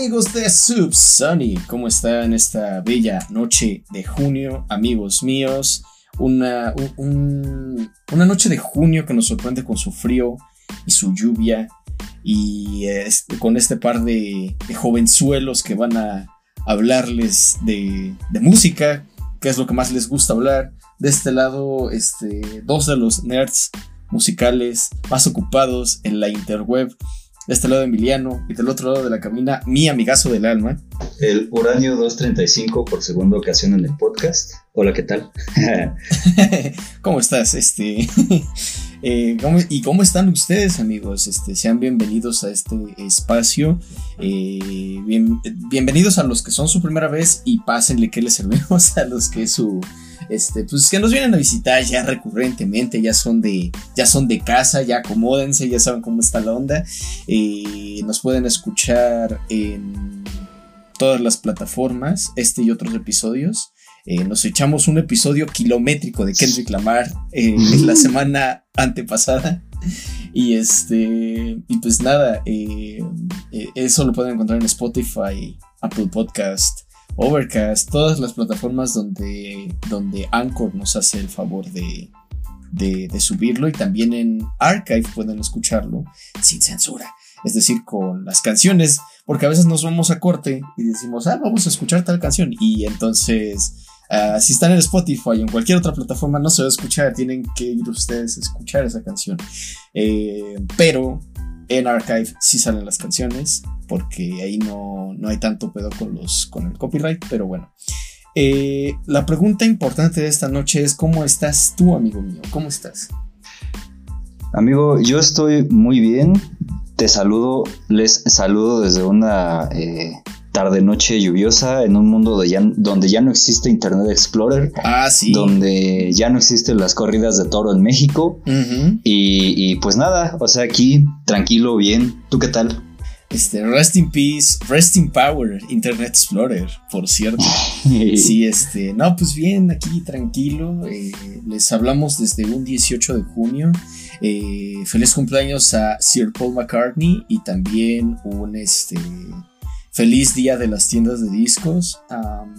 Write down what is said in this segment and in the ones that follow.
Amigos de Subsony, ¿cómo están esta bella noche de junio, amigos míos? Una, un- un- una noche de junio que nos sorprende con su frío y su lluvia y eh, con este par de, jovenzuelos que van a hablarles de, de música, que es lo que más les gusta hablar. De este lado, este, dos de los nerds musicales más ocupados en la interweb. De este lado Emiliano y del otro lado de la cabina mi amigazo del alma. El uranio 235 por segunda ocasión en el podcast. Hola, ¿qué tal? ¿Cómo estás? Este, eh, ¿cómo- ¿Y cómo están ustedes, amigos? Este, sean bienvenidos a este espacio. Eh, bien- bienvenidos a los que son su primera vez y pásenle que les servimos a los que es su. Este, pues que nos vienen a visitar ya recurrentemente, ya son de, ya son de casa, ya acomódense, ya saben cómo está la onda. Eh, nos pueden escuchar en todas las plataformas, este y otros episodios. Eh, nos echamos un episodio kilométrico de Kendrick Lamar eh, en la semana antepasada. Y este. Y pues nada. eso lo pueden encontrar en Spotify, Apple Podcast, Overcast, todas las plataformas donde, donde Anchor nos hace el favor de, de, subirlo. Y también en Archive pueden escucharlo sin censura. Es decir, con las canciones. Porque a veces nos vamos a corte y decimos, ah, vamos a escuchar tal canción. Y entonces Ah, si están en Spotify o en cualquier otra plataforma, no se va a escuchar. Tienen que ir ustedes a escuchar esa canción. Eh, pero en Archive sí salen las canciones. Porque ahí no, no hay tanto pedo con, los, con el copyright. Pero bueno. Eh, la pregunta importante de esta noche es: ¿Cómo estás tú, amigo mío? ¿Cómo estás? Amigo, yo estoy muy bien. Te saludo, les saludo desde una eh, tarde-noche lluviosa en un mundo de ya- donde ya no existe Internet Explorer, Ah, sí. donde ya no existen las corridas de toro en México. Y, y pues nada, o sea, aquí tranquilo, bien. ¿Tú qué tal? Este, rest in peace, rest in power, Internet Explorer, por cierto. Sí, este, no, pues bien, aquí tranquilo. eh, les hablamos desde un 18 de junio. Eh, feliz cumpleaños a Sir Paul McCartney y también un este, feliz día de las tiendas de discos. Am,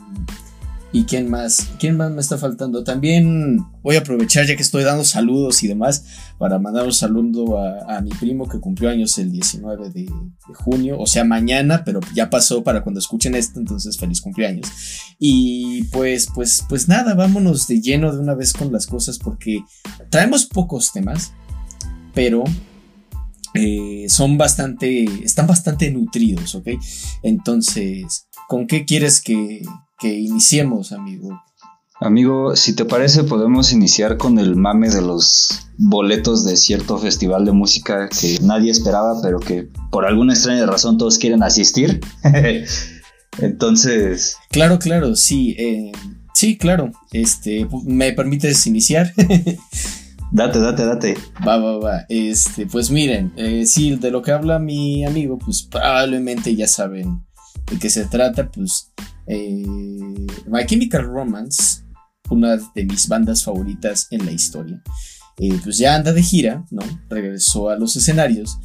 ¿Y quién más? ¿Quién más me está faltando? También voy a aprovechar ya que estoy dando saludos y demás para mandar un saludo a, mi primo que cumplió años el 19 de, de junio, o sea, mañana, pero ya pasó para cuando escuchen esto, entonces feliz cumpleaños. Y pues, pues, pues nada, vámonos de lleno de una vez con las cosas porque traemos pocos temas, pero eh, son bastante, están bastante nutridos, ¿ok? Entonces, ¿con qué quieres que, que iniciemos, amigo? Amigo, si te parece, podemos iniciar con el mame de los boletos de cierto festival de música que nadie esperaba, pero que por alguna extraña razón todos quieren asistir. Entonces, Claro, claro, sí, eh, sí, claro. Este, ¿me permites iniciar? date, date, date. Va, va, va. Este, pues miren, eh, sí, de lo que habla mi amigo, pues probablemente ya saben de qué se trata. Pues eh, My Chemical Romance, una de mis bandas favoritas en la historia, eh, pues ya anda de gira, ¿no? Regresó a los escenarios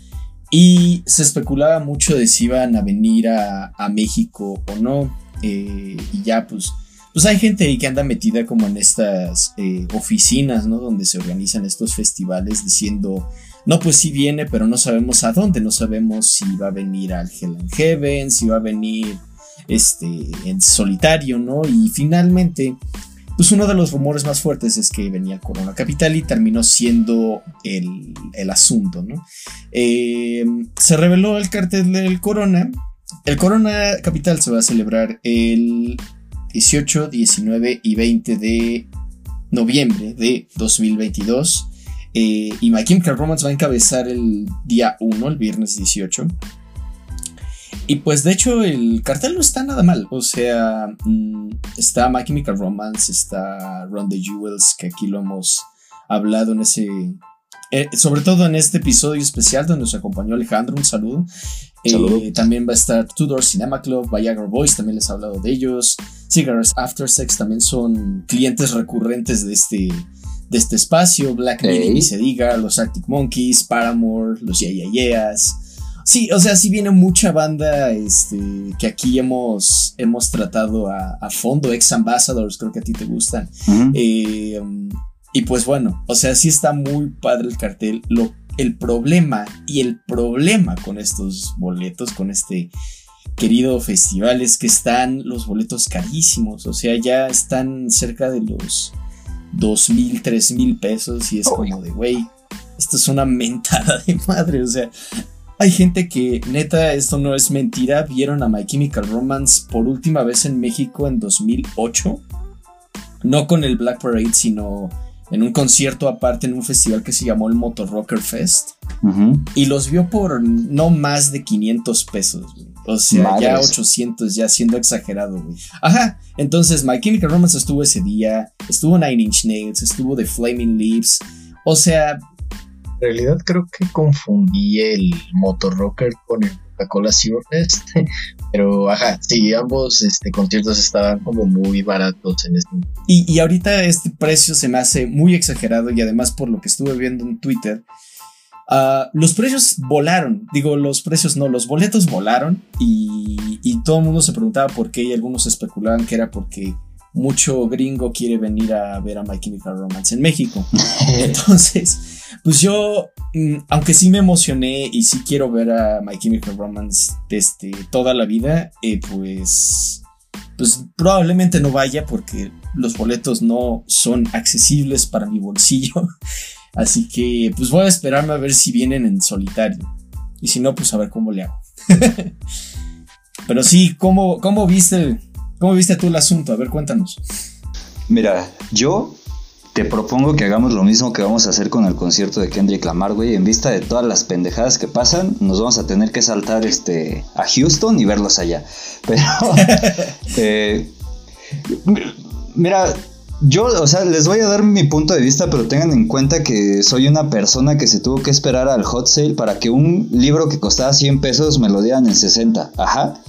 y se especulaba mucho de si iban a venir a, a México o no. eh, y ya, pues pues hay gente ahí que anda metida como en estas eh, oficinas, ¿no? Donde se organizan estos festivales diciendo, no, pues sí viene, pero no sabemos a dónde, no sabemos si va a venir al Hell and Heaven, si va a venir este, en solitario, ¿no? Y finalmente, pues uno de los rumores más fuertes es que venía Corona Capital y terminó siendo el, el asunto, ¿no? Eh, se reveló el cartel del Corona. El Corona Capital se va a celebrar el 18, 19 y 20 de noviembre de 2022. Eh, y My Chemical va a encabezar el día 1, el viernes 18. Y pues de hecho el cartel no está nada mal. O sea, mm, está My Chemical Romance, está Run the Jewels, que aquí lo hemos hablado en ese... eh, sobre todo en este episodio especial donde nos acompañó Alejandro, un saludo. Eh, Saludo. también va a estar Tudor Cinema Club, Viagra Boys, también les he hablado de ellos. Cigarettes After Sex también son clientes recurrentes de este, de este espacio. Black Ey. Midi, ni se diga, los Arctic Monkeys, Paramore, los Yeah Yeah Yeahs. Sí, o sea, sí viene mucha banda este, que aquí hemos, hemos tratado a, a fondo, ex ambassadors, creo que a ti te gustan. Eh, um, y pues bueno, o sea, sí está muy padre el cartel. Lo, el problema y el problema con estos boletos, con este querido festival, es que están los boletos carísimos. O sea, ya están cerca de los dos mil, tres mil pesos. Y es como de, güey, esto es una mentada de madre. O sea, hay gente que, neta, esto no es mentira. Vieron a My Chemical Romance por última vez en México en 2008. No con el Black Parade, sino en un concierto aparte en un festival que se llamó el Motor Rocker Fest. Y los vio por no más de 500 pesos, güey. O sea, ya Madres. 800, ya siendo exagerado, güey. Ajá, entonces My Chemical Romance estuvo ese día, estuvo Nine Inch Nails, estuvo The Flaming Lips. O sea, En realidad creo que confundí el Motorrocker con el Coca-Cola. Pero ajá, sí, ambos este, conciertos estaban como muy baratos en este Y, y ahorita este precio se me hace muy exagerado y además por lo que estuve viendo en Twitter, ah, los precios volaron. Digo, los precios no, los boletos volaron y, y todo el mundo se preguntaba por qué y algunos especulaban que era porque mucho gringo quiere venir a ver a My Chemical Romance en México. Entonces, pues yo, mm, aunque sí me emocioné y sí quiero ver a My Chemical Romance desde toda la vida, eh, pues, pues probablemente no vaya porque los boletos no son accesibles para mi bolsillo. Así que, pues voy a esperarme a ver si vienen en solitario. Y si no, pues a ver cómo le hago. Pero sí, ¿cómo, cómo viste, cómo viste tú el asunto? A ver, cuéntanos. Mira, yo te propongo que hagamos lo mismo que vamos a hacer con el concierto de Kendrick Lamar, güey. En vista de todas las pendejadas que pasan, nos vamos a tener que saltar este, a Houston y verlos allá. Pero, eh, mira, yo, o sea, les voy a dar mi punto de vista, pero tengan en cuenta que soy una persona que se tuvo que esperar al hot sale para que un libro que costaba 100 pesos me lo dieran en 60. Ajá.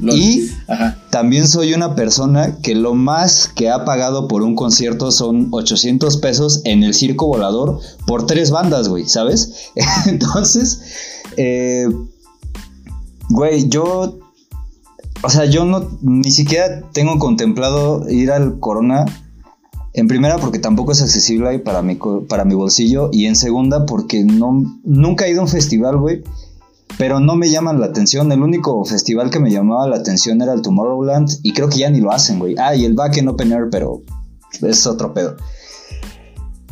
Y Ajá. también soy una persona que lo más que ha pagado por un concierto son 800 pesos en el circo volador por tres bandas, güey, ¿sabes? Entonces, eh, güey, yo, o sea, yo no, ni siquiera tengo contemplado ir al Corona. En primera, porque tampoco es accesible ahí para mi, para mi bolsillo. Y en segunda, porque no, nunca he ido a un festival, güey pero no me llaman la atención. El único festival que me llamaba la atención era el Tomorrowland y creo que ya ni lo hacen, güey. Ah, y el Back en Open Air, pero es otro pedo.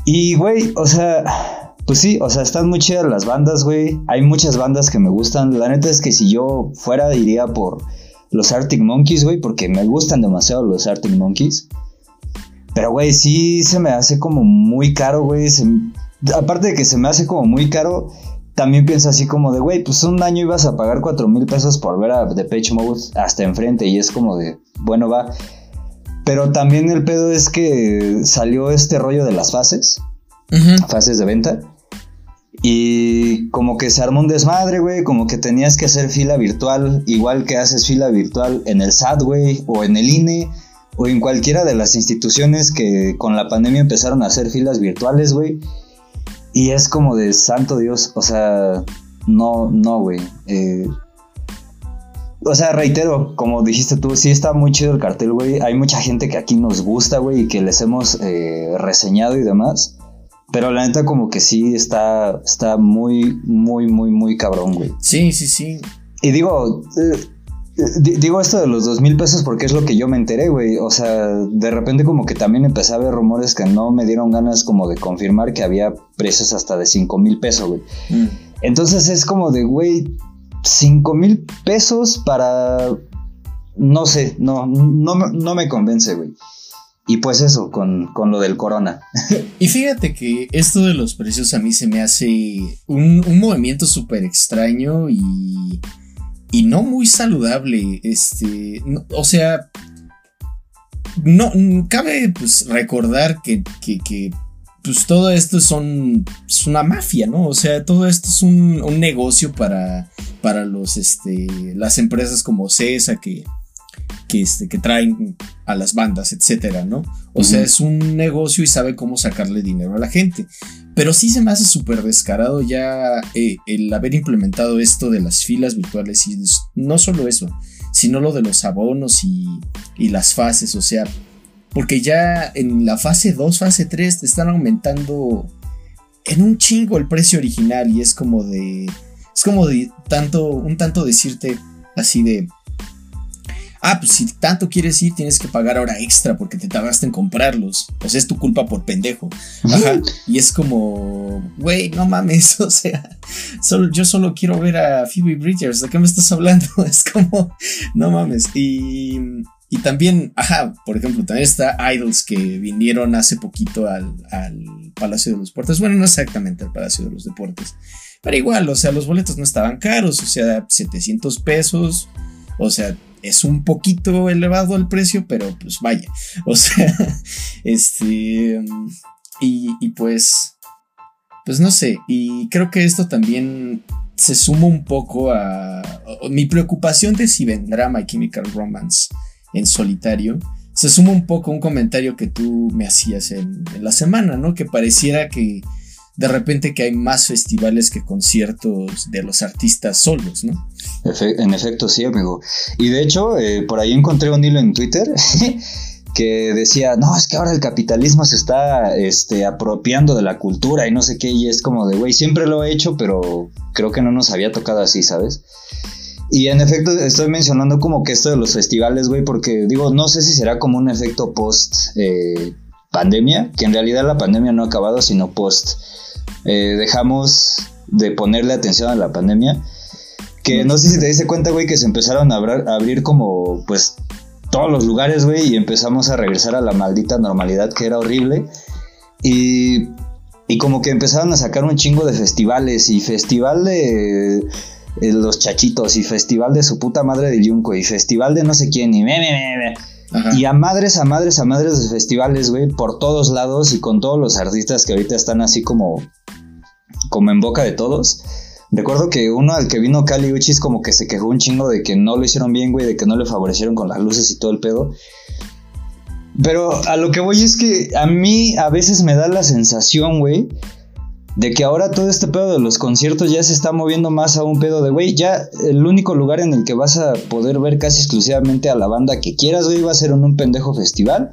Y, güey, o sea, pues sí, o sea, están muy chidas las bandas, güey. Hay muchas bandas que me gustan. La neta es que si yo fuera, iría por los Arctic Monkeys, güey, porque me gustan demasiado los Arctic Monkeys. Pero, güey, sí se me hace como muy caro, güey. Aparte de que se me hace como muy caro, también pienso así como de, güey, pues un año ibas a pagar 4 mil pesos por ver a Depeche Mode hasta enfrente y es como de, bueno, va. Pero también el pedo es que salió este rollo de las fases, Ujú. fases de venta. Y como que se armó un desmadre, güey, como que tenías que hacer fila virtual, igual que haces fila virtual en el SAT, güey, o en el INE, o en cualquiera de las instituciones que con la pandemia empezaron a hacer filas virtuales, güey. Y es como de santo Dios, o sea, no, no, güey. eh, o sea, reitero, como dijiste tú, sí está muy chido el cartel, güey. Hay mucha gente que aquí nos gusta, güey, y que les hemos eh, reseñado y demás. Pero la neta como que sí está, está muy, muy, muy, muy cabrón, güey. Sí, sí, sí. Y digo, eh, digo esto de los dos mil pesos porque es lo que yo me enteré, güey. O sea, de repente como que también empecé a ver rumores que no me dieron ganas como de confirmar que había precios hasta de cinco mil pesos, güey. Mm. Entonces es como de, güey, 5 mil pesos para... No sé, no, no, me- no me convence, güey. Y pues eso, con, con lo del corona. Y fíjate que esto de los precios a mí se me hace un, un movimiento súper extraño y, y no muy saludable. Este, o sea, no, cabe pues, recordar que, que, pues todo esto son, es una mafia, ¿no? O sea, todo esto es un, un negocio para, para los, este, las empresas como CESA que, que, este, que traen a las bandas, etcétera, ¿no? O sea, es un negocio y sabe cómo sacarle dinero a la gente. Pero sí se me hace súper descarado ya eh, el haber implementado esto de las filas virtuales y no solo eso, sino lo de los abonos y, y las fases, o sea, porque ya en la fase 2, fase 3 te están aumentando en un chingo el precio original y es como de es como de tanto un tanto decirte así de ah, pues si tanto quieres ir, tienes que pagar ahora extra porque te tardaste en comprarlos. O sea, es tu culpa por pendejo. Ajá. Y es como, güey, no mames, o sea, solo, yo solo quiero ver a Phoebe Bridgers, ¿de qué me estás hablando? Es como, no mames. Y, y también, ajá, por ejemplo, también está Idols que vinieron hace poquito al, al Palacio de los Deportes. Bueno, no exactamente al Palacio de los Deportes. Pero igual, o sea, los boletos no estaban caros, o sea, 700 pesos. O sea, es un poquito elevado el precio, pero pues vaya. O sea, este. Y, y pues. Pues no sé. Y creo que esto también se suma un poco a, mi preocupación de si vendrá My Chemical Romance en solitario. Se suma un poco a un comentario que tú me hacías en la semana, ¿no? Que pareciera que de repente que hay más festivales que conciertos de los artistas solos, ¿no? en efecto, sí, amigo. Y de hecho, eh, por ahí encontré un hilo en Twitter que decía, no, es que ahora el capitalismo se está este, apropiando de la cultura y no sé qué, y es como de, güey, siempre lo he hecho, pero creo que no nos había tocado así, ¿sabes? Y en efecto estoy mencionando como que esto de los festivales, güey, porque digo, no sé si será como un efecto post eh, pandemia, que en realidad la pandemia no ha acabado, sino post eh, dejamos de ponerle atención a la pandemia. Que no sé si te diste cuenta, güey, que se empezaron a, abrir como, pues, todos los lugares, güey, y empezamos a regresar a la maldita normalidad que era horrible. Y, y como que empezaron a sacar un chingo de festivales y festival de los chachitos y festival de su puta madre de Yunco y festival de no sé quién y me, me, me, y a madres, a madres, a madres de festivales, güey, por todos lados y con todos los artistas que ahorita están así como, como en boca de todos. Recuerdo que uno al que vino Cali Uchis como que se quejó un chingo de que no lo hicieron bien, güey, de que no le favorecieron con las luces y todo el pedo. Pero a lo que voy es que a mí a veces me da la sensación, güey, de que ahora todo este pedo de los conciertos ya se está moviendo más a un pedo de, güey, ya el único lugar en el que vas a poder ver casi exclusivamente a la banda que quieras, güey, va a ser en un pendejo festival.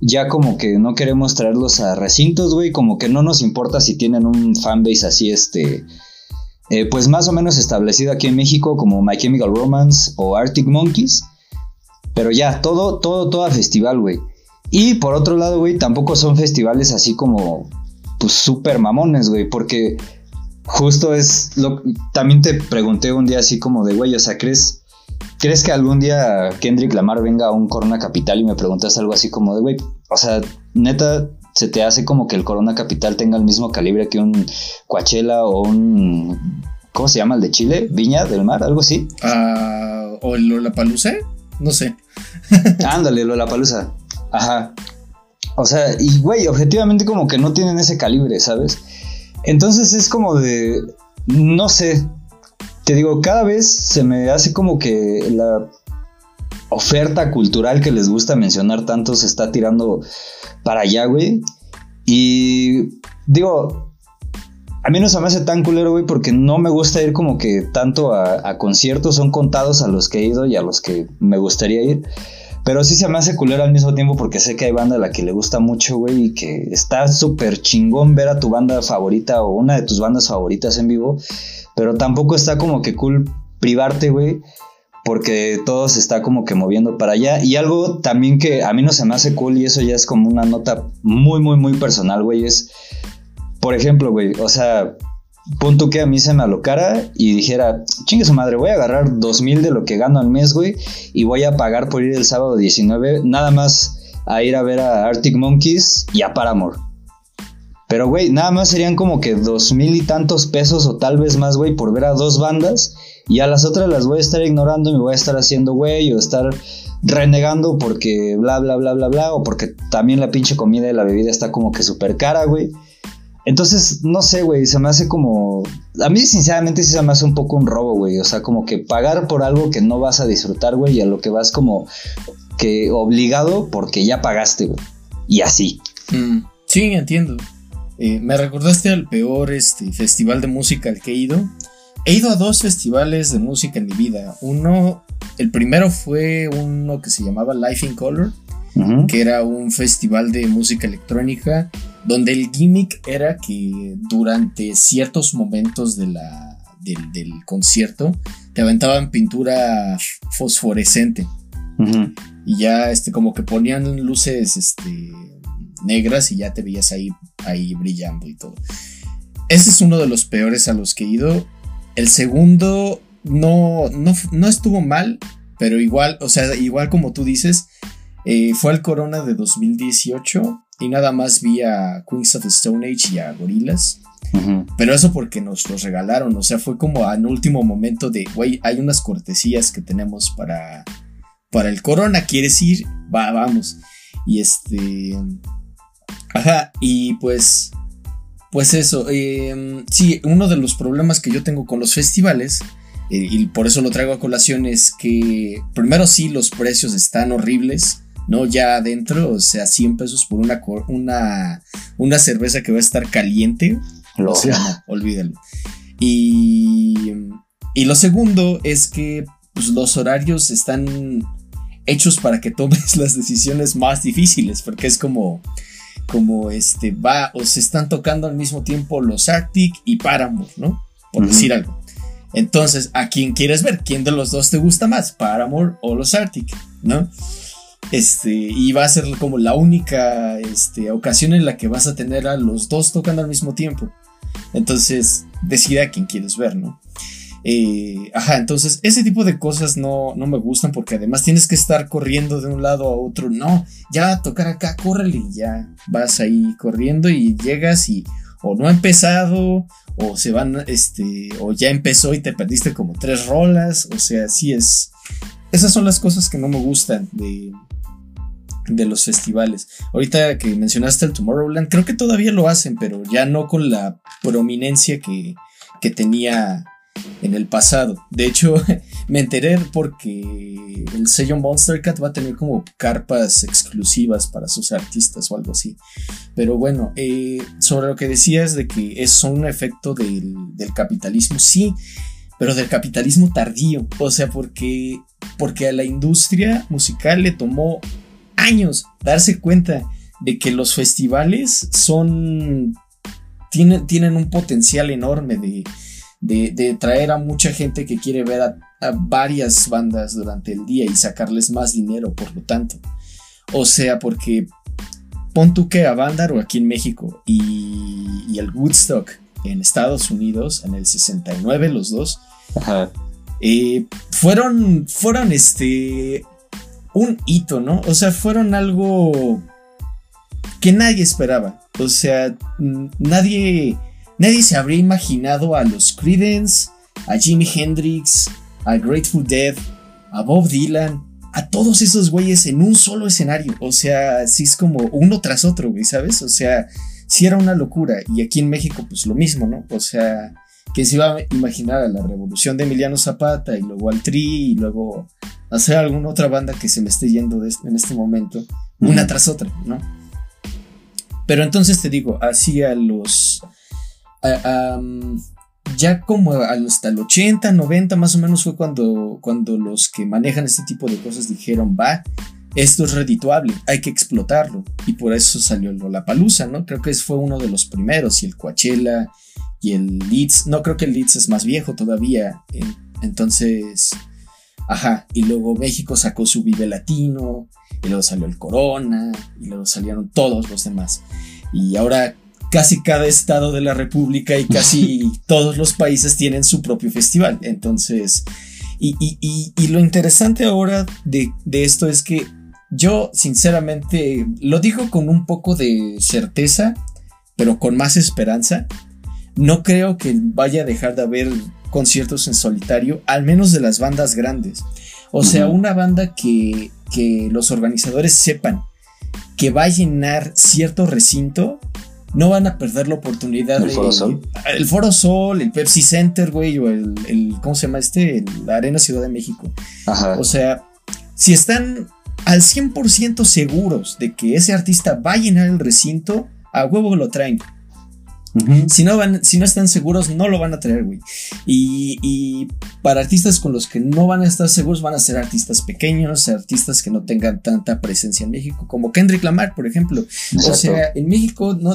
Ya como que no queremos traerlos a recintos, güey, como que no nos importa si tienen un fanbase así, este, eh, pues más o menos establecido aquí en México, como My Chemical Romance o Arctic Monkeys. Pero ya, todo, todo, todo a festival, güey. Y por otro lado, güey, tampoco son festivales así como pues súper mamones, güey, porque justo es lo también te pregunté un día así como de, güey, o sea, ¿crees, ¿crees que algún día Kendrick Lamar venga a un Corona Capital y me preguntas algo así como de, güey, o sea, neta, se te hace como que el Corona Capital tenga el mismo calibre que un Coachella o un ¿cómo se llama el de Chile? Viña del Mar, algo así. Uh, o el Lollapalooza, no sé. Ándale, Lollapalooza. Ajá. O sea, y güey, objetivamente como que no tienen ese calibre, ¿sabes? Entonces es como de, no sé, te digo, cada vez se me hace como que la oferta cultural que les gusta mencionar tanto se está tirando para allá, güey. Y digo, a mí no se me hace tan culero, güey, porque no me gusta ir como que tanto a, a conciertos, son contados a los que he ido y a los que me gustaría ir. Pero sí se me hace culero al mismo tiempo porque sé que hay banda a la que le gusta mucho, güey, y que está súper chingón ver a tu banda favorita o una de tus bandas favoritas en vivo. Pero tampoco está como que cool privarte, güey, porque todo se está como que moviendo para allá. Y algo también que a mí no se me hace cool y eso ya es como una nota muy, muy, muy personal, güey, es, por ejemplo, güey, o sea, punto que a mí se me alocara y dijera, chingue su madre, voy a agarrar dos mil de lo que gano al mes, güey, y voy a pagar por ir el sábado 19, nada más a ir a ver a Arctic Monkeys y a Paramore. Pero, güey, nada más serían como que dos mil y tantos pesos o tal vez más, güey, por ver a dos bandas. Y a las otras las voy a estar ignorando y me voy a estar haciendo, güey, o estar renegando porque bla, bla, bla, bla, bla, o porque también la pinche comida y la bebida está como que súper cara, güey. Entonces, no sé, güey, se me hace como... A mí, sinceramente, sí se me hace un poco un robo, güey. O sea, como que pagar por algo que no vas a disfrutar, güey, y a lo que vas como que obligado porque ya pagaste, güey. Y así. Mm, sí, entiendo. Eh, me recordaste al peor este, festival de música al que he ido. He ido a dos festivales de música en mi vida. Uno, el primero fue uno que se llamaba Life in Color, Que era un festival de música electrónica donde el gimmick era que durante ciertos momentos de la, del, del concierto te aventaban pintura fosforescente y ya este como que ponían luces este negras y ya te veías ahí ahí brillando y todo. Ese es uno de los peores a los que he ido. El segundo no no, no estuvo mal, pero igual, o sea, igual como tú dices, eh, fue el Corona de 2018 y nada más vi a Queens of the Stone Age y a Gorillaz. Pero eso porque nos los regalaron, o sea, fue como en último momento de, güey, hay unas cortesías que tenemos para, para el corona, ¿quieres ir? Va, vamos. Y este... Ajá, y pues... Pues eso, eh, sí, uno de los problemas que yo tengo con los festivales, eh, y por eso lo traigo a colación, es que primero sí los precios están horribles, ¿no? Ya adentro, o sea, 100 pesos por una, una, una cerveza que va a estar caliente, Lo o sea, no, olvídalo. Y, y lo segundo es que pues, los horarios están hechos para que tomes las decisiones más difíciles, porque es como, como este, va, o se están tocando al mismo tiempo los Arctic y Paramore, ¿no? Por decir algo. Entonces, ¿a quién quieres ver? ¿Quién de los dos te gusta más? ¿Paramore o los Arctic? ¿No? Este, y va a ser como la única este, ocasión en la que vas a tener a los dos tocando al mismo tiempo. Entonces, decide a quién quieres ver, ¿no? Eh, ajá, entonces ese tipo de cosas no, no me gustan porque además tienes que estar corriendo de un lado a otro. No, ya tocar acá, córrele y ya vas ahí corriendo y llegas y o no ha empezado o se van, este, o ya empezó y te perdiste como tres rolas. O sea, sí es. Esas son las cosas que no me gustan de los festivales. Ahorita que mencionaste el Tomorrowland, creo que todavía lo hacen, pero ya no con la prominencia que, que tenía en el pasado. De hecho, me enteré porque el sello Monster Cat va a tener como carpas exclusivas para sus artistas o algo así. Pero bueno, eh, sobre lo que decías de que es un efecto del, del capitalismo, sí, pero del capitalismo tardío. O sea, porque, porque a la industria musical le tomó años darse cuenta de que los festivales son. tienen, tienen un potencial enorme de, de, de traer a mucha gente que quiere ver a, a varias bandas durante el día y sacarles más dinero, por lo tanto. O sea, porque pon tú que a Bandar o aquí en México y, y el Woodstock en Estados Unidos en el 69, los dos, Ajá. eh, fueron, fueron este, un hito, ¿no? O sea, fueron algo que nadie esperaba. O sea, nadie, nadie se habría imaginado a los Creedence, a Jimi Hendrix, a Grateful Dead, a Bob Dylan, a todos esos güeyes en un solo escenario. O sea, sí es como uno tras otro, güey, ¿sabes? O sea, sí era una locura. Y aquí en México, pues lo mismo, ¿no? O sea, que se iba a imaginar a la revolución de Emiliano Zapata y luego al Tri y luego hacer alguna otra banda que se me esté yendo de este- en este momento, una tras otra, ¿no? Pero entonces te digo, así a los... a- am, ya como hasta el 80, 90 más o menos fue cuando, cuando los que manejan este tipo de cosas dijeron, va, esto es redituable, hay que explotarlo. Y por eso salió el Lollapalooza, ¿no? Creo que fue uno de los primeros, y el Coachella, y el Leeds, no creo que el Leeds es más viejo todavía. en- entonces, ajá, y luego México sacó su Vive Latino, y luego salió el Corona, y luego salieron todos los demás. Y ahora casi cada estado de la República y casi todos los países tienen su propio festival. Entonces, y, y- y- y lo interesante ahora de, de esto es que yo sinceramente lo digo con un poco de certeza, pero con más esperanza, no creo que vaya a dejar de haber conciertos en solitario, al menos de las bandas grandes. O sea, una banda que, que los organizadores sepan que va a llenar cierto recinto, no van a perder la oportunidad ¿El de. Foro Sol? El Foro Sol, el Pepsi Center, güey, o el, el- ¿Cómo se llama este? La Arena Ciudad de México. Ajá. O sea, si están al 100% seguros de que ese artista va a llenar el recinto, a huevo lo traen. Ujú. Si no, van, si no están seguros, no lo van a traer, güey. Y, y para artistas con los que no van a estar seguros, van a ser artistas pequeños, artistas que no tengan tanta presencia en México, como Kendrick Lamar, por ejemplo. O sea, en México no.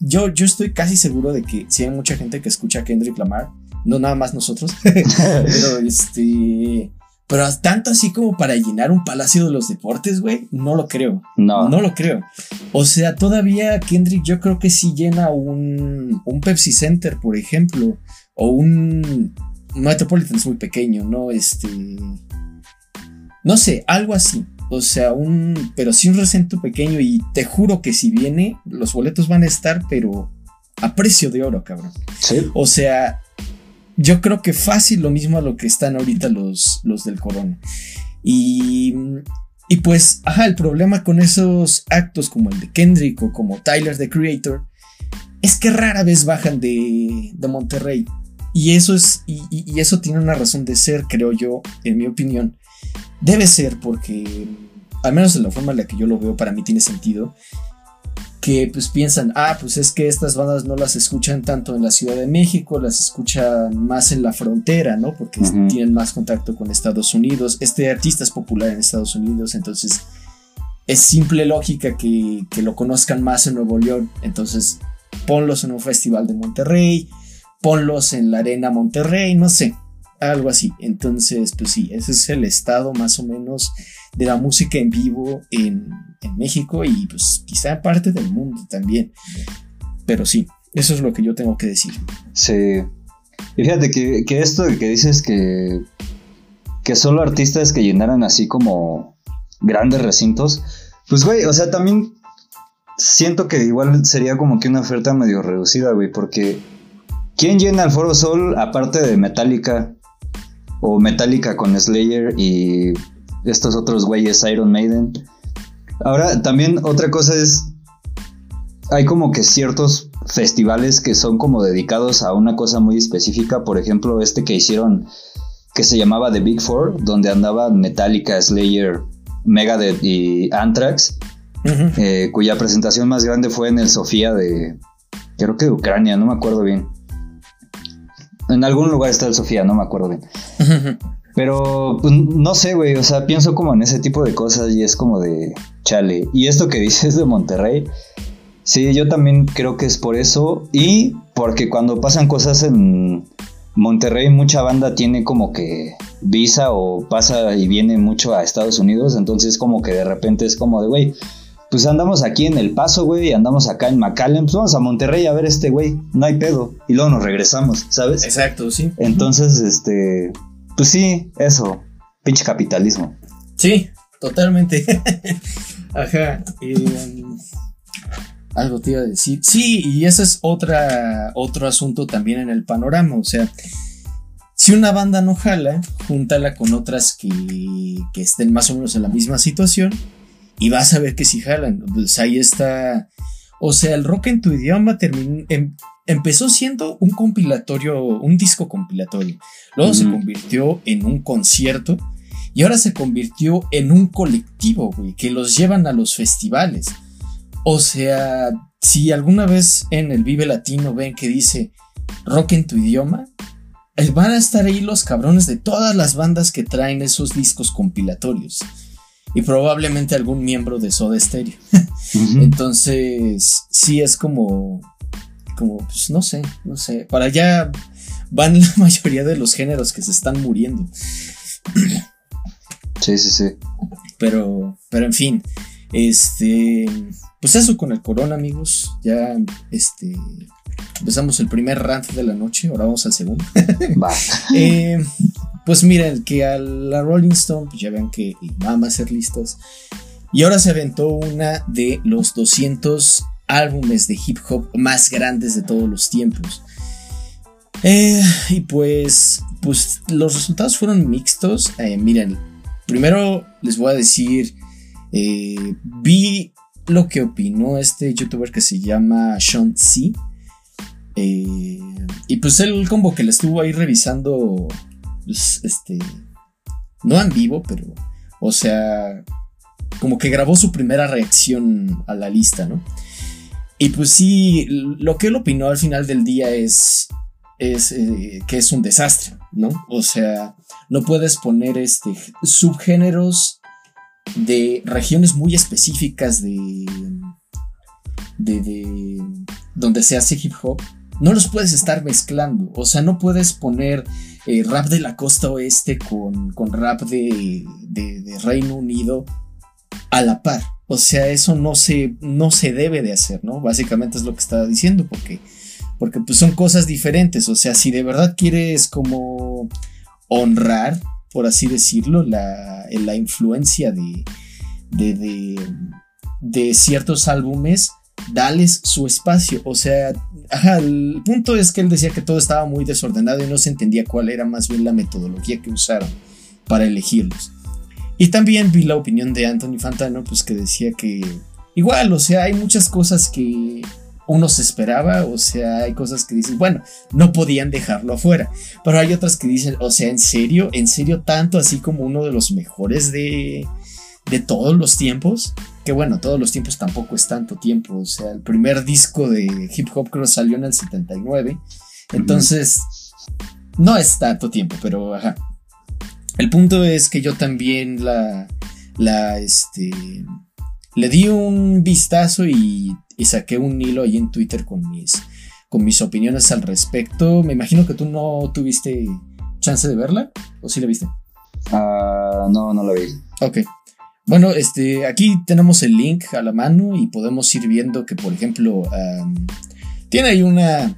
Yo, yo estoy casi seguro de que si hay mucha gente que escucha a Kendrick Lamar, no nada más nosotros, pero este. Pero tanto así como para llenar un palacio de los deportes, güey, no lo creo. no. No lo creo. O sea, todavía Kendrick yo creo que sí llena un, un Pepsi Center, por ejemplo, o un Metropolitan es muy pequeño, ¿no? Este... No sé, algo así. O sea, un... Pero sí un recinto pequeño y te juro que si viene, los boletos van a estar, pero a precio de oro, cabrón. Sí. O sea, yo creo que fácil lo mismo a lo que están ahorita los, los del Corona. Y, y pues, ajá, el problema con esos actos como el de Kendrick o como Tyler the Creator es que rara vez bajan de, de Monterrey. Y eso es, y, eso tiene una razón de ser, creo yo, en mi opinión. Debe ser porque, al menos de la forma en la que yo lo veo, para mí tiene sentido que pues piensan, ah, pues es que estas bandas no las escuchan tanto en la Ciudad de México, las escuchan más en la frontera, ¿no? Porque tienen más contacto con Estados Unidos. Este artista es popular en Estados Unidos, entonces es simple lógica que, que lo conozcan más en Nuevo León. Entonces, ponlos en un festival de Monterrey, ponlos en la Arena Monterrey, no sé, algo así. Entonces, pues sí, ese es el estado más o menos de la música en vivo en, en México y pues quizá parte del mundo también. Pero sí, eso es lo que yo tengo que decir. Sí. Y fíjate que, que esto que dices que, que solo artistas que llenaran así como grandes recintos, pues güey, o sea, también siento que igual sería como que una oferta medio reducida, güey, porque ¿quién llena el Foro Sol aparte de Metallica? O Metallica con Slayer y estos otros güeyes Iron Maiden. Ahora, también otra cosa es, hay como que ciertos festivales que son como dedicados a una cosa muy específica. Por ejemplo, este que hicieron que se llamaba The Big Four, donde andaban Metallica, Slayer, Megadeth y Anthrax, eh, cuya presentación más grande fue en el Sofía de, creo que de Ucrania, no me acuerdo bien. En algún lugar está el Sofía, no me acuerdo bien. Pero pues, no sé, güey, o sea, pienso como en ese tipo de cosas y es como de chale. Y esto que dices de Monterrey, sí, yo también creo que es por eso y porque cuando pasan cosas en Monterrey, mucha banda tiene como que visa o pasa y viene mucho a Estados Unidos, entonces como que de repente es como de, güey, pues andamos aquí en El Paso, güey, y andamos acá en McAllen, pues vamos a Monterrey a ver este güey, no hay pedo, y luego nos regresamos, ¿sabes? Exacto, sí. Entonces, este, pues sí, eso, pinche capitalismo. Sí, totalmente. Ajá. eh, algo te iba a decir. Sí, y ese es otra, otro asunto también en el panorama. O sea, si una banda no jala, júntala con otras que, que estén más o menos en la misma situación y vas a ver que si jalan. Pues ahí está. O sea, el rock en tu idioma terminó, em- empezó siendo un compilatorio, un disco compilatorio. Luego se convirtió en un concierto. Y ahora se convirtió en un colectivo, güey, que los llevan a los festivales. O sea, si alguna vez en el Vive Latino ven que dice rock en tu idioma, eh, van a estar ahí los cabrones de todas las bandas que traen esos discos compilatorios. Y probablemente algún miembro de Soda Stereo. Entonces, sí es como, como, pues no sé, no sé. Para allá van la mayoría de los géneros que se están muriendo. Sí, sí, sí. Pero, pero en fin, este, pues eso con el corona, amigos. Ya, este, empezamos el primer rant de la noche, ahora vamos al segundo. Va. Eh, pues miren, que a la Rolling Stone, pues ya vean que vamos a hacer listas. Y ahora se aventó una de los 200 álbumes de hip hop más grandes de todos los tiempos. Eh, y pues, pues los resultados fueron mixtos. Eh, miren, primero les voy a decir, eh, vi lo que opinó este youtuber que se llama Sean C. y pues él como que le estuvo ahí revisando, pues, este, no en vivo, pero, o sea, como que grabó su primera reacción a la lista, ¿no? Y pues sí, lo que él opinó al final del día es, es eh, que es un desastre, ¿no? O sea, no puedes poner este, subgéneros de regiones muy específicas de, de, donde se hace hip hop. No los puedes estar mezclando. O sea, no puedes poner eh, rap de la costa oeste con, con rap de, de, Reino Unido a la par. O sea, eso no se, no se debe de hacer, ¿no? Básicamente es lo que estaba diciendo, porque, porque pues son cosas diferentes. O sea, si de verdad quieres como honrar, por así decirlo, la, la influencia de, de, de, de ciertos álbumes, dales su espacio. O sea, el punto es que él decía que todo estaba muy desordenado y no se entendía cuál era más bien la metodología que usaron para elegirlos. Y también vi la opinión de Anthony Fantano, pues que decía que igual, o sea, hay muchas cosas que uno se esperaba, o sea, hay cosas que dicen, bueno, no podían dejarlo afuera, pero hay otras que dicen, o sea, en serio, en serio tanto así como uno de los mejores de, de todos los tiempos, que bueno, todos los tiempos tampoco es tanto tiempo, o sea, el primer disco de hip hop creo salió en el 79, entonces no es tanto tiempo, pero ajá, el punto es que yo también la, la, este, le di un vistazo y, saqué un hilo ahí en Twitter con mis, con mis opiniones al respecto. Me imagino que tú no tuviste chance de verla, ¿o sí la viste? Ah, no, no la vi. Ok. Bueno, este, aquí tenemos el link a la mano y podemos ir viendo que, por ejemplo, tiene ahí una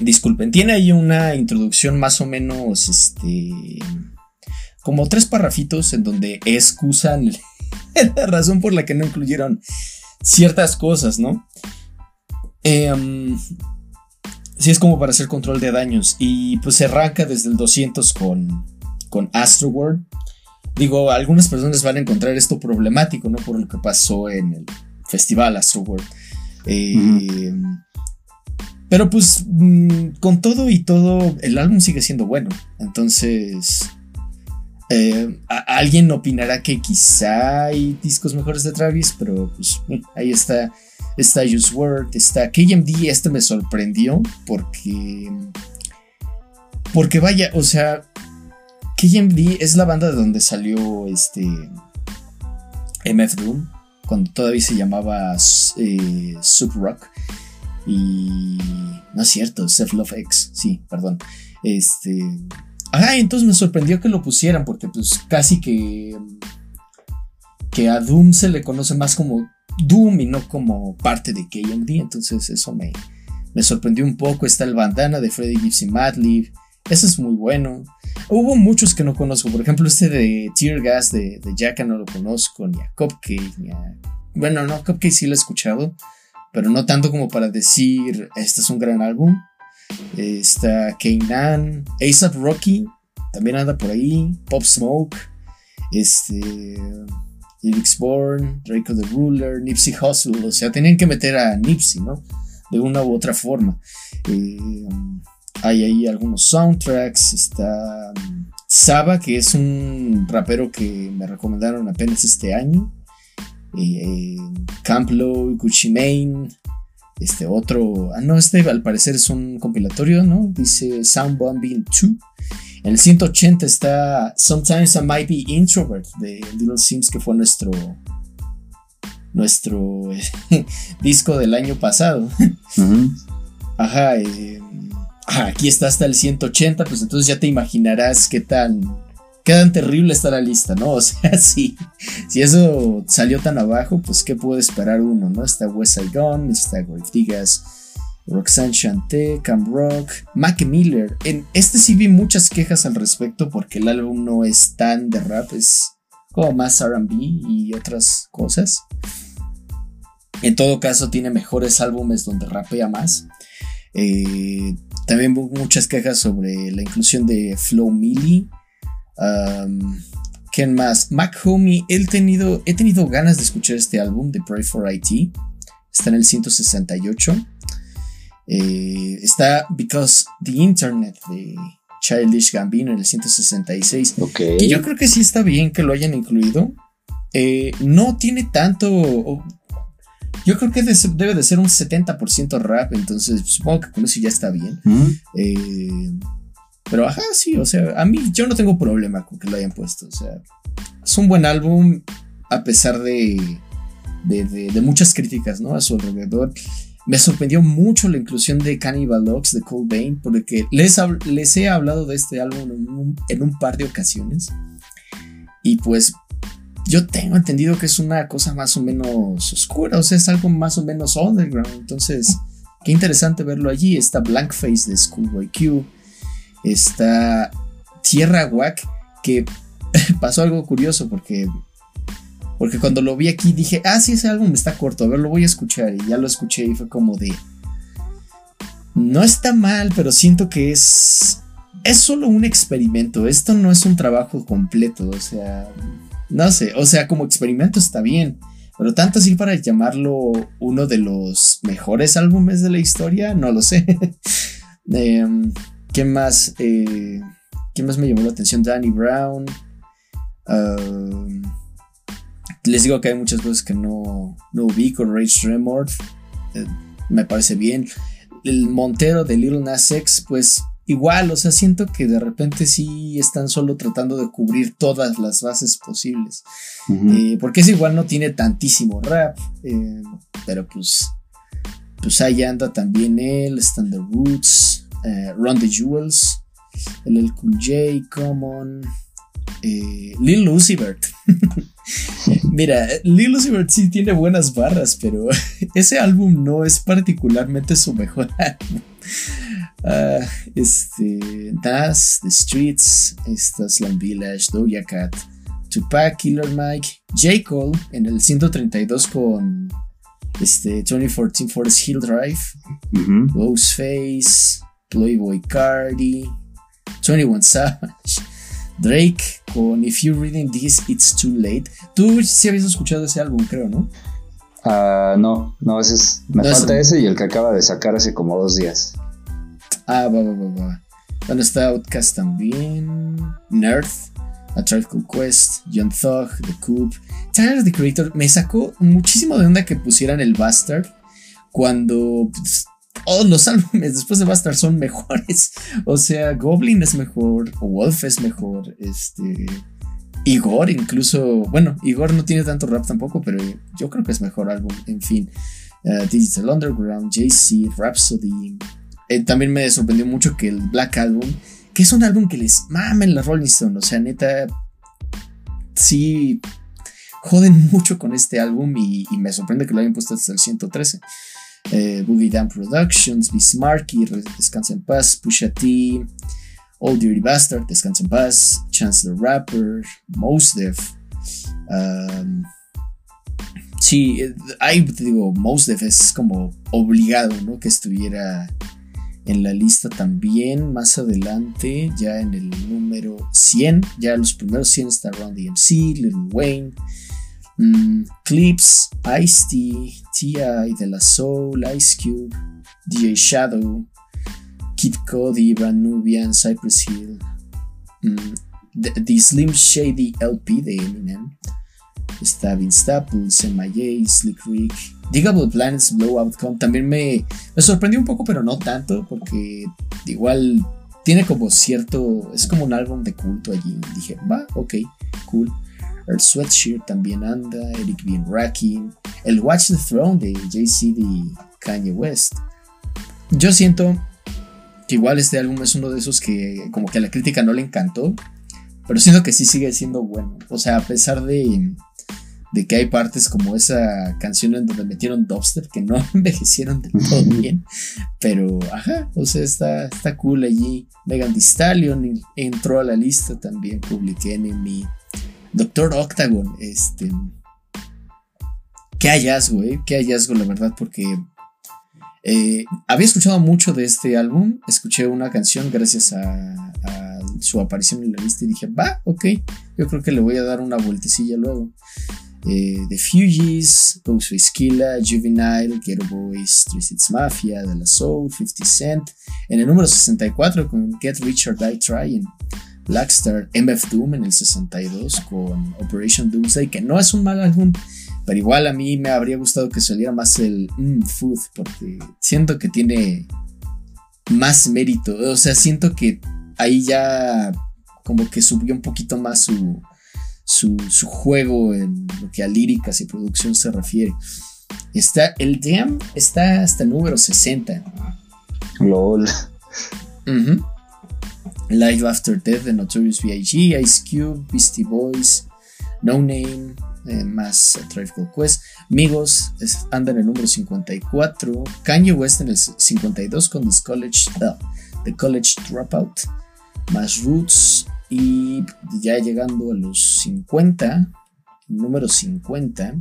disculpen, tiene ahí una introducción más o menos, este, como tres parrafitos en donde excusan la razón por la que no incluyeron ciertas cosas, ¿no? Eh, sí, es como para hacer control de daños y pues se arranca desde el 200 con, con Astro World. Digo, algunas personas van a encontrar esto problemático, ¿no? Por lo que pasó en el festival Astro World. Eh, pero pues mm, con todo y todo, el álbum sigue siendo bueno. Entonces, eh, alguien opinará que quizá hay discos mejores de Travis, pero pues mm, ahí está. Está Use Word, está KMD. Este me sorprendió porque. Porque vaya, o sea, KMD es la banda de donde salió este. MF Doom, cuando todavía se llamaba eh, Sub Rock. Y. No es cierto, Self Love X, sí, perdón. Este. Ajá, entonces me sorprendió que lo pusieran, porque pues casi que. Que a Doom se le conoce más como Doom y no como parte de KMD, entonces eso me, me sorprendió un poco. Está el bandana de Freddy Gibbs y Madlib, ese es muy bueno. Hubo muchos que no conozco, por ejemplo, este de Tear Gas de, de Jacka no lo conozco, ni a Cupcake, ni a. Bueno, no, Cupcake sí lo he escuchado pero no tanto como para decir, este es un gran álbum. Está Kainan, ASAP Rocky, también anda por ahí, Pop Smoke, este, Lyrics Born, Draco the Ruler, Nipsey Hussle, o sea, tenían que meter a Nipsey, ¿no? De una u otra forma. Eh, hay ahí algunos soundtracks, está um, Saba, que es un rapero que me recomendaron apenas este año. Eh, Camplo, Gucci Mane, este otro, ah no, este al parecer es un compilatorio, ¿no? Dice Sound Bombing 2. En el 180 está Sometimes I Might Be Introvert de Little Sims, que fue nuestro nuestro disco del año pasado. Ajá, eh, aquí está hasta el 180, pues entonces ya te imaginarás qué tan qué tan terrible está la lista, ¿no? O sea, si, si eso salió tan abajo, pues qué puede esperar uno, ¿no? Está West Side Gun, está Grave Digas, Roxanne Chanté, Cam Rock, Mac Miller. En este sí vi muchas quejas al respecto porque el álbum no es tan de rap, es como más RB y otras cosas. En todo caso, tiene mejores álbumes donde rapea más. Eh, también muchas quejas sobre la inclusión de Flow Millie. Um, ¿Quién más? Mac Homie. He tenido, he tenido ganas de escuchar este álbum de Pray for IT. Está en el 168. Eh, está Because the Internet de Childish Gambino en el 166. Ok. Que yo creo que sí está bien que lo hayan incluido. Eh, no tiene tanto. Yo creo que debe de ser un 70% rap, entonces supongo que con eso ya está bien. Mm. Eh, pero ajá, sí, o sea, a mí yo no tengo problema con que lo hayan puesto. O sea, es un buen álbum a pesar de, de, muchas críticas, ¿no? A su alrededor. Me sorprendió mucho la inclusión de Cannibal Dogs de Cold porque les, les he hablado de este álbum en un, par de ocasiones. Y pues yo tengo entendido que es una cosa más o menos oscura, o sea, es algo más o menos underground. Entonces, qué interesante verlo allí. Está Blank Face de Schoolboy Q. Está Tierra Wack, que pasó algo curioso porque porque cuando lo vi aquí dije, ah, sí, ese álbum está corto, a ver, lo voy a escuchar. Y ya lo escuché y fue como de. No está mal, pero siento que es. Es solo un experimento. Esto no es un trabajo completo. O sea. No sé. O sea, como experimento está bien. Pero tanto así para llamarlo uno de los mejores álbumes de la historia, no lo sé. Em, ¿Quién más? Eh, ¿Quién más me llamó la atención? Danny Brown. Um, les digo que hay muchas cosas que no, no ubico. Rage Tremor, eh, me parece bien. El Montero de Little Nas X, pues igual, o sea, siento que de repente sí están solo tratando de cubrir todas las bases posibles. Eh, porque es igual, no tiene tantísimo rap, eh, pero pues, pues ahí anda también él, están The Roots, eh, Run the Jewels, el El Cool J, Common, eh, Lil Uzi Vert. Mira, Lil Uzi Vert sí tiene buenas barras, pero ese álbum no es particularmente su mejor álbum. Ah, este, Das, The Streets, esta Slum Village, Doja Cat, Tupac, Killer Mike, J. Cole en el 132 con este 2014 Forest Hill Drive, Ujú. Ghostface, Playboy Cardi, 21 Savage, Drake con If You're Reading This, It's Too Late. Tú sí habías escuchado ese álbum, creo, ¿no? Ah, no, no, ese es. Me No, falta ese- ese y el que acaba de sacar hace como dos días. Ah, va, va, va, va. Bueno, está Outcast también. Nerd. A Called Quest. John Thug. The Coop. Tyler the Creator. Me sacó muchísimo de onda que pusieran el Bastard. Cuando pues, todos los álbumes después de Bastard son mejores. O sea, Goblin es mejor. Wolf es mejor. Este. Igor, incluso. Bueno, Igor no tiene tanto rap tampoco, pero yo creo que es mejor álbum. En fin. Uh, Digital Underground, Jay-Z, Rhapsody. Eh, también me sorprendió mucho que el Black Album, que es un álbum que les mamen la Rolling Stone, o sea, neta, sí, joden mucho con este álbum y, y me sorprende que lo hayan puesto hasta el 113. Eh, Boogie Down Productions, Bismarcky, Descansa en Paz, Pusha T, Old Dirty Bastard, Descansa en Paz, Chance the Rapper, Mos Def. um, sí, eh, ahí te digo, Mos Def es como obligado, ¿no? Que estuviera en la lista también más adelante, ya en el número 100, ya los primeros 100 está Ron DMC, Lil Wayne, mm, Clips, Ice-T, T.I. De La Soul, Ice Cube, DJ Shadow, Kid Cody, Brand Nubian, Cypress Hill, mm, the, Slim Shady LP de Eminem, está Vince Staples, MIA, Slick Rick, Digable Planets, Blow Outcome, también me, me sorprendió un poco, pero no tanto, porque igual tiene como cierto. Es como un álbum de culto allí. Dije, va, ok, cool. Earth Sweatshirt también anda. Eric B. Racking. El Watch the Throne de Jay-Z y Kanye West. Yo siento que igual este álbum es uno de esos que, como que a la crítica no le encantó. Pero siento que sí sigue siendo bueno. O sea, a pesar de de que hay partes como esa canción en donde metieron dubstep que no envejecieron del todo bien. Pero, ajá, o sea, está, está cool allí. Megan Thee Stallion entró a la lista también, Public Enemy. Doctor Octagon, este. qué hallazgo, ¿eh? Qué hallazgo, la verdad, porque eh, había escuchado mucho de este álbum. Escuché una canción gracias a, su aparición en la lista y dije, va, ok, yo creo que le voy a dar una vueltecilla luego. Eh, The Fugees, Ghostface Killa, Juvenile, Ghetto Boys, Three Mafia, De La Soul, 50 Cent. En el número 64 con Get Rich or Die Trying. Blackstar, MF Doom en el 62 con Operation Doomsday, que no es un mal álbum, pero igual a mí me habría gustado que saliera más el mm, Food, porque siento que tiene más mérito. O sea, siento que ahí ya como que subió un poquito más su, su, su juego en lo que a líricas y producción se refiere. Está, el Damn está hasta el número 60. LOL. Live After Death de Notorious B.I.G., Ice Cube, Beastie Boys, No Name, eh, más Tribe Called Quest. Migos es- anda en el número 54. Kanye West en el 52 con The College, The College Dropout. Más Roots. Y ya llegando a los 50, número 50.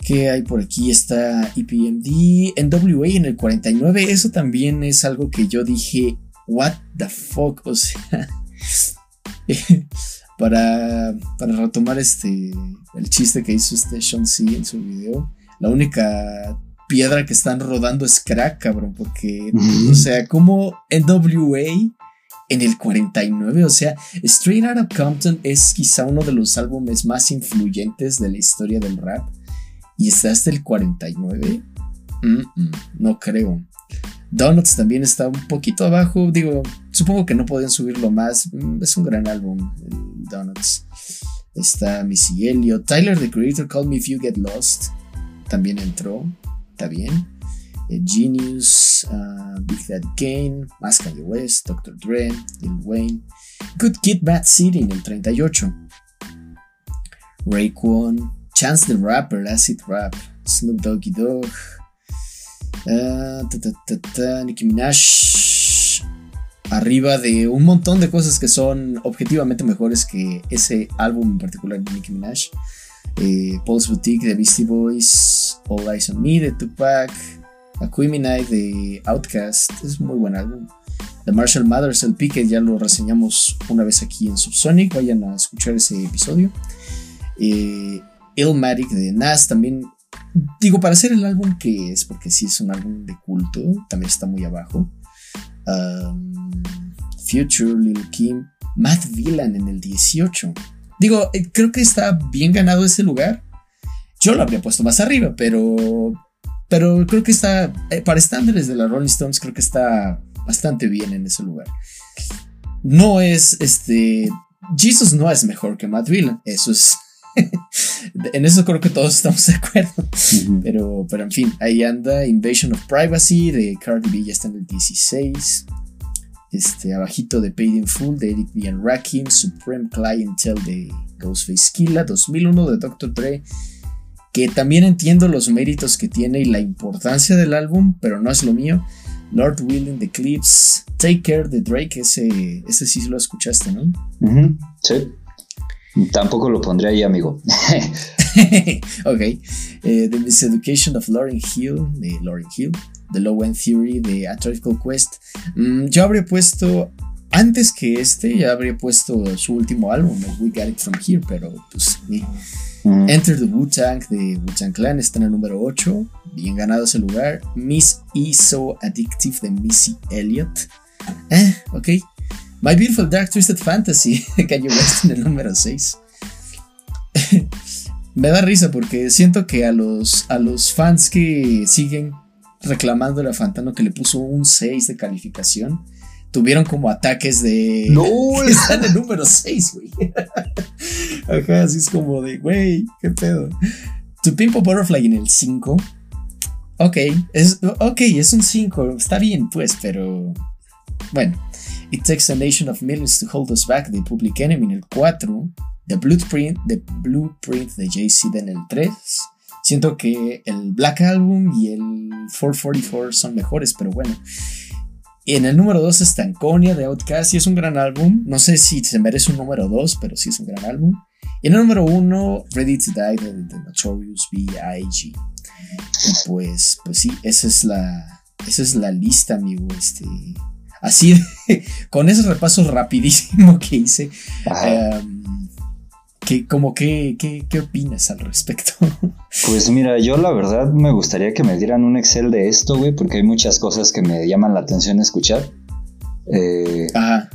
¿Qué hay por aquí? Está EPMD, NWA en el 49. Eso también es algo que yo dije, what the fuck, o sea, para, para retomar este, el chiste que hizo este Sean C en su video, la única piedra que están rodando es crack, cabrón, porque, o sea, como NWA en el 49, o sea, Straight Outta Compton es quizá uno de los álbumes más influyentes de la historia del rap y está hasta el 49. Mm, mm, no creo. Donuts también está un poquito abajo. Digo, supongo que no podían subirlo más. Mm, Es un gran álbum, el Donuts. Está Missy Elliott. Tyler the Creator, Call Me If You Get Lost. También entró. Está bien. Eh, Genius, ah, Big Daddy Kane, más Kanye West, Dr. Dre, Lil Wayne. Good Kid, Bad City en el 38. Raekwon, Chance the Rapper, Acid Rap, Snoop Doggy Dogg. Ah, Nicki Minaj arriba de un montón de cosas que son objetivamente mejores que ese álbum en particular de Nicki Minaj. Eh, Paul's Boutique de Beastie Boys, All Eyes on Me de Tupac, Aquemini de Outkast, es muy buen álbum. The Marshall Mathers LP que ya lo reseñamos una vez aquí en Subsonic, vayan a escuchar ese episodio. Eh, Illmatic de Nas también digo, para hacer el álbum que es, porque sí es un álbum de culto, también está muy abajo. Um, Future, Lil Kim, Matt Villan en el 18. Digo, eh, creo que está bien ganado ese lugar. Yo lo habría puesto más arriba, pero. Pero creo que está. eh, para estándares de la Rolling Stones, creo que está bastante bien en ese lugar. No es este. Jesus no es mejor que Matt Villan. Eso es. en eso creo que todos estamos de acuerdo. Pero, pero en fin, ahí anda Invasion of Privacy de Cardi B, ya está en el 16. Este, abajito de Paid in Full de Eric B. and Rakim, Supreme Clientele de Ghostface Killa, 2001 de Dr. Dre, que también entiendo los méritos que tiene y la importancia del álbum, pero no es lo mío. Lord Willing de Clips, Take Care de Drake, ese, ese sí lo escuchaste, ¿no? Ujú, Sí. Tampoco lo pondré ahí, amigo. ok. Eh, The Miseducation of Lauryn Hill de Lauryn Hill. The Low End Theory de A Quest. Mm, yo habría puesto. Antes que este, ya habría puesto su último álbum, We Got It From Here, pero pues. eh. Ujú. Enter the Wu-Tang de Wu-Tang Clan está en el número 8. Bien ganado ese lugar. Miss E So Addictive de Missy Elliott. Eh, ok. My Beautiful Dark Twisted Fantasy de Kanye West en el número 6. Me da risa porque siento que a los, a los fans que siguen reclamando a Fantano que le puso un 6 de calificación, tuvieron como ataques de... No, está en el número 6, güey. Ajá, así es como de, güey, qué pedo. To Pimp a Butterfly en el 5. Ok, es, ok, es un 5, está bien, pues, pero. Bueno. It Takes a Nation of Millions to Hold Us Back de Public Enemy en el 4. The Blueprint, The Blueprint de Jay-Z en el 3. Siento que el Black Album y el 444 son mejores, pero bueno. Y en el número 2 está Anconia de Outkast y es un gran álbum. No sé si se merece un número 2, pero sí es un gran álbum. En el número uno, Ready to Die de The Notorious B.I.G. Y pues, pues sí, esa es la, esa es la lista, amigo. Este, así, de- con ese repaso rapidísimo que hice, em, que, como que, que- ¿qué opinas al respecto? Pues mira, yo la verdad me gustaría que me dieran un Excel de esto, güey, porque hay muchas cosas que me llaman la atención escuchar. Eh, Ajá,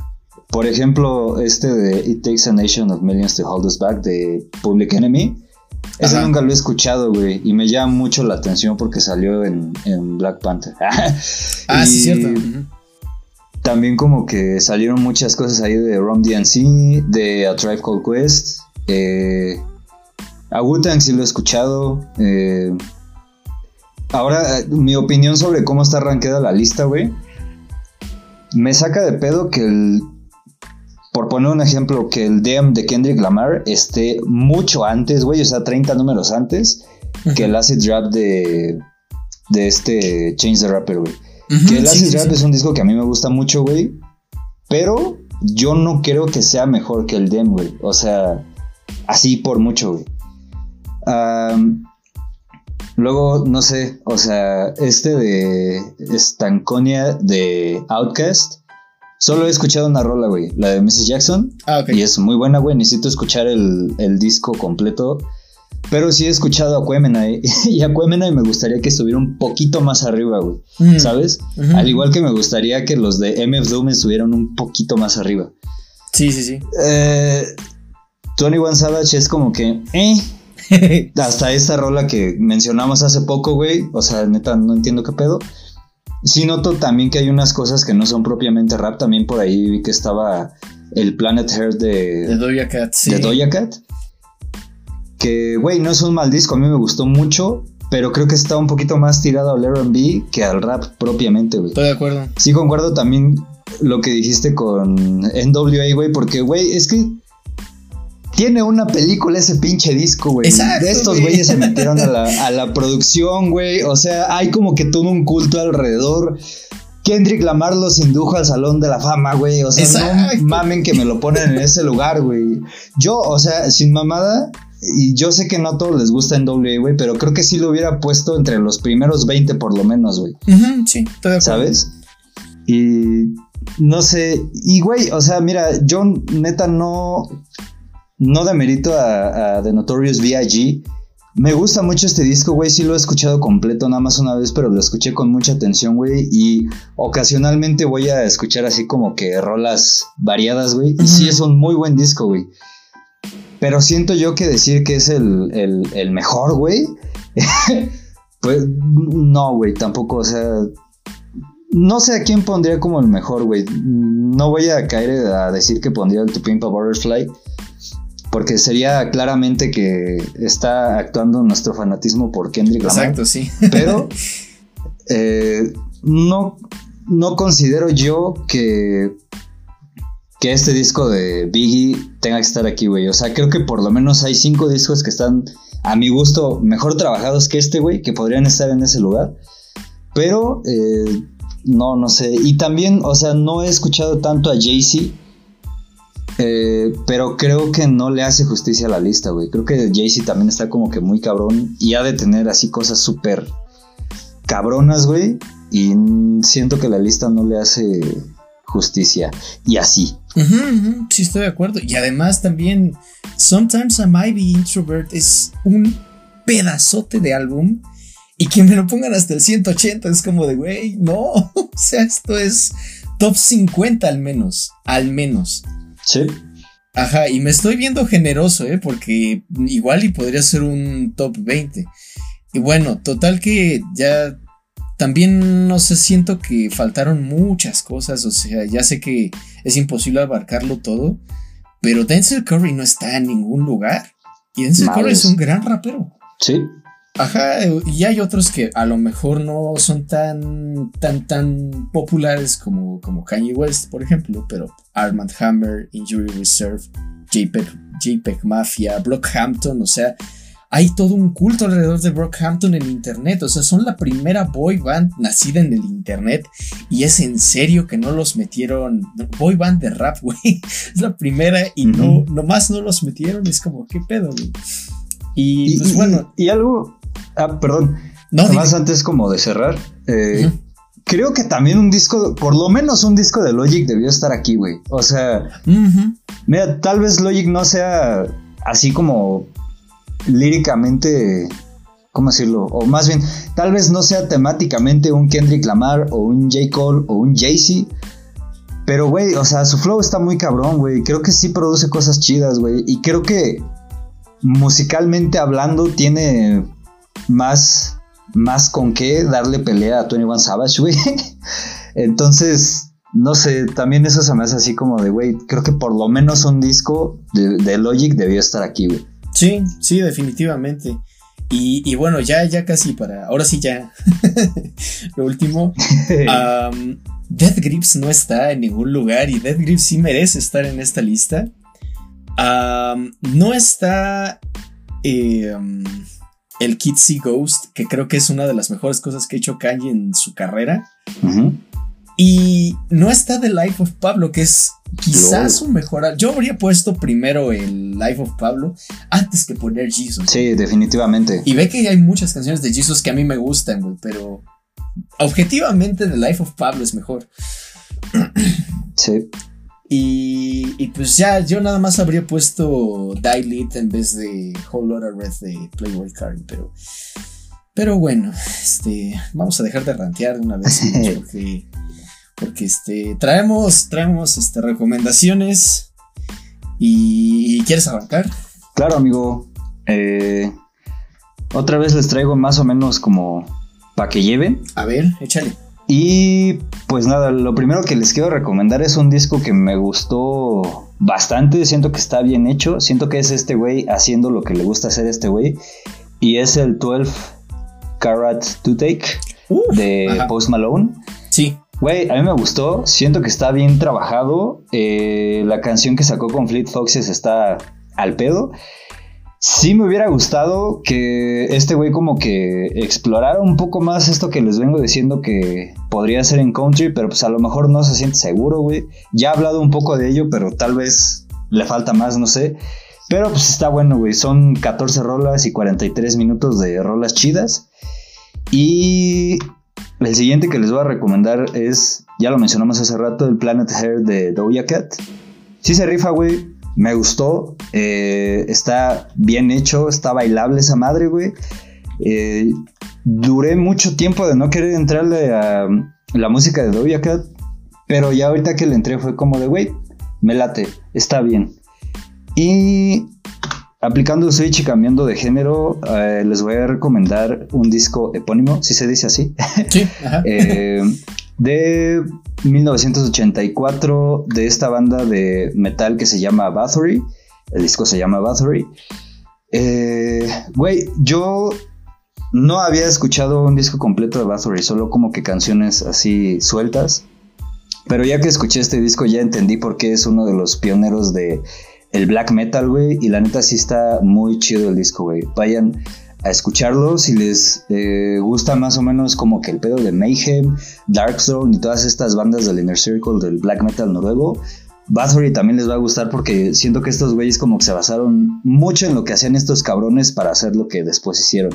por ejemplo, este de It Takes a Nation of Millions to Hold Us Back de Public Enemy. Ese Ajá. nunca lo he escuchado, güey, y me llama mucho la atención porque salió en, en Black Panther. ah, sí, cierto. También como que salieron muchas cosas ahí de Rom DNC, de A Tribe Called Quest. Eh, a Wu-Tang sí lo he escuchado. eh, ahora, eh, mi opinión sobre cómo está arranqueada la lista, güey. Me saca de pedo que el... Por poner un ejemplo, que el DM de Kendrick Lamar esté mucho antes, güey, o sea, 30 números antes, que el Acid Rap de, de este Change the Rapper, güey. Que el sí, Acid sí, Rap sí. es un disco que a mí me gusta mucho, güey. Pero yo no creo que sea mejor que el Dem, güey. O sea, así por mucho, güey. Luego, no sé, o sea, este de Stanconia de Outcast. Solo he escuchado una rola, güey. La de Mrs. Jackson. Ah, ok. Y es muy buena, güey. Necesito escuchar el, el disco completo. Pero sí he escuchado a Quemenai. y a Quemenai me gustaría que estuviera un poquito más arriba, güey. Mm, ¿Sabes? Al igual que me gustaría que los de MF Doom estuvieran un poquito más arriba. Sí, sí, sí. Eh, 21 Savage es como que, eh, hasta esta rola que mencionamos hace poco, güey. O sea, neta, no entiendo qué pedo. Sí noto también que hay unas cosas que no son propiamente rap. También por ahí vi que estaba el Planet Heart de de, Doja Cat, sí. de Doja Cat. Que, güey, no es un mal disco. A mí me gustó mucho. Pero creo que está un poquito más tirado al R&B que al rap propiamente, güey. Estoy de acuerdo. Sí, concuerdo también lo que dijiste con NWA, güey, porque, güey, es que tiene una película ese pinche disco, güey. Exacto, Estos güey. güeyes se metieron a la, a la producción, güey. O sea, hay como que todo un culto alrededor. Kendrick Lamar los indujo al Salón de la Fama, güey. O sea, Exacto. no mamen que me lo ponen en ese lugar, güey. Yo, o sea, sin mamada, y yo sé que no a todos les gusta NWA, güey, pero creo que sí lo hubiera puesto entre los primeros 20 por lo menos, güey. Sí, estoy de acuerdo. ¿sabes? Y no sé, y güey, o sea, mira, yo neta no, no demerito a, a The Notorious B.I.G. Me gusta mucho este disco, güey, sí lo he escuchado completo nada más una vez, pero lo escuché con mucha atención, güey, y ocasionalmente voy a escuchar así como que rolas variadas, güey, y sí es un muy buen disco, güey. Pero siento yo que decir que es el, el, el mejor, güey, pues no, güey, tampoco, o sea, no sé a quién pondría como el mejor, güey. No voy a caer a decir que pondría el To Pimp a Butterfly. Porque sería claramente que está actuando nuestro fanatismo por Kendrick Lamar. Exacto, sí. Pero eh, no, no considero yo que, que este disco de Biggie tenga que estar aquí, güey. O sea, creo que por lo menos hay cinco discos que están, a mi gusto, mejor trabajados que este, güey, que podrían estar en ese lugar. Pero, eh, no, no sé. Y también, o sea, no he escuchado tanto a Jay-Z. eh, pero creo que no le hace justicia a la lista, güey. Creo que Jay-Z también está como que muy cabrón y ha de tener así cosas súper cabronas, güey. Y siento que la lista no le hace justicia. Y así. Ujú, sí, estoy de acuerdo. Y además también, Sometimes I Might Be Introvert es un pedazote de álbum. Y que me lo pongan hasta el 180 es como de, güey, no. O sea, esto es top 50 al menos. Al menos. Sí. Ajá, y me estoy viendo generoso, ¿eh? Porque igual y podría ser un top 20. Y bueno, total que ya también no sé, siento que faltaron muchas cosas, o sea, ya sé que es imposible abarcarlo todo, pero Denzel Curry no está en ningún lugar. Y Denzel Curry es un gran rapero. Sí. Ajá, y hay otros que a lo mejor no son tan, tan, tan populares como, como Kanye West, por ejemplo, pero Armand Hammer, Injury Reserve, JPEG, JPEG Mafia, Blockhampton, o sea, hay todo un culto alrededor de Brockhampton en internet. O sea, son la primera boy band nacida en el internet. Y es en serio que no los metieron. Boy band de rap, güey. Es la primera y no, nomás no los metieron. Es como, ¿qué pedo, güey? Y, pues bueno. Y, algo. Ah, perdón. No, más antes como de cerrar. Eh, creo que también un disco, por lo menos un disco de Logic debió estar aquí, güey. O sea, mira, tal vez Logic no sea así como líricamente, ¿cómo decirlo? O más bien, tal vez no sea temáticamente un Kendrick Lamar o un J. Cole o un Jay-Z. Pero, güey, o sea, su flow está muy cabrón, güey. Creo que sí produce cosas chidas, güey. Y creo que musicalmente hablando tiene más más con qué darle pelea a Tony One Savage, güey. Entonces, no sé, también eso se me hace así como de, güey, creo que por lo menos un disco de, Logic debió estar aquí, güey. Sí, sí, definitivamente. Y, bueno, ya, ya casi para. Ahora sí, ya. Lo último. Death Grips no está en ningún lugar y Death Grips sí merece estar en esta lista. no está. Eh, el Kitsy Ghost, que creo que es una de las mejores cosas que ha hecho Kanye en su carrera. Y no está The Life of Pablo, que es quizás un mejor. Yo habría puesto primero el Life of Pablo antes que poner Jesus. Sí, definitivamente. Y ve que hay muchas canciones de Jesus que a mí me gustan, güey, pero objetivamente The Life of Pablo es mejor. Sí. Y, pues ya, yo nada más habría puesto Dilate en vez de Whole Lotta Red de Playboy Card, pero. Pero bueno, este. Vamos a dejar de rantear de una vez. porque. Porque este. Traemos. Traemos este. recomendaciones. Y. ¿Quieres arrancar? Claro, amigo. Eh, otra vez les traigo más o menos como. para que lleven. A ver, échale. Y pues nada, lo primero que les quiero recomendar es un disco que me gustó bastante, siento que está bien hecho, siento que es este güey haciendo lo que le gusta hacer este güey y es el 12 Carat to Take de Post Malone. Sí. Güey, a mí me gustó, siento que está bien trabajado, eh, la canción que sacó con Fleet Foxes está al pedo. Sí me hubiera gustado que este güey como que explorara un poco más esto que les vengo diciendo que podría ser en country, pero pues a lo mejor no se siente seguro, güey. Ya he hablado un poco de ello, pero tal vez le falta más, no sé. Pero pues está bueno, güey. Son 14 rolas y 43 minutos de rolas chidas. Y el siguiente que les voy a recomendar es, ya lo mencionamos hace rato, el Planet Hair de Doja Cat. Sí se rifa, güey me gustó. Eh, está bien hecho, está bailable esa madre, güey. Eh, duré mucho tiempo de no querer entrarle a la música de Doja Cat, pero ya ahorita que le entré fue como de, güey, me late, está bien. Y aplicando el switch y cambiando de género, eh, les voy a recomendar un disco epónimo, si se dice así. Sí, ajá. de 1984 de esta banda de metal que se llama Bathory. El disco se llama Bathory. Eh, güey, yo no había escuchado un disco completo de Bathory, solo como que canciones así sueltas. Pero ya que escuché este disco ya entendí por qué es uno de los pioneros de el black metal, güey. Y la neta sí está muy chido el disco, güey. Vayan a escucharlo si les eh, gusta más o menos como que el pedo de Mayhem, Darkstone y todas estas bandas del Inner Circle del black metal noruego. Bathory también les va a gustar porque siento que estos güeyes como que se basaron mucho en lo que hacían estos cabrones para hacer lo que después hicieron.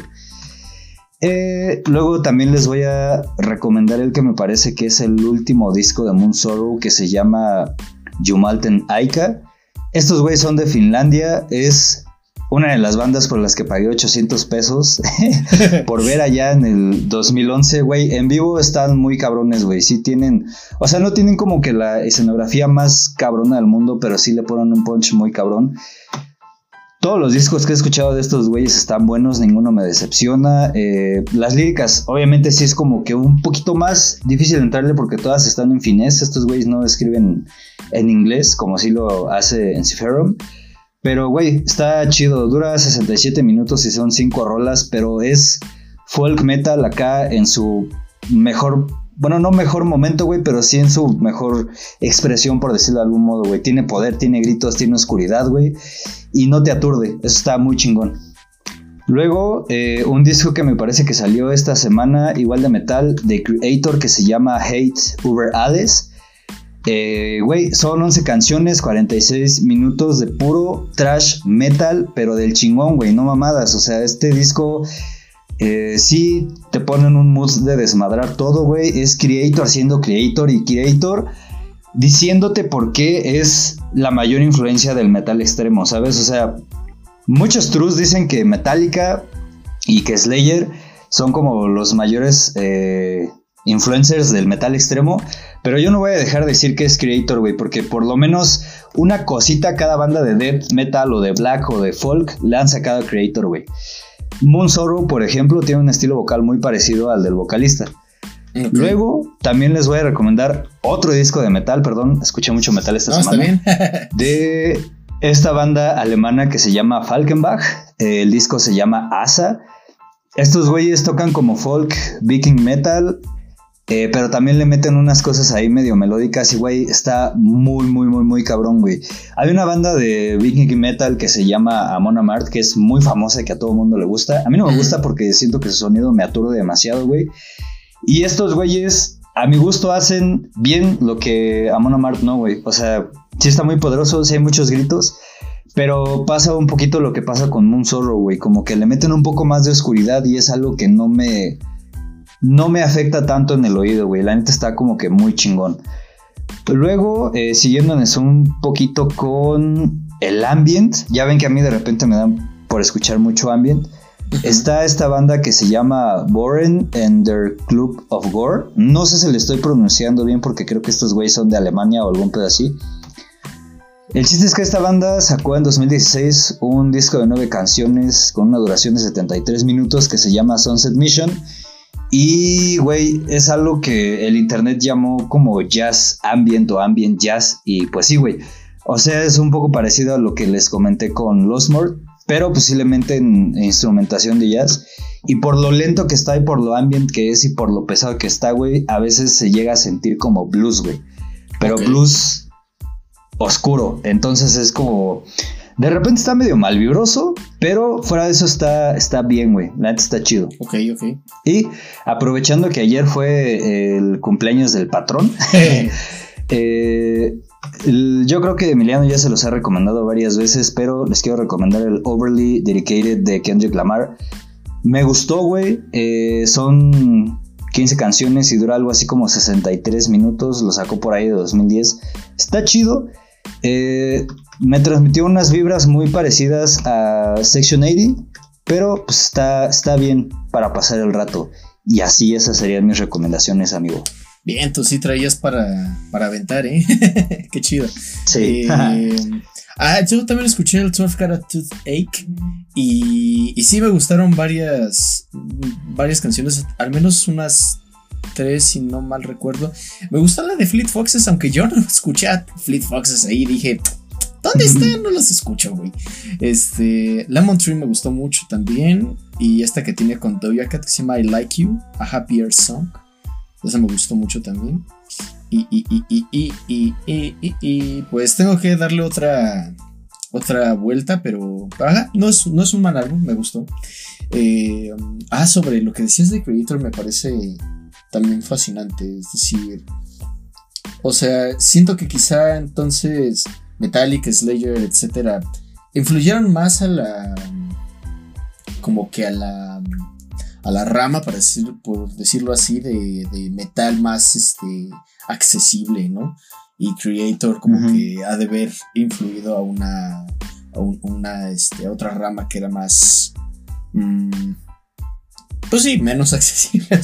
Eh, luego también les voy a recomendar el que me parece que es el último disco de Moon Sorrow que se llama Jumalten Aika. Estos güeyes son de Finlandia, es una de las bandas por las que pagué 800 pesos por ver allá en el 2011, güey. En vivo están muy cabrones, güey. Sí tienen, o sea, no tienen como que la escenografía más cabrona del mundo, pero sí le ponen un punch muy cabrón. Todos los discos que he escuchado de estos güeyes están buenos, ninguno me decepciona. Eh, las líricas, obviamente, sí es como que un poquito más difícil entrarle porque todas están en finés. Estos güeyes no escriben en inglés como sí lo hace en Ciferum. Pero, güey, está chido. Dura 67 minutos y son 5 rolas, pero es folk metal acá en su mejor. Bueno, no mejor momento, güey, pero sí en su mejor expresión, por decirlo de algún modo, güey. Tiene poder, tiene gritos, tiene oscuridad, güey. Y no te aturde. Eso está muy chingón. Luego, eh, un disco que me parece que salió esta semana, igual de metal, de Creator, que se llama Hate Uber Eh, güey, son 11 canciones, 46 minutos de puro trash metal, pero del chingón, güey, no mamadas. O sea, este disco eh, sí te ponen un mood de desmadrar todo, güey. Es Creator siendo Creator y Creator diciéndote por qué es la mayor influencia del metal extremo, ¿sabes? O sea, muchos trus dicen que Metallica y que Slayer son como los mayores eh, influencers del metal extremo, pero yo no voy a dejar de decir que es Creator, güey, porque por lo menos una cosita cada banda de death metal o de black o de folk le han sacado a Creator, güey. Moon Sorrow, por ejemplo, tiene un estilo vocal muy parecido al del vocalista. Luego, también les voy a recomendar otro disco de metal, perdón, escuché mucho metal esta semana. de esta banda alemana que se llama Falkenbach. El disco se llama Asa. Estos güeyes tocan como folk, viking metal, eh, pero también le meten unas cosas ahí medio melódicas y, güey, está muy, muy, muy, muy cabrón, güey. Hay una banda de viking metal que se llama Amon Amarth, que es muy famosa y que a todo el mundo le gusta. A mí no me gusta porque siento que su sonido me aturde demasiado, güey. Y estos güeyes, a mi gusto, hacen bien lo que Amon Amarth no, güey. O sea, sí está muy poderoso, sí hay muchos gritos. Pero pasa un poquito lo que pasa con Moon Sorrow, güey. Como que le meten un poco más de oscuridad y es algo que no me. No me afecta tanto en el oído, güey. La neta está como que muy chingón. Luego, eh, eso un poquito con el ambient. Ya ven que a mí de repente me dan por escuchar mucho ambient. Está esta banda que se llama Boren and their Club of Gore. No sé si le estoy pronunciando bien porque creo que estos güeyes son de Alemania o algún pedo así. El chiste es que esta banda sacó en 2016 un disco de nueve canciones con una duración de 73 minutos que se llama Sunset Mission. Y, güey, es algo que el internet llamó como jazz ambient o ambient jazz. Y pues sí, güey. O sea, es un poco parecido a lo que les comenté con Lost pero posiblemente en instrumentación de jazz. Y por lo lento que está y por lo ambient que es y por lo pesado que está, güey, a veces se llega a sentir como blues, güey. Pero blues oscuro. Entonces es como... De repente está medio mal vibroso, pero fuera de eso está, está bien, güey. La neta está chido. Ok, ok. Y aprovechando que ayer fue el cumpleaños del patrón, eh, yo creo que Emiliano ya se los ha recomendado varias veces, pero les quiero recomendar el Overly Dedicated de Kendrick Lamar. Me gustó, güey. Eh, son 15 canciones y dura algo así como 63 minutos. Lo sacó por ahí de 2010. Está chido. Eh, me transmitió unas vibras muy parecidas a Section 80, pero pues está, está bien para pasar el rato. Y así esas serían mis recomendaciones, amigo. Bien, tú sí traías para, para aventar, ¿eh? Qué chido. Sí. Eh, ah, yo también escuché el Turf Got a Toothache y, y sí me gustaron varias, varias canciones, al menos unas tres, si no mal recuerdo. Me gustó la de Fleet Foxes, aunque yo no escuché a Fleet Foxes ahí, dije, ¿dónde están? No las escucho, güey. Este, Lemon Tree me gustó mucho también y esta que tiene con Doja Cat que se llama I Like You, A Happier Song. Esa me gustó mucho también. Y, y, y, y, y, y, y, pues tengo que darle otra otra vuelta, pero no, es, no es un mal álbum, me gustó. Eh, ah, sobre lo que decías de Creator me parece también fascinante, es decir, o sea, siento que quizá entonces Metallica, Slayer, etcétera, influyeron más a la como que a la a la rama, para decir, por decirlo así, de, metal más este, accesible, ¿no? Y Creator como que ha de haber influido a una, a una este, otra rama que era más... Mm, pues sí, menos accesible.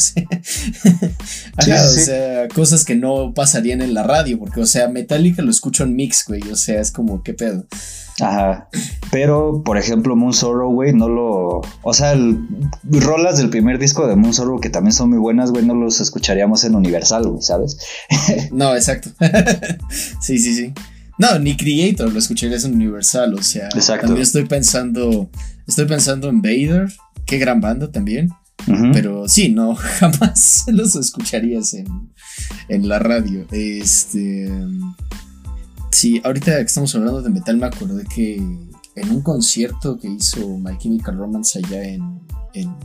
O sea, cosas que no pasarían en la radio, porque, o sea, Metallica lo escucho en mix, güey, o sea, es como, ¿qué pedo? Ajá. Pero, por ejemplo, Moon Sorrow, güey, no lo. O sea, el... rolas del primer disco de Moon Sorrow, que también son muy buenas, güey, no los escucharíamos en Universal, güey, ¿sabes? no, exacto. sí, sí, sí. No, ni Creator lo escucharías en Universal, o sea. Exacto. También estoy pensando. Estoy pensando en Vader, qué gran banda también. Pero sí, no, jamás los escucharías en, en la radio. Este. Sí, ahorita que estamos hablando de metal me acordé que en un concierto que hizo My Chemical Romance allá en, en,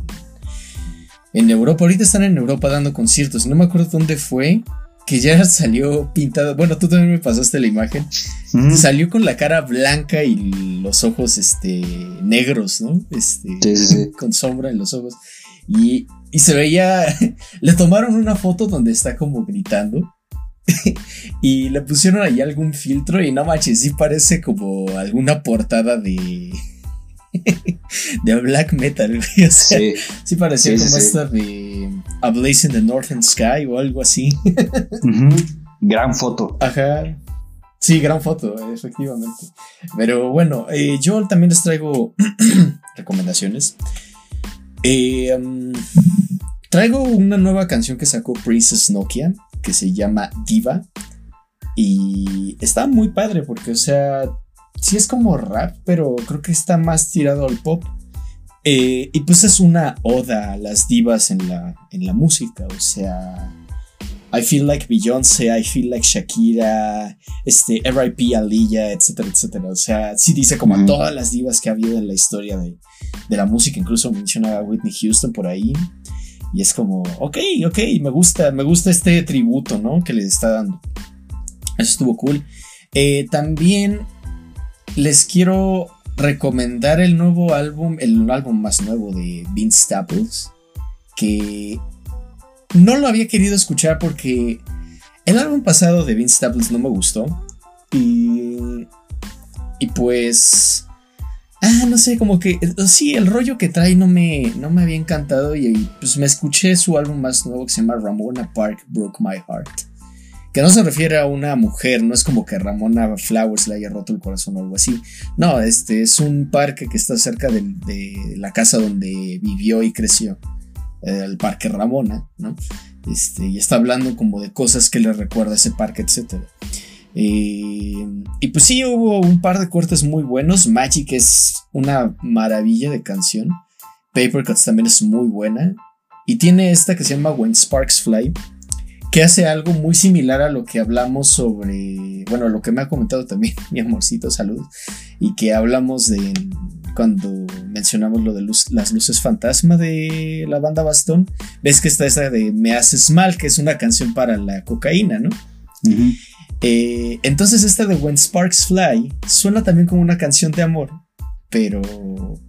en Europa. Ahorita están en Europa dando conciertos. No me acuerdo dónde fue. Que ya salió pintado. Bueno, tú también me pasaste la imagen. Mm, Salió con la cara blanca y los ojos este, negros, ¿no? Este, Sí, sí, sí. con sombra en los ojos. Y, y se veía, le tomaron una foto donde está como gritando. y le pusieron ahí algún filtro y no manches, sí parece como alguna portada de... de black metal, güey. O sea, sí, Sí. parecía Sí, como sí. esta de A Blaze in the Northern Sky o algo así. Ujú. Gran foto. Ajá. Sí, gran foto, efectivamente. Pero bueno, eh, yo también les traigo recomendaciones. Eh, um, traigo una nueva canción que sacó Princess Nokia, que se llama Diva. Y está muy padre porque, o sea, sí es como rap, pero creo que está más tirado al pop. Eh, y pues es una oda a las divas en la, en la música, o sea... I feel like Beyoncé, I feel like Shakira, este, RIP Aliyah, etcétera, etcétera. O sea, sí dice como a todas las divas que ha habido en la historia de, de la música. Incluso menciona a Whitney Houston por ahí. Y es como, ok, ok, me gusta, me gusta este tributo, ¿no? Que les está dando. Eso estuvo cool. Eh, también les quiero recomendar el nuevo álbum, el álbum más nuevo de Vince Staples. Que no lo había querido escuchar porque el álbum pasado de Vince Staples no me gustó. Y. Y pues. Ah, no sé, como que. Sí, el rollo que trae no me, no me había encantado. Y pues me escuché su álbum más nuevo que se llama Ramona Park Broke My Heart. Que no se refiere a una mujer, no es como que Ramona Flowers le haya roto el corazón o algo así. No, este es un parque que está cerca de, de la casa donde vivió y creció. Eh, el parque Ramona, ¿no? Este, y está hablando como de cosas que le recuerda a ese parque, etc. y pues sí, hubo un par de cortes muy buenos. Magic es una maravilla de canción. Paper Cuts también es muy buena. Y tiene esta que se llama When Sparks Fly, que hace algo muy similar a lo que hablamos sobre, bueno, lo que me ha comentado también mi amorcito, salud, y que hablamos de cuando mencionamos lo de luz- las luces fantasma de la banda Bastón, ves que está esa de Me haces mal, que es una canción para la cocaína, ¿no? Eh, entonces esta de When Sparks Fly suena también como una canción de amor, pero,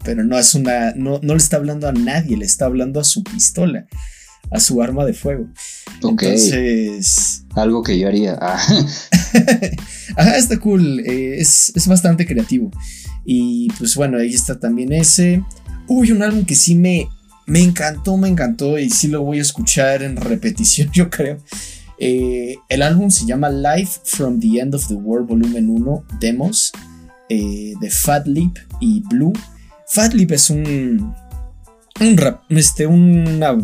pero no es una, no, no le está hablando a nadie, le está hablando a su pistola, a su arma de fuego. Ok. Entonces, Algo que yo haría. Ah, Ajá, está cool. eh, es, es bastante creativo. Y pues bueno, ahí está también ese. Uy, un álbum que sí me, me encantó, me encantó. Y sí lo voy a escuchar en repetición, yo creo. Eh, el álbum se llama Life from the End of the World Volumen 1 Demos eh, de Fat Lip y Blue. Fat Lip es un, un rap, este, una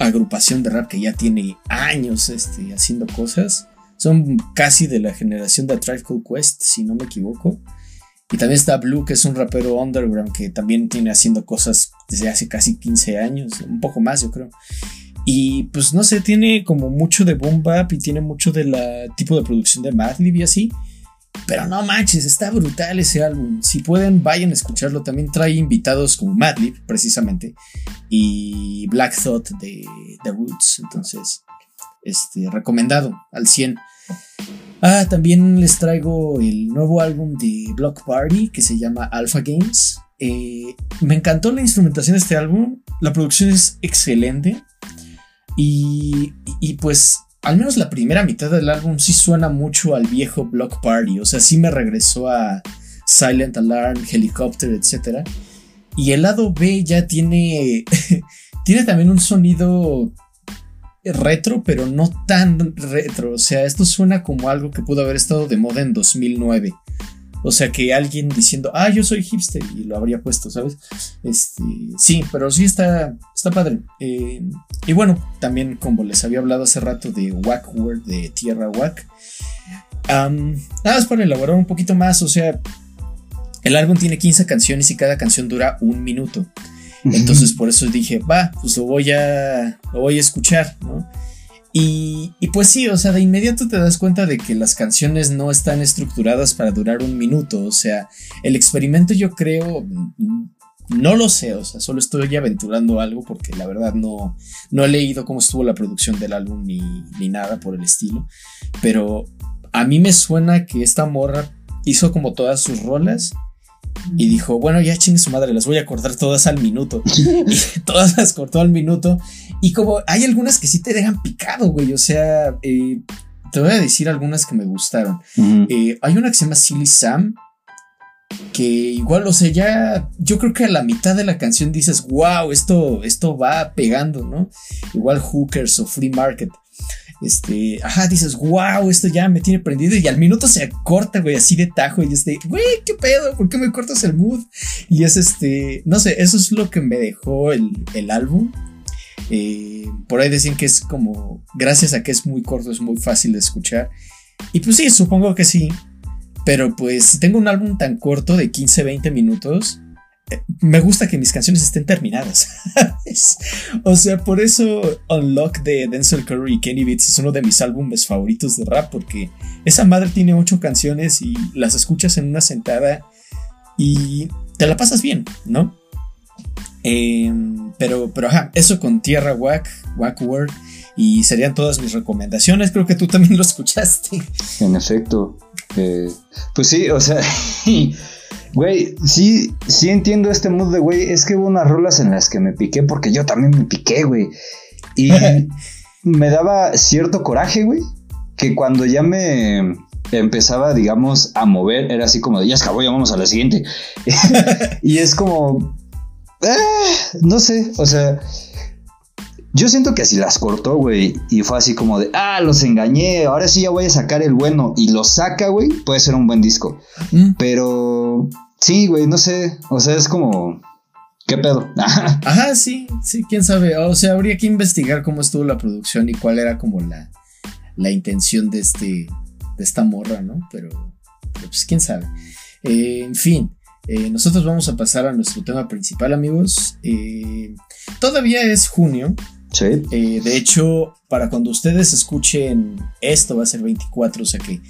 agrupación de rap que ya tiene años este, haciendo cosas. Son casi de la generación de Tribe Called Quest, si no me equivoco. Y también está Blue, que es un rapero underground que también tiene haciendo cosas desde hace casi 15 años, un poco más, yo creo. Y pues no sé, tiene como mucho de boom bap y tiene mucho de la tipo de producción de Madlib y así. Pero no manches, está brutal ese álbum. Si pueden, vayan a escucharlo. También trae invitados como Madlib, precisamente, y Black Thought de The Roots. Entonces, este, recomendado al 100. Ah, también les traigo el nuevo álbum de Block Party que se llama Alpha Games. Eh, me encantó la instrumentación de este álbum. La producción es excelente. Y, y pues, al menos la primera mitad del álbum sí suena mucho al viejo Block Party. O sea, sí me regresó a Silent Alarm, Helicopter, etc. Y el lado B ya tiene. tiene también un sonido retro, pero no tan retro. O sea, esto suena como algo que pudo haber estado de moda en 2009. O sea, que alguien diciendo, ah, yo soy hipster y lo habría puesto, ¿sabes? Este, sí, pero sí está, está padre. Eh, y bueno, también como les había hablado hace rato de Wack Word, de Tierra Wack. Um, nada más para elaborar un poquito más, o sea, el álbum tiene 15 canciones y cada canción dura un minuto. Entonces por eso dije, va, pues lo voy a, lo voy a escuchar, ¿no? Y, y, pues sí, o sea, de inmediato te das cuenta de que las canciones no están estructuradas para durar un minuto. O sea, el experimento yo creo, no lo sé, o sea, solo estoy aventurando algo porque la verdad no, no he leído cómo estuvo la producción del álbum ni, ni nada por el estilo. Pero a mí me suena que esta morra hizo como todas sus rolas y dijo, bueno, ya chingue su madre, las voy a cortar todas al minuto. y todas las cortó al minuto. Y como hay algunas que sí te dejan picado, güey. O sea, eh, te voy a decir algunas que me gustaron. Eh, hay una que se llama Silly Sam. Que igual, o sea, ya yo creo que a la mitad de la canción dices, wow, esto, esto va pegando, ¿no? Igual Hookers o Free Market este, ajá, dices, wow, esto ya me tiene prendido y al minuto se corta, güey, así de tajo y este, güey, ¿qué pedo? ¿Por qué me cortas el mood? Y es este, no sé, eso es lo que me dejó el, álbum. Eh, por ahí decían que es como, gracias a que es muy corto, es muy fácil de escuchar. Y pues sí, supongo que sí. Pero pues si tengo un álbum tan corto de 15, 20 minutos, me gusta que mis canciones estén terminadas. o sea, por eso Unlock de Denzel Curry y Kenny Beats es uno de mis álbumes favoritos de rap, porque esa madre tiene ocho canciones y las escuchas en una sentada y te la pasas bien, ¿no? Em, pero, pero ajá, eso con Tierra Wack, Wack Word, y serían todas mis recomendaciones. Creo que tú también lo escuchaste. En efecto. Eh, pues sí, o sea. Güey, sí, sí entiendo este mood de güey. Es que hubo unas rolas en las que me piqué porque yo también me piqué, güey. Y me daba cierto coraje, güey. Que cuando ya me empezaba, digamos, a mover, era así como de ya acabó, ya vamos a la siguiente. y es como. Eh, no sé, o sea. Yo siento que así las cortó, güey, y fue así como de, ah, los engañé, ahora sí ya voy a sacar el bueno, y lo saca, güey, puede ser un buen disco. Mm. Pero, sí, güey, no sé, o sea, es como, ¿qué pedo? Ajá, sí, sí, quién sabe, o sea, habría que investigar cómo estuvo la producción y cuál era como la, la intención de, este, de esta morra, ¿no? Pero, pues, quién sabe. Eh, en fin. Eh, nosotros vamos a pasar a nuestro tema principal, amigos. Eh, todavía es junio, eh, de hecho, para cuando ustedes escuchen esto va a ser 24, o sea que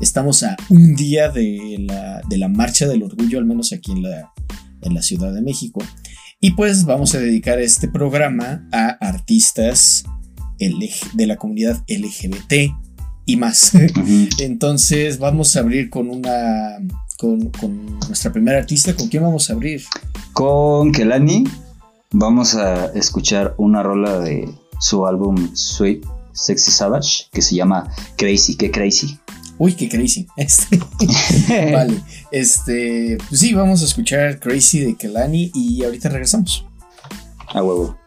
estamos a un día de la, marcha del orgullo, al menos aquí en la, en la Ciudad de México. Y pues vamos a dedicar este programa a artistas de la comunidad LGBT y más. Entonces vamos a abrir con una con, con, nuestra primera artista. ¿Con quién vamos a abrir? Con Kelani vamos a escuchar una rola de su álbum Sweet Sexy Savage que se llama Crazy, qué crazy. Uy, qué crazy. Este, vale. Este, pues sí, vamos a escuchar Crazy de Kelani y ahorita regresamos. A huevo.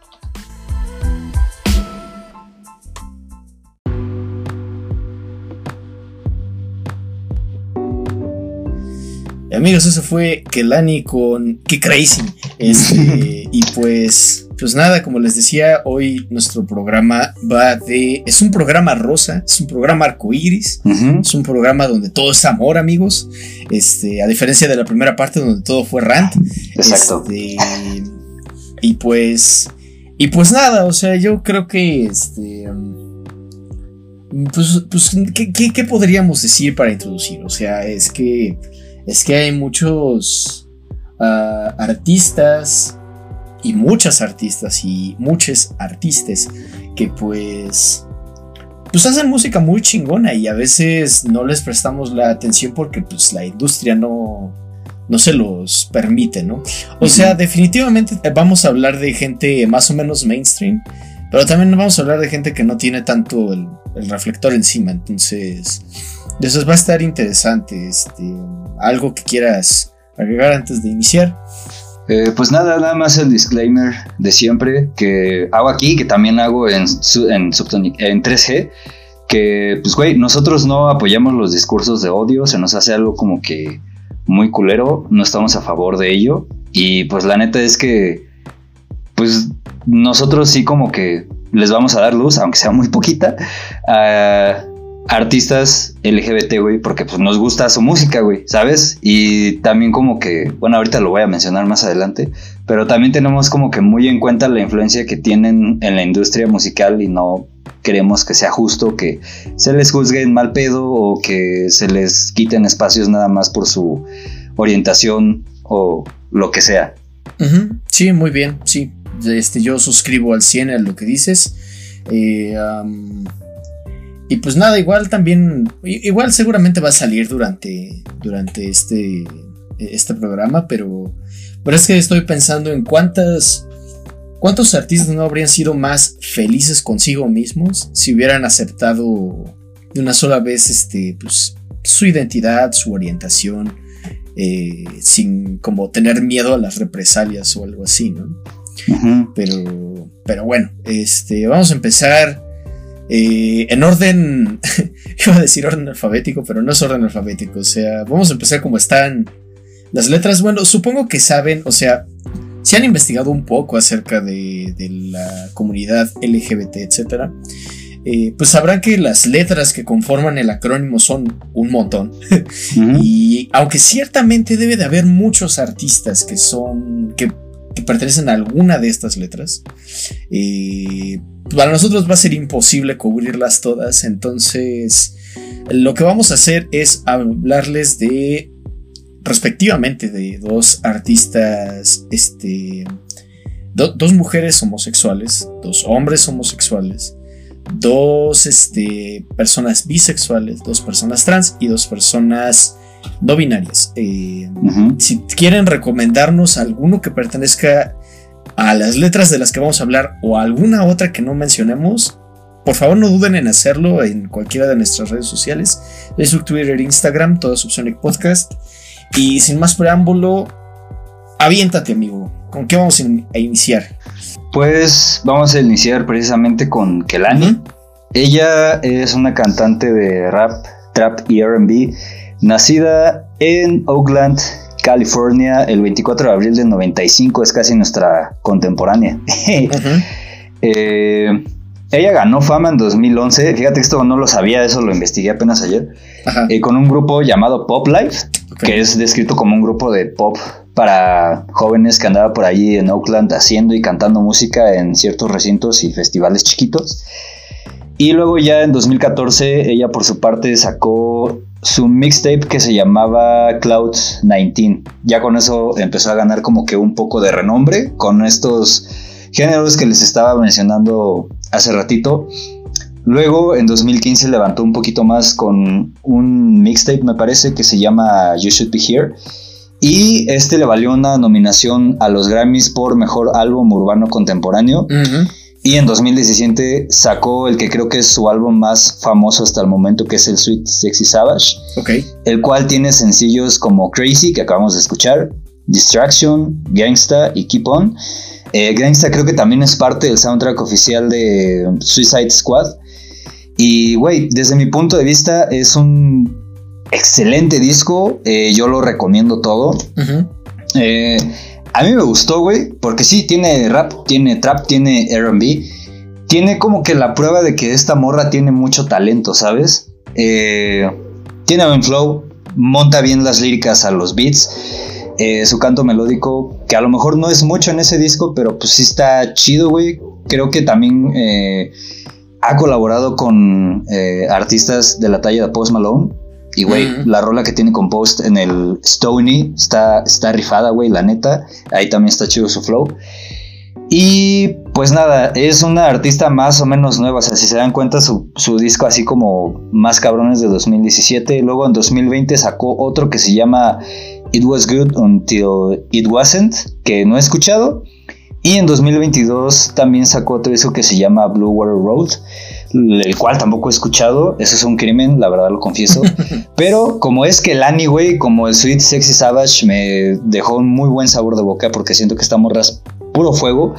Amigos, eso fue Kelani con Qué Crazy. Este, y pues, pues nada, como les decía, hoy nuestro programa va de. Es un programa rosa, es un programa arcoíris, es un programa donde todo es amor, amigos. Este, a diferencia de la primera parte donde todo fue rant. Exacto. Este, y pues. Y pues nada, o sea, yo creo que este. Pues, pues ¿qué, qué podríamos decir para introducir? O sea, es que es que hay muchos ah, artistas y muchas artistas y muchos artistas que pues pues hacen música muy chingona y a veces no les prestamos la atención porque pues la industria no no se los permite, ¿no? O sea, definitivamente vamos a hablar de gente más o menos mainstream, pero también vamos a hablar de gente que no tiene tanto el, el reflector encima, entonces eso va a estar interesante. Este, algo que quieras agregar antes de iniciar. Eh, pues nada, nada más el disclaimer de siempre que hago aquí, que también hago en, en, en 3G, que pues güey, nosotros no apoyamos los discursos de odio, se nos hace algo como que muy culero, no estamos a favor de ello y pues la neta es que pues nosotros sí como que les vamos a dar luz, aunque sea muy poquita, artistas LGBT, güey, porque pues nos gusta su música, güey, ¿sabes? Y también como que, bueno, ahorita lo voy a mencionar más adelante, pero también tenemos como que muy en cuenta la influencia que tienen en la industria musical y no queremos que sea justo que se les juzgue en mal pedo o que se les quiten espacios nada más por su orientación o lo que sea. Sí, muy bien, sí. Este, yo suscribo al 100 a lo que dices. Eh, y pues nada, igual también, igual seguramente va a salir durante, durante este, este programa, pero, pero es que estoy pensando en cuántas, cuántos artistas no habrían sido más felices consigo mismos si hubieran aceptado de una sola vez este, pues, su identidad, su orientación, eh, sin como tener miedo a las represalias o algo así, ¿no? Pero, pero bueno, este, vamos a empezar eh, en orden, iba a decir orden alfabético, pero no es orden alfabético. O sea, vamos a empezar como están las letras. Bueno, supongo que saben, o sea, si han investigado un poco acerca de, la comunidad LGBT, etc. Eh, pues sabrán que las letras que conforman el acrónimo son un montón. y aunque ciertamente debe de haber muchos artistas que son. que que pertenecen a alguna de estas letras. para nosotros va a ser imposible cubrirlas todas, entonces lo que vamos a hacer es hablarles de respectivamente de dos artistas, este, dos mujeres homosexuales, dos hombres homosexuales, dos este, personas bisexuales, dos personas trans y dos personas no binarias. Eh, si quieren recomendarnos alguno que pertenezca a las letras de las que vamos a hablar o alguna otra que no mencionemos, por favor no duden en hacerlo en cualquiera de nuestras redes sociales, Facebook, Twitter, Instagram, todo Subsonic Podcast. Y sin más preámbulo, aviéntate amigo, ¿con qué vamos a iniciar? Pues vamos a iniciar precisamente con Kelani. Ella es una cantante de rap, trap y RB Nacida en Oakland, California, el 24 de abril del 95, es casi nuestra contemporánea. Eh, ella ganó fama en 2011, fíjate que esto no lo sabía, eso lo investigué apenas ayer, eh, con un grupo llamado Pop Life, que es descrito como un grupo de pop para jóvenes que andaba por allí en Oakland haciendo y cantando música en ciertos recintos y festivales chiquitos. Y luego ya en 2014 ella por su parte sacó su mixtape que se llamaba Cloud 19. Ya con eso empezó a ganar como que un poco de renombre con estos géneros que les estaba mencionando hace ratito. Luego en 2015 levantó un poquito más con un mixtape me parece que se llama You Should Be Here. Y este le valió una nominación a los Grammys por Mejor Álbum Urbano Contemporáneo. Y en 2017 sacó el que creo que es su álbum más famoso hasta el momento, que es el Sweet Sexy Savage. Ok. El cual tiene sencillos como Crazy, que acabamos de escuchar, Distraction, Gangsta y Keep On. Eh, Gangsta creo que también es parte del soundtrack oficial de Suicide Squad. Y, güey, desde mi punto de vista es un excelente disco. Eh, yo lo recomiendo todo. eh, a mí me gustó, güey, porque sí, tiene rap, tiene trap, tiene RB. Tiene como que la prueba de que esta morra tiene mucho talento, ¿sabes? Eh, tiene buen flow, monta bien las líricas a los beats. Eh, su canto melódico, que a lo mejor no es mucho en ese disco, pero pues sí está chido, güey. Creo que también eh, ha colaborado con artistas de la talla de Post Malone. Y, güey, la rola que tiene con Post en el Stony está, está rifada, güey, la neta. Ahí también está chido su flow. Y pues nada, es una artista más o menos nueva. O sea, si se dan cuenta, su, disco así como más cabrones de 2017. Luego en 2020 sacó otro que se llama It Was Good Until It Wasn't, que no he escuchado. Y en 2022 también sacó otro disco que se llama Blue Water Road el cual tampoco he escuchado. Eso es un crimen, la verdad lo confieso. Pero como es que el Annie, güey, como el Sweet Sexy Savage me dejó un muy buen sabor de boca porque siento que esta morra puro fuego,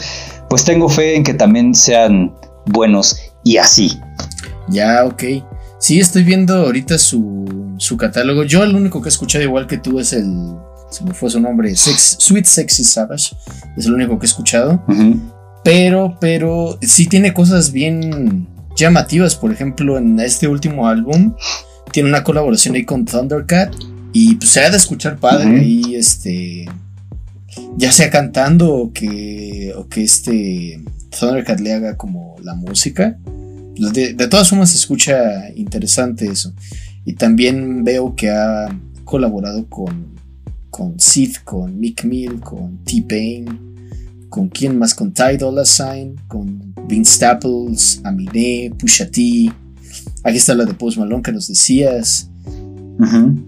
pues tengo fe en que también sean buenos y así. Ya, ok. Sí, estoy viendo ahorita su, su catálogo. Yo el único que he escuchado igual que tú es el... Se me fue su nombre, Sweet Sexy Savage. Es el único que he escuchado. Pero, pero sí tiene cosas bien llamativas. Por ejemplo, en este último álbum tiene una colaboración ahí con Thundercat. Y pues se ha de escuchar padre ahí, este. Ya sea cantando o que. o que este. Thundercat le haga como la música. De, de todas formas se escucha interesante eso. Y también veo que ha colaborado con, con Sid, con Mick Mill, con T-Pain, con quién más, con Ty Dolla Sign, con Vince Staples, Aminé, Pusha T. Aquí está la de Post Malone que nos decías.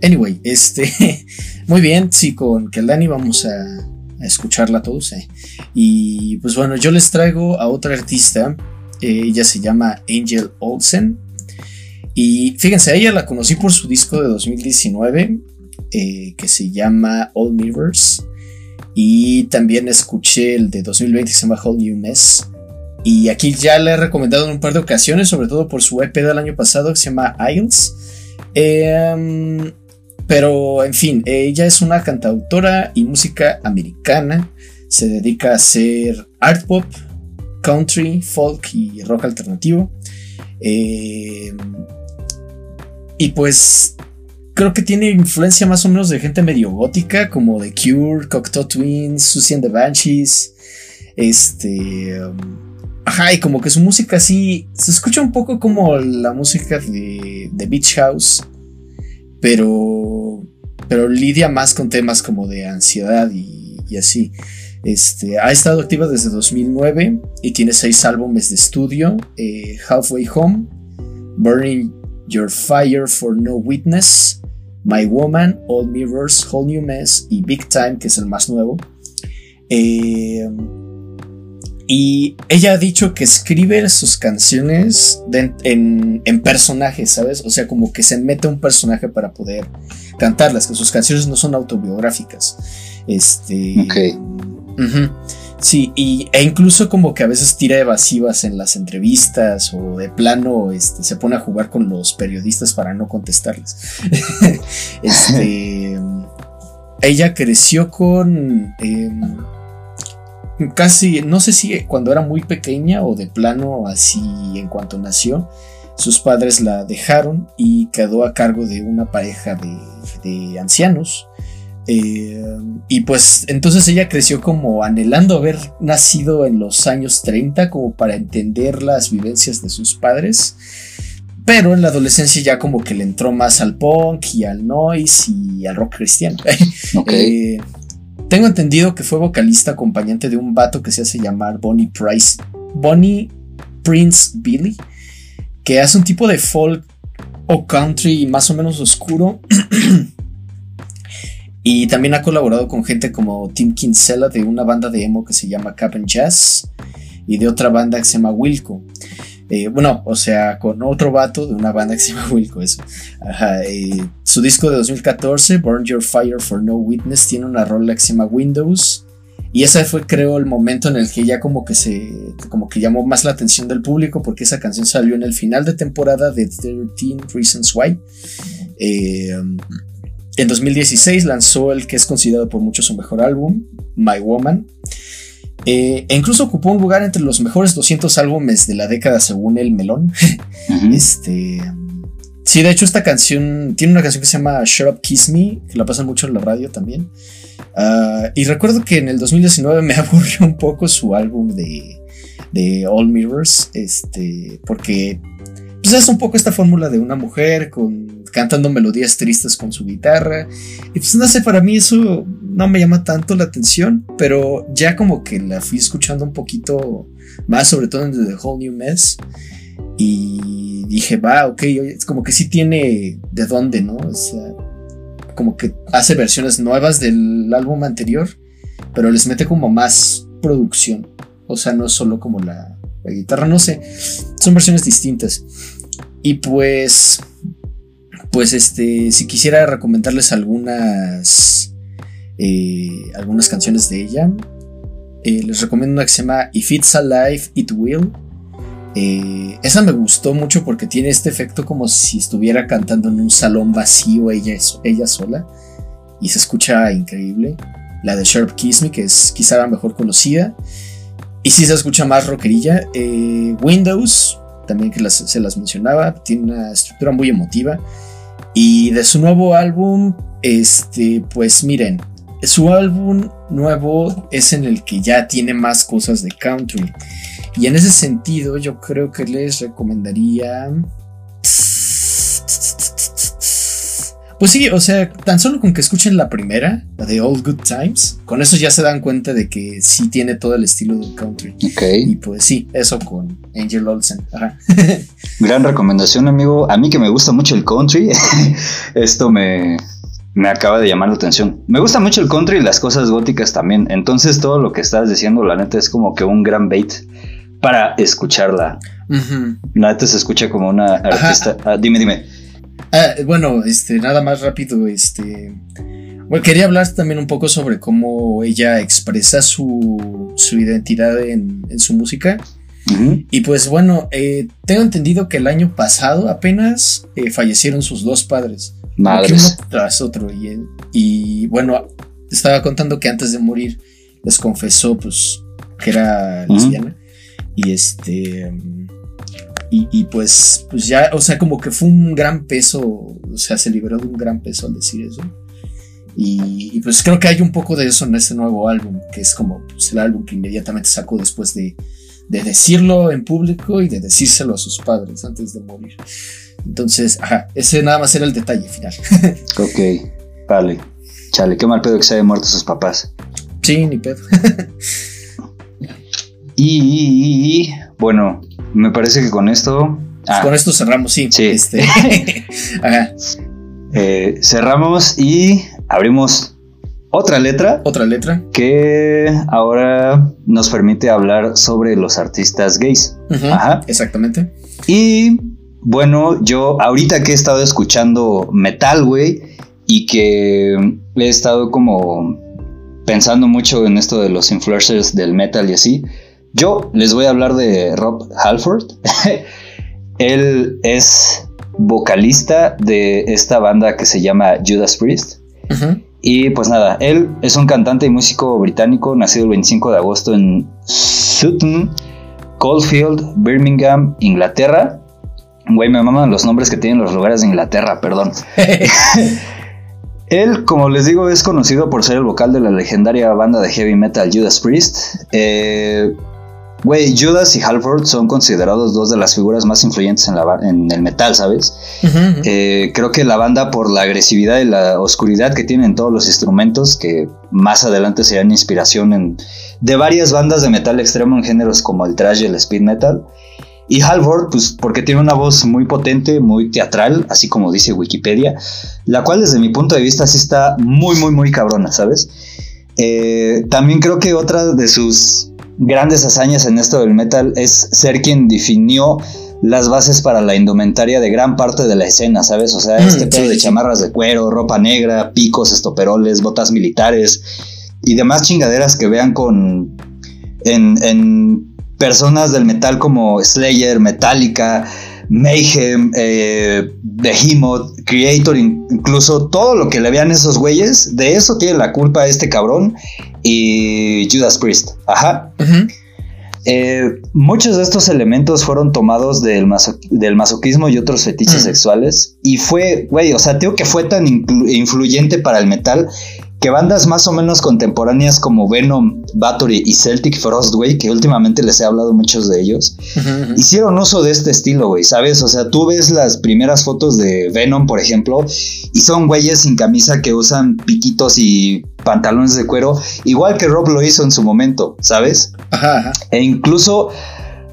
Anyway, este, muy bien, sí, con Keldani vamos a, escucharla todos. Eh. Y pues bueno, yo les traigo a otra artista, eh, ella se llama Angel Olsen. Y fíjense, ella la conocí por su disco de 2019 eh, que se llama All Mirrors. Y también escuché el de 2020 que se llama Whole New Mess. Y aquí ya le he recomendado en un par de ocasiones, sobre todo por su EP del año pasado que se llama Isles. Em, pero en fin, ella es una cantautora y música americana. Se dedica a hacer art pop, country, folk y rock alternativo. Eh, y pues creo que tiene influencia más o menos de gente medio gótica, como The Cure, Cocteau Twins, Susie and the Banshees. Este. Um, ajá, y como que su música así. Se escucha un poco como la música de, de Beach House. Pero. Pero lidia más con temas como de ansiedad y, así. Este, ha estado activa desde 2009 y tiene seis álbumes de estudio: eh, Halfway Home, Burning Your Fire for No Witness, My Woman, All Mirrors, Whole New Mess y Big Time, que es el más nuevo. Eh, y ella ha dicho que escribe sus canciones en, personajes, ¿sabes? O sea, como que se mete un personaje para poder cantarlas, que sus canciones no son autobiográficas. Este. Ok. Sí, y, e incluso como que a veces tira evasivas en las entrevistas o de plano este, se pone a jugar con los periodistas para no contestarles. este, ella creció con em, casi, no sé si cuando era muy pequeña o de plano así en cuanto nació, sus padres la dejaron y quedó a cargo de una pareja de ancianos eh, y pues entonces ella creció como anhelando haber nacido en los años 30 como para entender las vivencias de sus padres. Pero en la adolescencia ya como que le entró más al punk y al noise y al rock cristiano. Eh, tengo entendido que fue vocalista acompañante de un vato que se hace llamar Bonnie Price. Bonnie Prince Billy. Que hace un tipo de folk o country más o menos oscuro. Y también ha colaborado con gente como Tim Kinsella de una banda de emo que se llama Cabin Jazz y de otra banda que se llama Wilco. Eh, bueno, o sea, con otro vato de una banda que se llama Wilco, eso. Eh, su disco de 2014, Burn Your Fire for No Witness, tiene una rola que se llama Windows. Y ese fue, creo, el momento en el que ya como que se. como que llamó más la atención del público. Porque esa canción salió en el final de temporada de 13 Reasons Why. Eh, en 2016 lanzó el que es considerado por muchos su mejor álbum, My Woman. Eh, e incluso ocupó un lugar entre los mejores 200 álbumes de la década según el Melón. Este. Sí, de hecho, esta canción tiene una canción que se llama Shut Up Kiss Me, que la pasan mucho en la radio también. Ah, y recuerdo que en el 2019 me aburrió un poco su álbum de, de All Mirrors, este, porque pues es un poco esta fórmula de una mujer con cantando melodías tristes con su guitarra. Y pues no sé, para mí eso no me llama tanto la atención, pero ya como que la fui escuchando un poquito más, sobre todo en The Whole New Mess. Y dije, va, ok, es como que sí tiene de dónde, ¿no? O sea, como que hace versiones nuevas del álbum anterior, pero les mete como más producción. O sea, no solo como la guitarra, no sé, son versiones distintas. Y pues pues este, si quisiera recomendarles algunas, eh, algunas canciones de ella, eh, les recomiendo una que se llama If It's Alive, It Will. Eh, esa me gustó mucho porque tiene este efecto como si estuviera cantando en un salón vacío ella, ella sola y se escucha increíble. La de Sharp Kiss Me, que es quizá la mejor conocida. Y si se escucha más rockerilla. Windows también que se las mencionaba, tiene una estructura muy emotiva. Y de su nuevo álbum, este, pues miren, su álbum nuevo es en el que ya tiene más cosas de country. Y en ese sentido, yo creo que les recomendaría. Pues sí, o sea, tan solo con que escuchen la primera, la de All Good Times, con eso ya se dan cuenta de que sí tiene todo el estilo del country. Ok. Y pues sí, eso con Angel Olsen. Ajá. Gran recomendación, amigo. A mí que me gusta mucho el country, esto me, me acaba de llamar la atención. Me gusta mucho el country y las cosas góticas también. Entonces todo lo que estás diciendo, la neta, es como que un gran bait para escucharla. La neta se escucha como una artista. Ah, dime, dime. Ah, bueno, este, nada más rápido, este. Bueno, quería hablar también un poco sobre cómo ella expresa su, su identidad en, su música. Y pues bueno, eh, tengo entendido que el año pasado apenas eh, fallecieron sus dos padres. Madres. Uno tras otro. Y, y, bueno, estaba contando que antes de morir les confesó pues que era lesbiana. Y este y, pues, pues ya, o sea, como que fue un gran peso, o sea, se liberó de un gran peso al decir eso. Y, pues creo que hay un poco de eso en este nuevo álbum, que es como pues, el álbum que inmediatamente sacó después de, de decirlo en público y de decírselo a sus padres antes de morir. Entonces, ajá, ese nada más era el detalle final. ok, vale. Chale, qué mal pedo que se hayan muerto sus papás. Sí, ni pedo. y, bueno, me parece que con esto. Ah, con esto cerramos, sí. Sí. Este, ajá. Eh, cerramos y abrimos otra letra. Otra letra. Que ahora nos permite hablar sobre los artistas gays. Ajá. Exactamente. Y bueno, yo ahorita que he estado escuchando metal, güey, y que he estado como pensando mucho en esto de los influencers del metal y así, yo les voy a hablar de Rob Halford. Él es vocalista de esta banda que se llama Judas Priest. Y pues nada, él es un cantante y músico británico nacido el 25 de agosto en Sutton, Coldfield, Birmingham, Inglaterra. Güey, me maman los nombres que tienen los lugares de Inglaterra, perdón. Él, como les digo, es conocido por ser el vocal de la legendaria banda de heavy metal Judas Priest. Eh, Güey, Judas y Halford son considerados dos de las figuras más influyentes en, la, en el metal, ¿sabes? Eh, creo que la banda, por la agresividad y la oscuridad que tienen todos los instrumentos, que más adelante serán inspiración en, de varias bandas de metal extremo en géneros como el thrash y el speed metal. Y Halford, pues porque tiene una voz muy potente, muy teatral, así como dice Wikipedia, la cual desde mi punto de vista sí está muy, muy, muy cabrona, ¿sabes? Eh, también creo que otra de sus grandes hazañas en esto del metal es ser quien definió las bases para la indumentaria de gran parte de la escena, ¿sabes? O sea, mm, este pedo de chamarras de cuero, ropa negra, picos, estoperoles, botas militares y demás chingaderas que vean con en, en personas del metal como Slayer, Metallica, Mayhem, eh, Behemoth, Creator, incluso todo lo que le vean esos güeyes, de eso tiene la culpa este cabrón y Judas Priest. Ajá. Eh, muchos de estos elementos fueron tomados del, del masoquismo y otros fetiches sexuales. Y fue, güey, o sea, tengo que fue tan influyente para el metal que bandas más o menos contemporáneas como Venom, Battery y Celtic Frost, güey, que últimamente les he hablado muchos de ellos, hicieron uso de este estilo, güey, ¿sabes? O sea, tú ves las primeras fotos de Venom, por ejemplo, y son güeyes sin camisa que usan piquitos y pantalones de cuero, igual que Rob lo hizo en su momento, ¿sabes? E incluso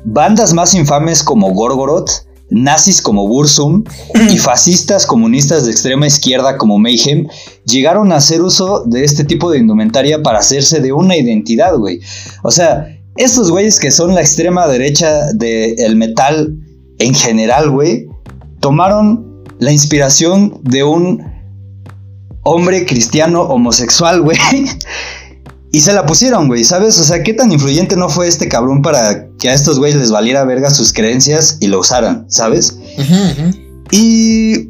bandas más infames como Gorgoroth, nazis como Bursum y fascistas comunistas de extrema izquierda como Mayhem llegaron a hacer uso de este tipo de indumentaria para hacerse de una identidad, güey. O sea, estos güeyes que son la extrema derecha del metal en general, güey, tomaron la inspiración de un hombre cristiano homosexual, güey. Y se la pusieron, güey, ¿sabes? O sea, ¿qué tan influyente no fue este cabrón para que a estos güeyes les valiera verga sus creencias y lo usaran, ¿sabes? Y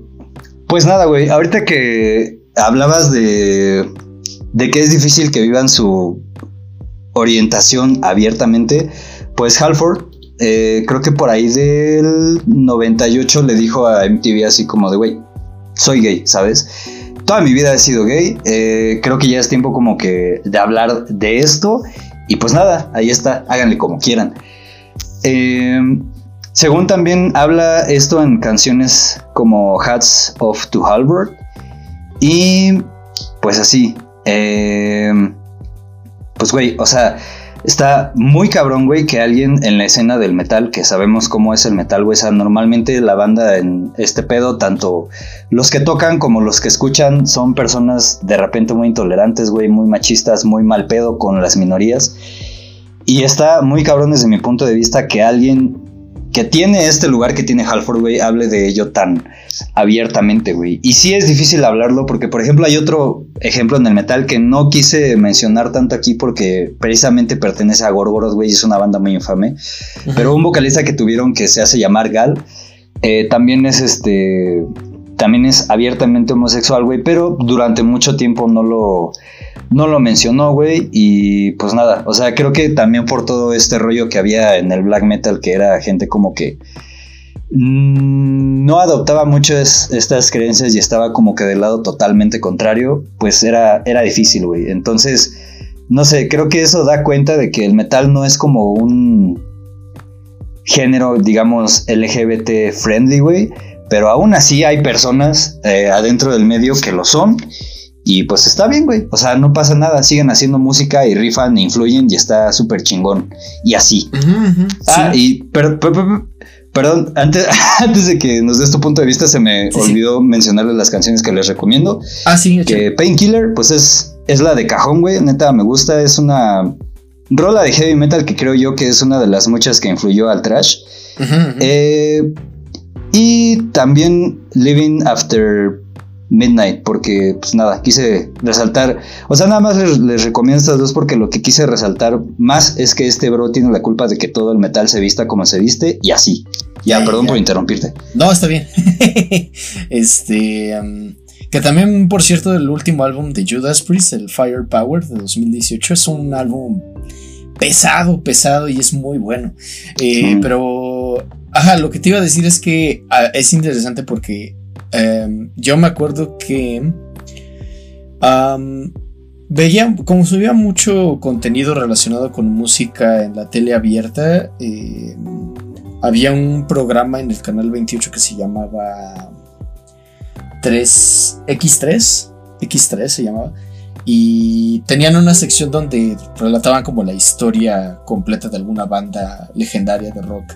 pues nada, güey, ahorita que hablabas de, de que es difícil que vivan su orientación abiertamente, pues Halford eh, creo que por ahí del 98 le dijo a MTV así como de, güey, soy gay, ¿sabes? Toda mi vida he sido gay, eh, creo que ya es tiempo como que de hablar de esto y pues nada, ahí está, háganle como quieran. Eh, según también habla esto en canciones como Hats of to Halbert y pues así, pues güey, o sea, Está muy cabrón, güey, que alguien en la escena del metal, que sabemos cómo es el metal, güey, o sea, normalmente la banda en este pedo, tanto los que tocan como los que escuchan, son personas de repente muy intolerantes, güey, muy machistas, muy mal pedo con las minorías. Y está muy cabrón desde mi punto de vista que alguien que tiene este lugar que tiene Halford, güey, hable de ello tan abiertamente, güey. Y sí es difícil hablarlo porque, por ejemplo, hay otro ejemplo en el metal que no quise mencionar tanto aquí porque precisamente pertenece a Gorgoroth, güey, es una banda muy infame. Pero un vocalista que tuvieron que se hace llamar Gal, eh, también es este, también es abiertamente homosexual, güey, pero durante mucho tiempo no lo no lo mencionó, güey, y pues nada, o sea, creo que también por todo este rollo que había en el black metal, que era gente como que mm, no adoptaba mucho estas creencias y estaba como que del lado totalmente contrario, pues era, era difícil, güey. Entonces, no sé, creo que eso da cuenta de que el metal no es como un género, digamos, LGBT friendly, güey, pero aún así hay personas eh, adentro del medio que lo son y pues está bien, güey. O sea, no pasa nada. Siguen haciendo música y rifan, e influyen y está súper chingón. Y así. ah, y perdón, antes, antes de que nos des tu punto de vista, se me olvidó mencionarles las canciones que les recomiendo. Ah, sí. Que Painkiller, pues es, es la de cajón, güey. Neta, me gusta. Es una rola de heavy metal que creo yo que es una de las muchas que influyó al trash. Eh, y también Living After Midnight, porque pues nada, quise resaltar, o sea, nada más les, recomiendo estas dos porque lo que quise resaltar más es que este bro tiene la culpa de que todo el metal se vista como se viste y así. Ya, perdón por interrumpirte. No, está bien. este, que también, por cierto, el último álbum de Judas Priest, el Firepower de 2018, es un álbum pesado, pesado y es muy bueno. Eh, pero, ajá, lo que te iba a decir es que ah, es interesante porque Em, yo me acuerdo que veía, como subía mucho contenido relacionado con música en la tele abierta, em, había un programa en el canal 28 que se llamaba 3 X3, X3 se llamaba, y tenían una sección donde relataban como la historia completa de alguna banda legendaria de rock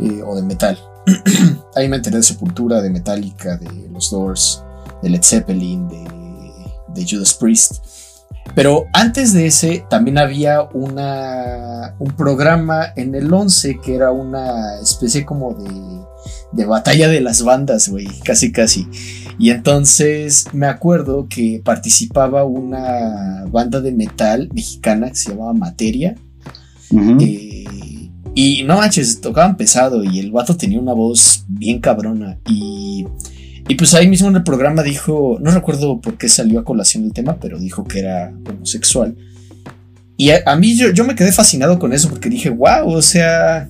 eh, o de metal. Ahí me enteré de Sepultura, de Metallica, de los Doors, de Led Zeppelin, de, Judas Priest. Pero antes de ese también había una, un programa en el 11 que era una especie como de, de batalla de las bandas, güey, casi casi. Y entonces me acuerdo que participaba una banda de metal mexicana que se llamaba Materia. Y no manches, tocaban pesado y el vato tenía una voz bien cabrona. Y, y pues ahí mismo en el programa dijo, no recuerdo por qué salió a colación el tema, pero dijo que era homosexual. Y a, mí yo, yo, me quedé fascinado con eso porque dije, wow, o sea...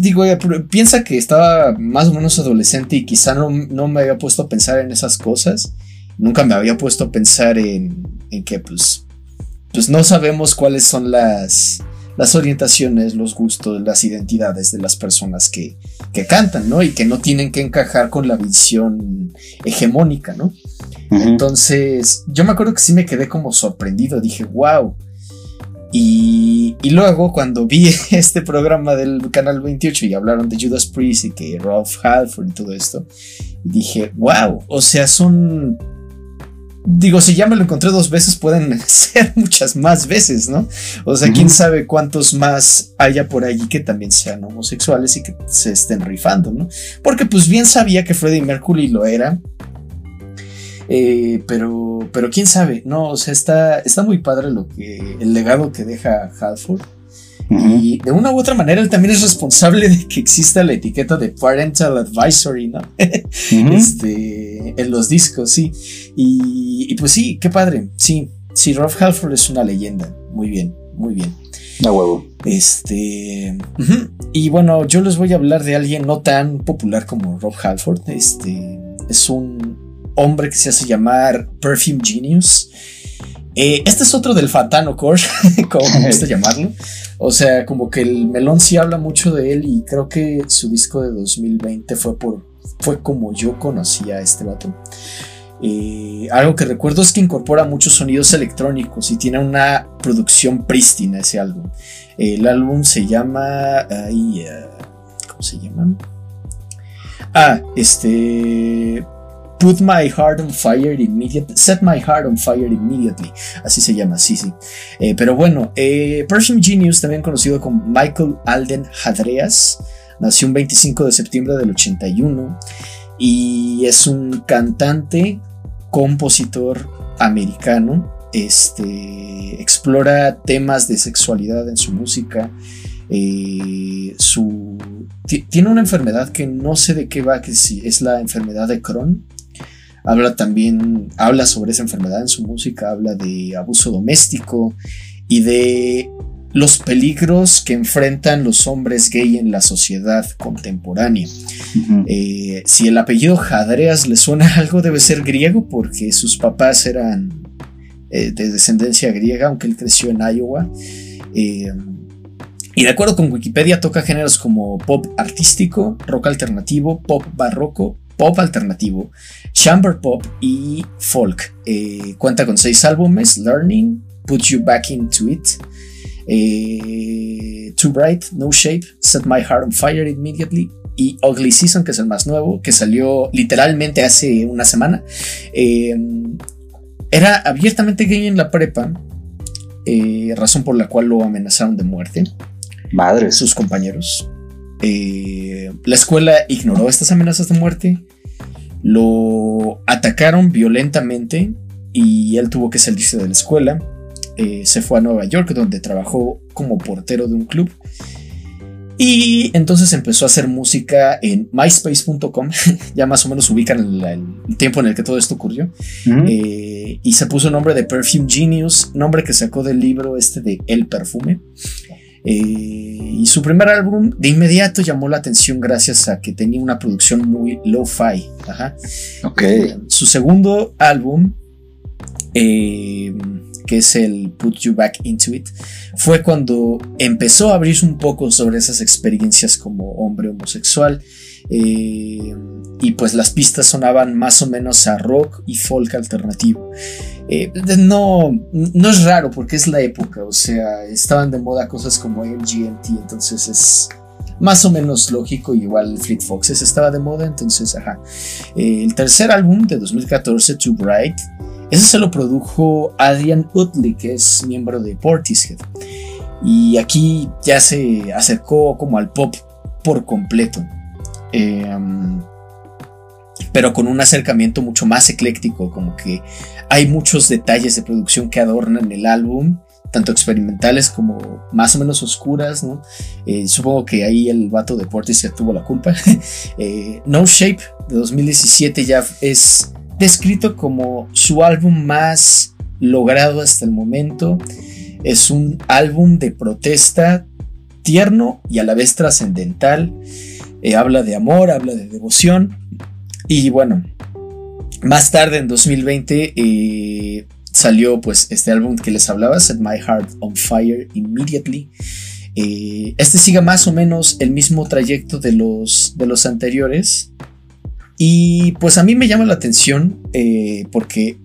Digo, piensa que estaba más o menos adolescente y quizá no, no, me había puesto a pensar en esas cosas. Nunca me había puesto a pensar en, en que pues, pues no sabemos cuáles son las las orientaciones, los gustos, las identidades de las personas que, cantan, ¿no? Y que no tienen que encajar con la visión hegemónica, ¿no? Entonces, yo me acuerdo que sí me quedé como sorprendido, dije, wow. Y, y, luego cuando vi este programa del Canal 28 y hablaron de Judas Priest y que Ralph Halford y todo esto, dije, wow, o sea, son digo, si ya me lo encontré dos veces, pueden ser muchas más veces, ¿no? O sea, quién sabe cuántos más haya por allí que también sean homosexuales y que se estén rifando, ¿no? Porque pues bien sabía que Freddie Mercury lo era. Eh, pero, pero quién sabe, no, o sea, está, está muy padre lo que, el legado que deja Halford. Y de una u otra manera él también es responsable de que exista la etiqueta de Parental Advisory, ¿no? este, en los discos, sí. Y, pues sí, qué padre. Sí, sí, Rolf Halford es una leyenda. Muy bien, muy bien. A huevo. Este. ujú. Y bueno, yo les voy a hablar de alguien no tan popular como Rob Halford. Este. Es un hombre que se hace llamar Perfume Genius. Eh, este es otro del Fatano Core, como me gusta llamarlo. O sea, como que el melón sí habla mucho de él y creo que su disco de 2020 fue por fue como yo conocí a este vato. Eh, algo que recuerdo es que incorpora muchos sonidos electrónicos y tiene una producción prístina ese álbum. El álbum se llama. ay, eh, ¿Cómo se llama? Ah, este. Put My Heart on Fire Immediately. Set My Heart on Fire Immediately. Así se llama, sí, sí. Eh, pero bueno, eh, Perfume Genius, también conocido como Michael Alden Hadreas, nació un 25 de septiembre del 81 y es un cantante, compositor americano. Este explora temas de sexualidad en su música. Eh, su, ti- tiene una enfermedad que no sé de qué va, que si es la enfermedad de Crohn. Habla también, habla sobre esa enfermedad en su música, habla de abuso doméstico y de los peligros que enfrentan los hombres gay en la sociedad contemporánea. Eh, si el apellido Jadreas le suena algo, debe ser griego porque sus papás eran eh, de descendencia griega, aunque él creció en Iowa. Eh, y de acuerdo con Wikipedia, toca géneros como pop artístico, rock alternativo, pop barroco, pop alternativo, chamber pop y folk. Eh, cuenta con seis álbumes: Learning, Put You Back Into It, eh, Too Bright, No Shape, Set My Heart on Fire Immediately y Ugly Season, que es el más nuevo, que salió literalmente hace una semana. Eh, era abiertamente gay en la prepa, eh, razón por la cual lo amenazaron de muerte Madres. sus compañeros. Eh, la escuela ignoró estas amenazas de muerte, lo atacaron violentamente y él tuvo que salirse de la escuela. Eh, se fue a Nueva York donde trabajó como portero de un club. Y entonces empezó a hacer música en myspace.com, ya más o menos ubican el, el tiempo en el que todo esto ocurrió. Eh, y se puso el nombre de Perfume Genius, nombre que sacó del libro este de El Perfume. Eh, y su primer álbum de inmediato llamó la atención gracias a que tenía una producción muy lo-fi. Ajá. ok. Eh, su segundo álbum, eh, que es el Put You Back Into It, fue cuando empezó a abrirse un poco sobre esas experiencias como hombre homosexual. eh, y pues las pistas sonaban más o menos a rock y folk alternativo. Eh, no, no es raro porque es la época, o sea, estaban de moda cosas como MGMT, entonces es más o menos lógico, igual Fleet Foxes estaba de moda, entonces, ajá. Eh, el tercer álbum de 2014, Too Bright, ese se lo produjo Adrian Utley, que es miembro de Portishead. Y aquí ya se acercó como al pop por completo. Um, pero con un acercamiento mucho más ecléctico, como que hay muchos detalles de producción que adornan el álbum, tanto experimentales como más o menos oscuras, ¿no? Eh, supongo que ahí el vato de Portishead tuvo la culpa. Eh, no Shape de 2017 ya es descrito como su álbum más logrado hasta el momento. Es un álbum de protesta tierno y a la vez trascendental. Eh, habla de amor, habla de devoción. Y bueno, más tarde en 2020 eh, salió pues este álbum que les hablaba, Set My Heart on Fire Immediately. Eh, este sigue más o menos el mismo trayecto de los, de los anteriores. Y pues a mí me llama la atención eh, porque,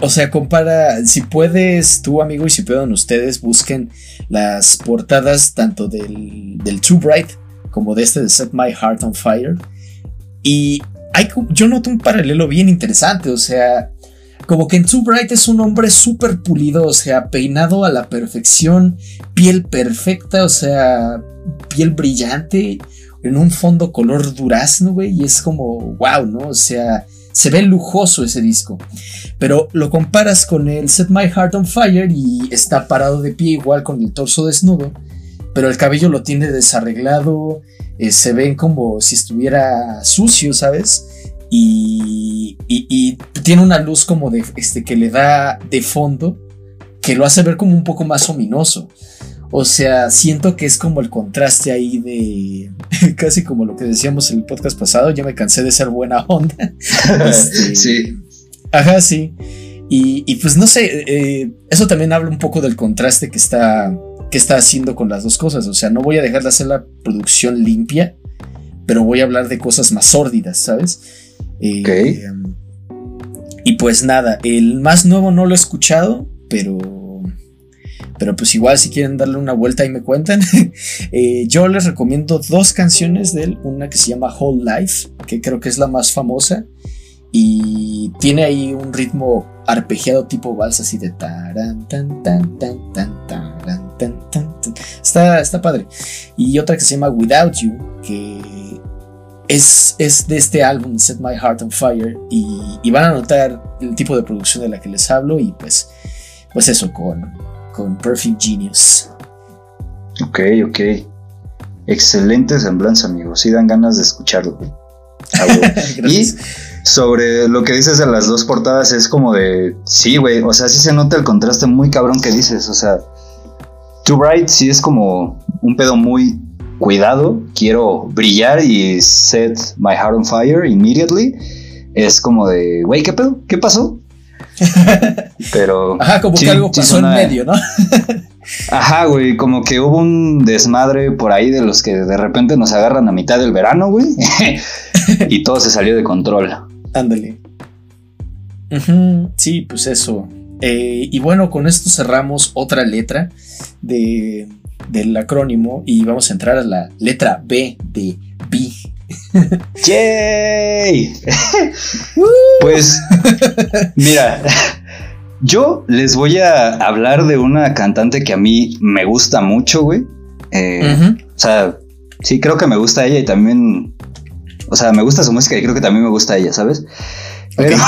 o sea, compara, si puedes tú amigo y si pueden ustedes, busquen las portadas tanto del, del Too Bright como de este de Set My Heart on Fire. Y yo noto un paralelo bien interesante, o sea, como que en Too Bright es un hombre súper pulido, o sea, peinado a la perfección, piel perfecta, o sea, piel brillante, en un fondo color durazno, güey, y es como, wow, ¿no? O sea, se ve lujoso ese disco. Pero lo comparas con el Set My Heart on Fire y está parado de pie igual con el torso desnudo, pero el cabello lo tiene desarreglado, eh, se ven como si estuviera sucio, ¿sabes? Y, tiene una luz como de este que le da de fondo que lo hace ver como un poco más ominoso. O sea, siento que es como el contraste ahí de casi como lo que decíamos en el podcast pasado, ya me cansé de ser buena onda. Este, sí. Ajá, sí. Y, pues no sé, eh, eso también habla un poco del contraste que está, que está haciendo con las dos cosas. O sea, no voy a dejar de hacer la producción limpia, pero voy a hablar de cosas más sórdidas, ¿sabes? Eh, y pues nada, el más nuevo no lo he escuchado, pero pero pues igual si quieren darle una vuelta y me cuentan. Eh, yo les recomiendo dos canciones de él. Una que se llama Whole Life, que creo que es la más famosa. Y tiene ahí un ritmo arpegiado tipo vals así de taran, tan, tan, tan, tan, tan, tan, tan. Está, está padre. Y otra que se llama Without You, que es, es, de este álbum, Set My Heart on Fire, y, y, van a notar el tipo de producción de la que les hablo y pues, pues eso, con con Perfect Genius. Ok, ok. Excelente semblanza, amigo. Sí dan ganas de escucharlo. y sobre lo que dices de las dos portadas es como de, sí, güey, o sea, sí se nota el contraste muy cabrón que dices, o sea, Too Bright sí es como un pedo muy cuidado, quiero brillar y set my heart on fire immediately. Es como de, güey, ¿qué pedo? ¿Qué pasó? Pero. Ajá, como que algo pasó en medio, ¿no? Ajá, güey, como que hubo un desmadre por ahí de los que de repente nos agarran a mitad del verano, güey. y todo se salió de control. Ándale. Sí, pues eso. Eh, y bueno, con esto cerramos otra letra de, del acrónimo y vamos a entrar a la letra B de B ¡Yay! pues, mira, yo les voy a hablar de una cantante que a mí me gusta mucho, güey. Eh, o sea, sí, creo que me gusta ella y también. O sea, me gusta su música y creo que también me gusta ella, ¿sabes? Pero.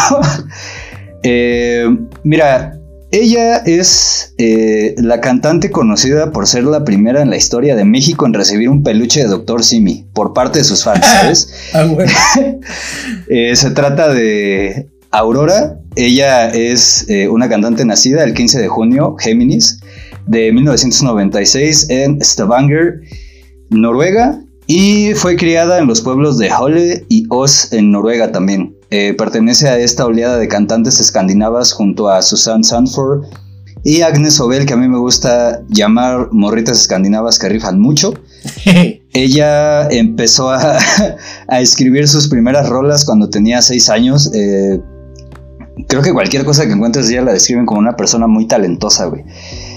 Eh, mira, ella es eh, la cantante conocida por ser la primera en la historia de México en recibir un peluche de Dr. Simi por parte de sus fans, ¿sabes? ah, eh, se trata de Aurora. Ella es eh, una cantante nacida el 15 de junio, Géminis, de 1996 en Stavanger, Noruega, y fue criada en los pueblos de Holle y Os en Noruega también. Eh, pertenece a esta oleada de cantantes escandinavas junto a Susan Sanford y Agnes Obel, que a mí me gusta llamar morritas escandinavas que rifan mucho. Ella empezó a, escribir sus primeras rolas cuando tenía seis años. Eh, creo que cualquier cosa que encuentres ella la describen como una persona muy talentosa, güey.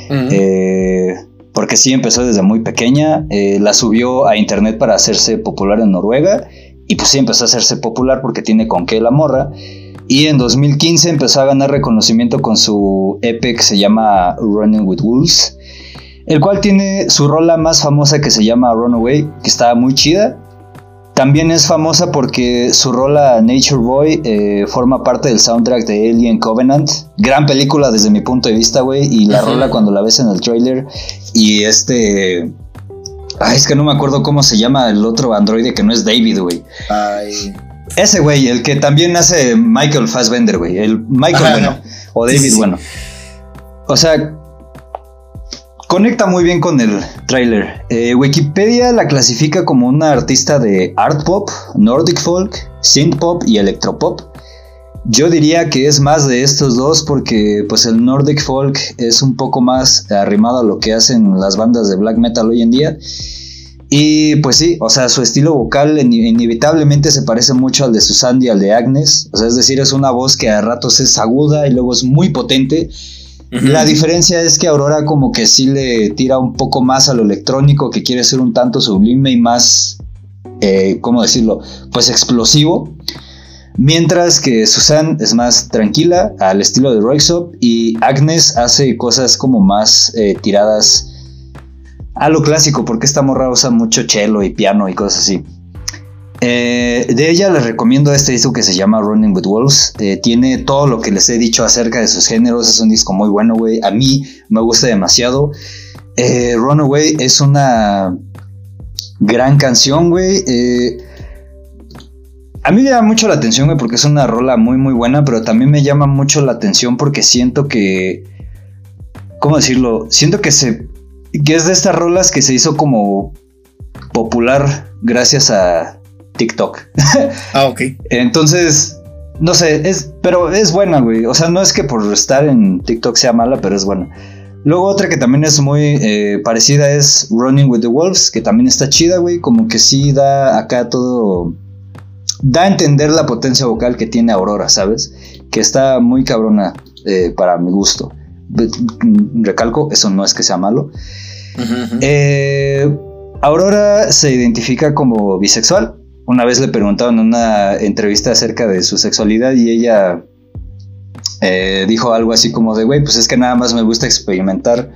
Eh, porque sí empezó desde muy pequeña, la subió a internet para hacerse popular en Noruega y pues sí empezó a hacerse popular porque tiene con qué la morra. Y en 2015 empezó a ganar reconocimiento con su EP que se llama Running with Wolves, el cual tiene su rola más famosa que se llama Runaway, que está muy chida. También es famosa porque su rola Nature Boy eh, forma parte del soundtrack de Alien Covenant. Gran película desde mi punto de vista, güey. Y la rola cuando la ves en el trailer y este Ay, es que no me acuerdo cómo se llama el otro androide que no es David, güey. Ay. Ese güey, el que también hace Michael Fassbender, güey. El Michael bueno. O David bueno. O sea, conecta muy bien con el trailer. Eh, Wikipedia la clasifica como una artista de art pop, nordic folk, synth pop y electropop. Yo diría que es más de estos dos porque pues el Nordic Folk es un poco más arrimado a lo que hacen las bandas de black metal hoy en día. Y pues sí, o sea, su estilo vocal inevitablemente se parece mucho al de Susan y al de Agnes. O sea, es decir, es una voz que a ratos es aguda y luego es muy potente. La diferencia es que Aurora como que sí le tira un poco más a lo electrónico, que quiere ser un tanto sublime y más, eh, ¿cómo decirlo? Pues explosivo. Mientras que Susan es más tranquila, al estilo de Roixop, y Agnes hace cosas como más eh, tiradas a lo clásico, porque esta morra usa mucho cello y piano y cosas así. Eh, de ella les recomiendo este disco que se llama Running with Wolves. Eh, tiene todo lo que les he dicho acerca de sus géneros. Es un disco muy bueno, güey. A mí me gusta demasiado. Runaway es una gran canción, güey. A mí me llama mucho la atención, güey, porque es una rola muy, muy buena, pero también me llama mucho la atención porque siento que. ¿Cómo decirlo? Siento que se que es de estas rolas que se hizo como popular gracias a TikTok. Ah, ok. Entonces, no sé, es, pero es buena, güey. O sea, no es que por estar en TikTok sea mala, pero es buena. Luego otra que también es muy eh, parecida es Running with the Wolves, que también está chida, güey. Como que sí da acá todo... Da a entender la potencia vocal que tiene Aurora, ¿sabes? Que está muy cabrona eh, para mi gusto. Be- Recalco, eso no es que sea malo. Eh, Aurora se identifica como bisexual. Una vez le preguntaron en una entrevista acerca de su sexualidad y ella eh, dijo algo así como de, güey, pues es que nada más me gusta experimentar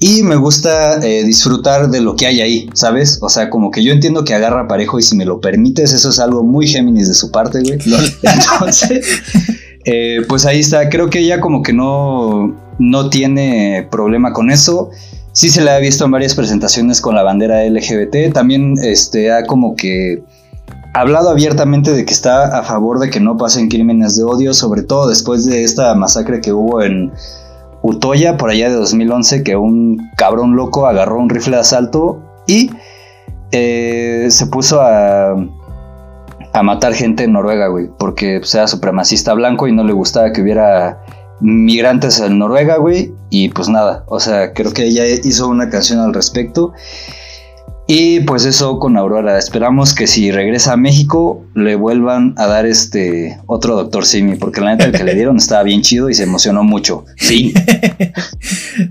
y me gusta eh, disfrutar de lo que hay ahí, ¿sabes? O sea, como que yo entiendo que agarra parejo y si me lo permites, eso es algo muy Géminis de su parte, güey. Entonces, eh, pues ahí está. Creo que ella como que no, no tiene problema con eso. Sí se la ha visto en varias presentaciones con la bandera LGBT. También este, ha como que hablado abiertamente de que está a favor de que no pasen crímenes de odio, sobre todo después de esta masacre que hubo en Utoya por allá de 2011, que un cabrón loco agarró un rifle de asalto y eh, se puso a a matar gente en Noruega, güey, porque pues, era supremacista blanco y no le gustaba que hubiera migrantes en Noruega, güey, y pues nada, o sea, creo que ella hizo una canción al respecto. Y pues eso con Aurora, esperamos que si regresa a México le vuelvan a dar este otro Doctor Simi, porque la neta el que le dieron estaba bien chido y se emocionó mucho. Fin.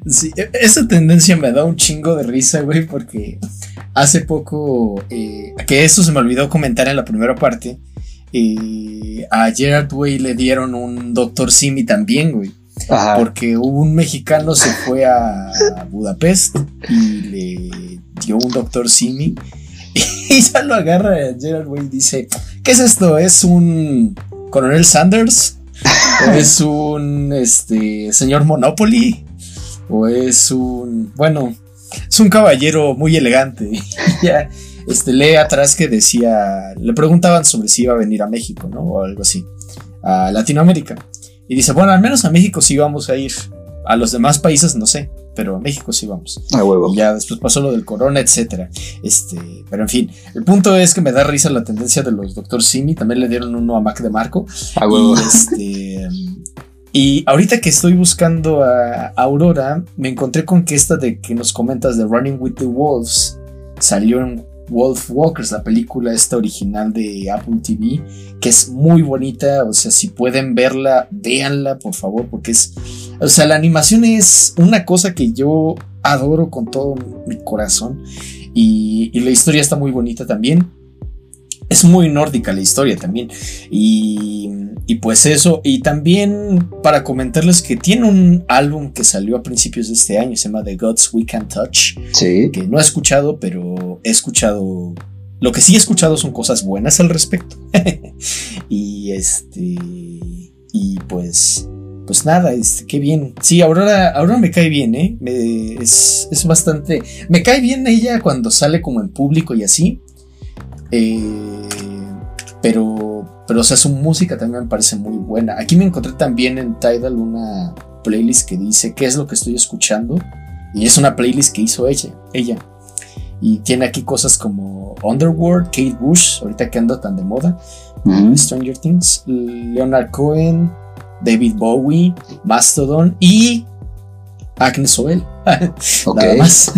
Sí, e- esa tendencia me da un chingo de risa, güey, porque hace poco, eh, que eso se me olvidó comentar en la primera parte, eh, a Gerard Way le dieron un Doctor Simi también, güey, Ajá. porque un mexicano se fue a Budapest y le dio un Doctor Simi y ya lo agarra Gerard Way y dice, ¿qué es esto? ¿Es un Coronel Sanders? ¿O es un este señor Monopoly? ¿O es un bueno, es un caballero muy elegante? Y ya este lee atrás que decía, le preguntaban sobre si iba a venir a México, ¿no? O algo así, a Latinoamérica. Y dice, bueno, al menos a México sí vamos a ir. A los demás países no sé, pero a México sí vamos. A huevo. Y ya después pasó lo del corona, etcétera. Este, pero en fin, el punto es que me da risa la tendencia de los Dr. Simi. También le dieron uno a Mac de Marco. A huevo. Y, este, y ahorita que estoy buscando a Aurora, me encontré con que esta de que nos comentas de Running with the Wolves salió en Wolf Walkers, la película esta original de Apple TV, que es muy bonita. O sea, si pueden verla, véanla, por favor, porque es. O sea, la animación es una cosa que yo adoro con todo mi corazón. Y, y la historia está muy bonita también. Es muy nórdica la historia también. Y, y pues eso. Y también para comentarles que tiene un álbum que salió a principios de este año. Se llama The Gods We Can Touch. Sí. Que no he escuchado, pero he escuchado. Lo que sí he escuchado son cosas buenas al respecto. y este. Y pues. Pues nada, este, qué bien. Sí, Aurora, Aurora me cae bien, ¿eh? Me- es, es bastante. Me cae bien ella cuando sale como en público y así. Eh, pero, pero, o sea, su música también me parece muy buena. Aquí me encontré también en Tidal una playlist que dice qué es lo que estoy escuchando. Y es una playlist que hizo ella. ella. Y tiene aquí cosas como Underworld, Kate Bush, ahorita que anda tan de moda. Stranger Things, Leonard Cohen, David Bowie, Mastodon y Agnes Obel. Ok. Nada más.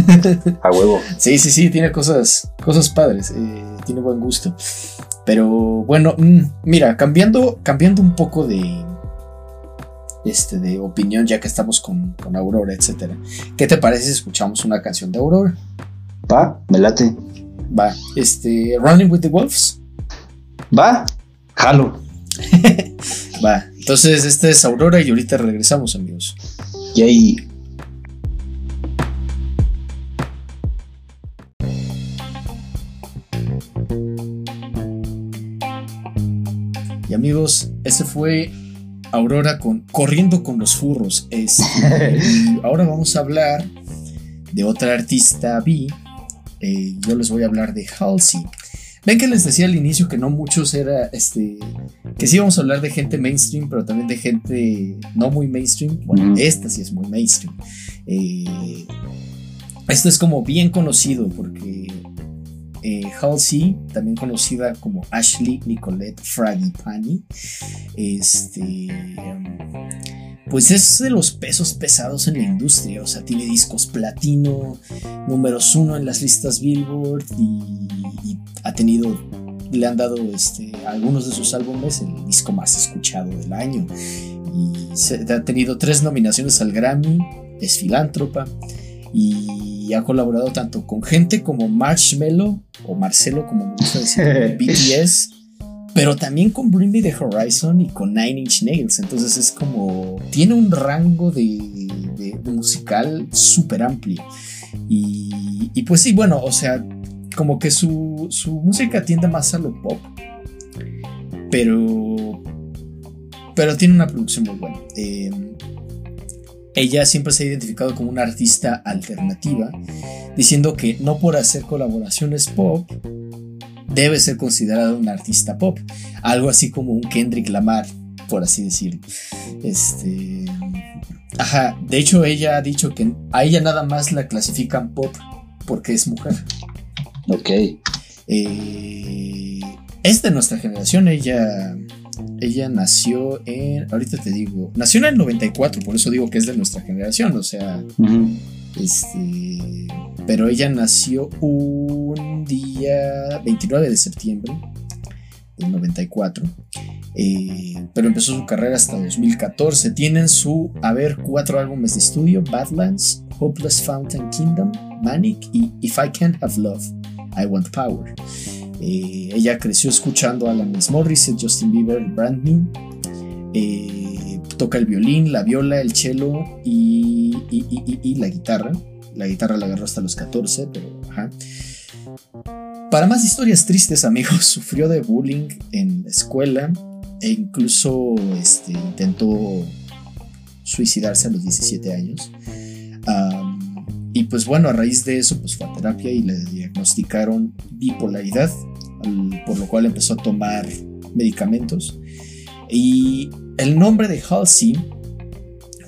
A huevo. Sí, sí, sí, tiene cosas, cosas padres, eh, tiene buen gusto. Pero bueno, mm, mira, cambiando, cambiando un poco de, este, de opinión, ya que estamos con, con Aurora, etcétera. ¿Qué te parece si escuchamos una canción de Aurora? Va, me late. Va, este, Running with the Wolves. Va, jalo. Va, entonces esta es Aurora y ahorita regresamos, amigos. Y ahí. Y amigos, este fue Aurora con Corriendo con los Furros. Y ahora vamos a hablar de otra artista B. Eh, yo les voy a hablar de Halsey. Ven que les decía al inicio que no muchos era este. Que sí vamos a hablar de gente mainstream, pero también de gente no muy mainstream. Bueno, esta sí es muy mainstream. Eh, esto es como bien conocido porque eh, Halsey, también conocida como Ashley Nicolette Fragipani, este, pues es de los pesos pesados en la industria, o sea, tiene discos platino, números uno en las listas Billboard y, ha tenido, le han dado este, algunos de sus álbumes el disco más escuchado del año. Y ha tenido tres nominaciones al Grammy, es filántropa y ha colaborado tanto con gente como Marshmello o Marcelo, como me gusta decir, BTS, pero también con Bring Me the Horizon y con Nine Inch Nails. Entonces es como. Tiene un rango de, musical súper amplio. Y, y, pues sí, bueno, o sea, como que su, su música tiende más a lo pop. Pero. Pero tiene una producción muy buena. Eh, ella siempre se ha identificado como una artista alternativa, diciendo que no por hacer colaboraciones pop debe ser considerada una artista pop, algo así como un Kendrick Lamar, por así decirlo. Este, ajá, de hecho ella ha dicho que a ella nada más la clasifican pop porque es mujer. Ok. Eh, es de nuestra generación, ella ella nació en, ahorita te digo, nació en el 94, por eso digo que es de nuestra generación, o sea, este, pero ella nació un día 29 de septiembre del 94, eh, pero empezó su carrera hasta 2014. Tienen su, a ver, cuatro álbumes de estudio, Badlands, Hopeless Fountain Kingdom, Manic y If I Can't Have Love, I Want Power. Eh, ella creció escuchando a Alanis Morissette, Justin Bieber, Brand New. Eh, toca el violín, la viola, el cello y, la guitarra. La guitarra la agarró hasta los 14, pero ajá. Para más historias tristes, amigos, sufrió de bullying en la escuela e incluso este, intentó suicidarse a los 17 años. Y pues bueno, a raíz de eso, pues fue a terapia y le diagnosticaron bipolaridad por lo cual empezó a tomar medicamentos. Y el nombre de Halsey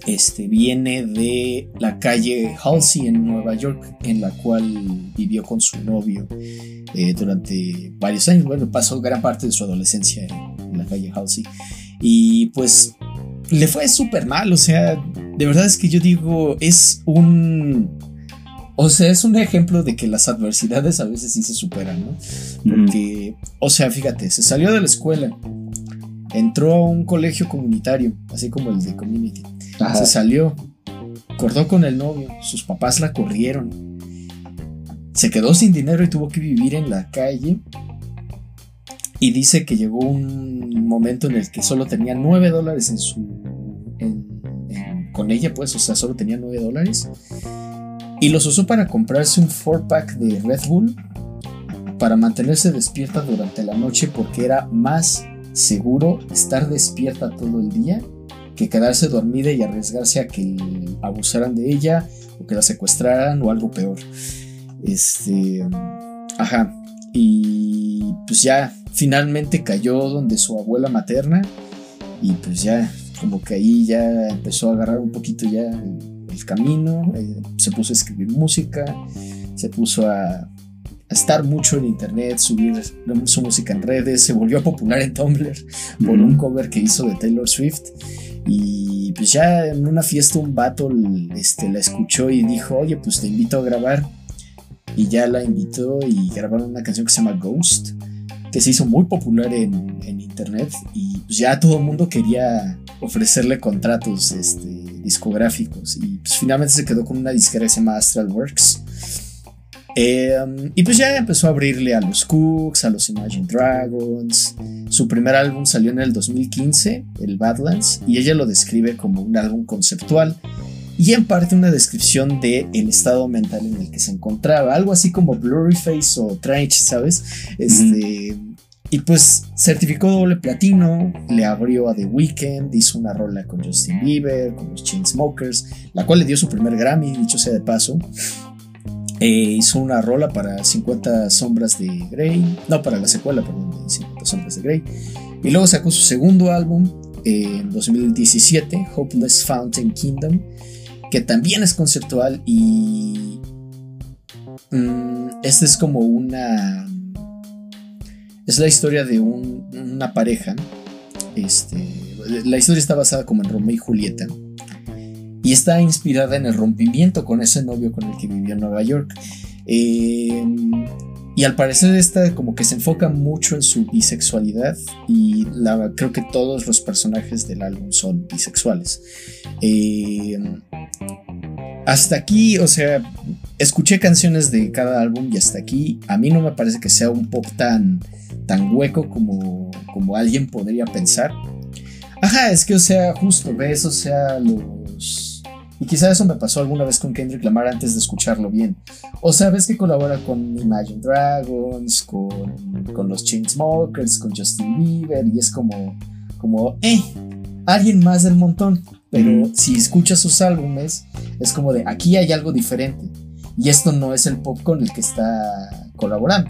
este, viene de la calle Halsey en Nueva York, en la cual vivió con su novio eh, durante varios años. Bueno, pasó gran parte de su adolescencia en, la calle Halsey. Y pues le fue súper mal, o sea, de verdad es que yo digo, es un o sea, es un ejemplo de que las adversidades a veces sí se superan, ¿no? Porque, o sea, fíjate, se salió de la escuela, entró a un colegio comunitario, así como el de Community. Se salió, cortó con el novio, sus papás la corrieron. Se quedó sin dinero y tuvo que vivir en la calle. Y dice que llegó un momento en el que solo tenía 9 dólares en su. con ella, pues, o sea, solo tenía 9 dólares y los usó para comprarse un 4-pack de Red Bull para mantenerse despierta durante la noche porque era más seguro estar despierta todo el día que quedarse dormida y arriesgarse a que abusaran de ella o que la secuestraran o algo peor. Este, ajá, y pues ya finalmente cayó donde su abuela materna y pues ya como que ahí ya empezó a agarrar un poquito ya camino, eh, se puso a escribir música, se puso a, estar mucho en internet, subir su música en redes, se volvió popular en Tumblr por un cover que hizo de Taylor Swift. Y pues ya en una fiesta un vato este, la escuchó y dijo, oye, pues te invito a grabar. Y ya la invitó y grabaron una canción que se llama Ghost, que se hizo muy popular en, en internet. Y pues ya todo el mundo quería ofrecerle contratos este, discográficos. Y pues finalmente se quedó con una disquera que se llama Astral Works. Em, y pues ya empezó a abrirle a los Cooks, a los Imagine Dragons. Su primer álbum salió en el 2015, el Badlands, y ella lo describe como un álbum conceptual y en parte una descripción de el estado mental en el que se encontraba, algo así como Blurry Face o Trench, ¿sabes? Este, y pues certificó doble platino, le abrió a The Weeknd, hizo una rola con Justin Bieber, con los Chainsmokers, la cual le dio su primer Grammy, dicho sea de paso. Eh, hizo una rola para 50 sombras de Grey, no, para la secuela, perdón, de 50 sombras de Grey. Y luego sacó su segundo álbum en 2017, Hopeless Fountain Kingdom, que también es conceptual y mm, esta es como una... Es la historia de una pareja. Este, la historia está basada como en Romeo y Julieta. Y está inspirada en el rompimiento con ese novio con el que vivió en Nueva York. Eh, y al parecer esta como que se enfoca mucho en su bisexualidad y creo que todos los personajes del álbum son bisexuales. Eh, hasta aquí, o sea, escuché canciones de cada álbum y hasta aquí a mí no me parece que sea un pop tan, tan hueco como, como alguien podría pensar. Ajá, es que, o sea, justo ves, o sea, los y quizá eso me pasó alguna vez con Kendrick Lamar antes de escucharlo bien. O sabes que colabora con Imagine Dragons, con, con los Chainsmokers, con Justin Bieber, y es como, como, eh, alguien más del montón. Pero si escuchas sus álbumes, es como de, aquí hay algo diferente. Y esto no es el pop con el que está colaborando.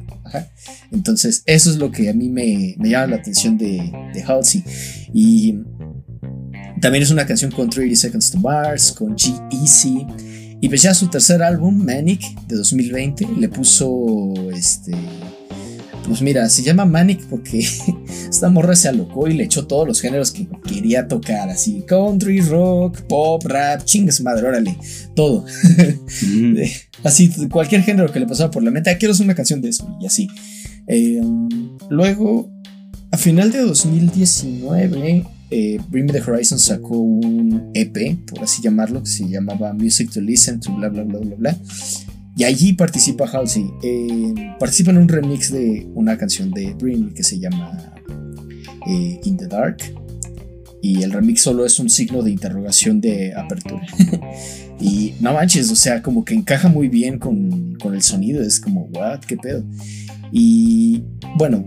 Entonces, eso es lo que a mí me, llama la atención de, de Halsey. Y también es una canción con 30 Seconds to Mars, con G-Eazy. Y pues ya su tercer álbum, Manic, de 2020, le puso este. Pues mira, se llama Manic porque esta morra se alocó y le echó todos los géneros que quería tocar, así country, rock, pop, rap, chingas madre, órale, todo. así, cualquier género que le pasaba por la mente, ah, quiero hacer una canción de eso, y así. Eh, luego, a final de 2019, eh, Bring Me the Horizon sacó un EP, por así llamarlo, que se llamaba Music to Listen to bla bla bla bla bla. Y allí participa Halsey. Eh, participa en un remix de una canción de Me que se llama eh, In the Dark. Y el remix solo es un signo de interrogación de apertura. y no manches, o sea, como que encaja muy bien con, con el sonido. Es como, what, qué pedo. Y bueno,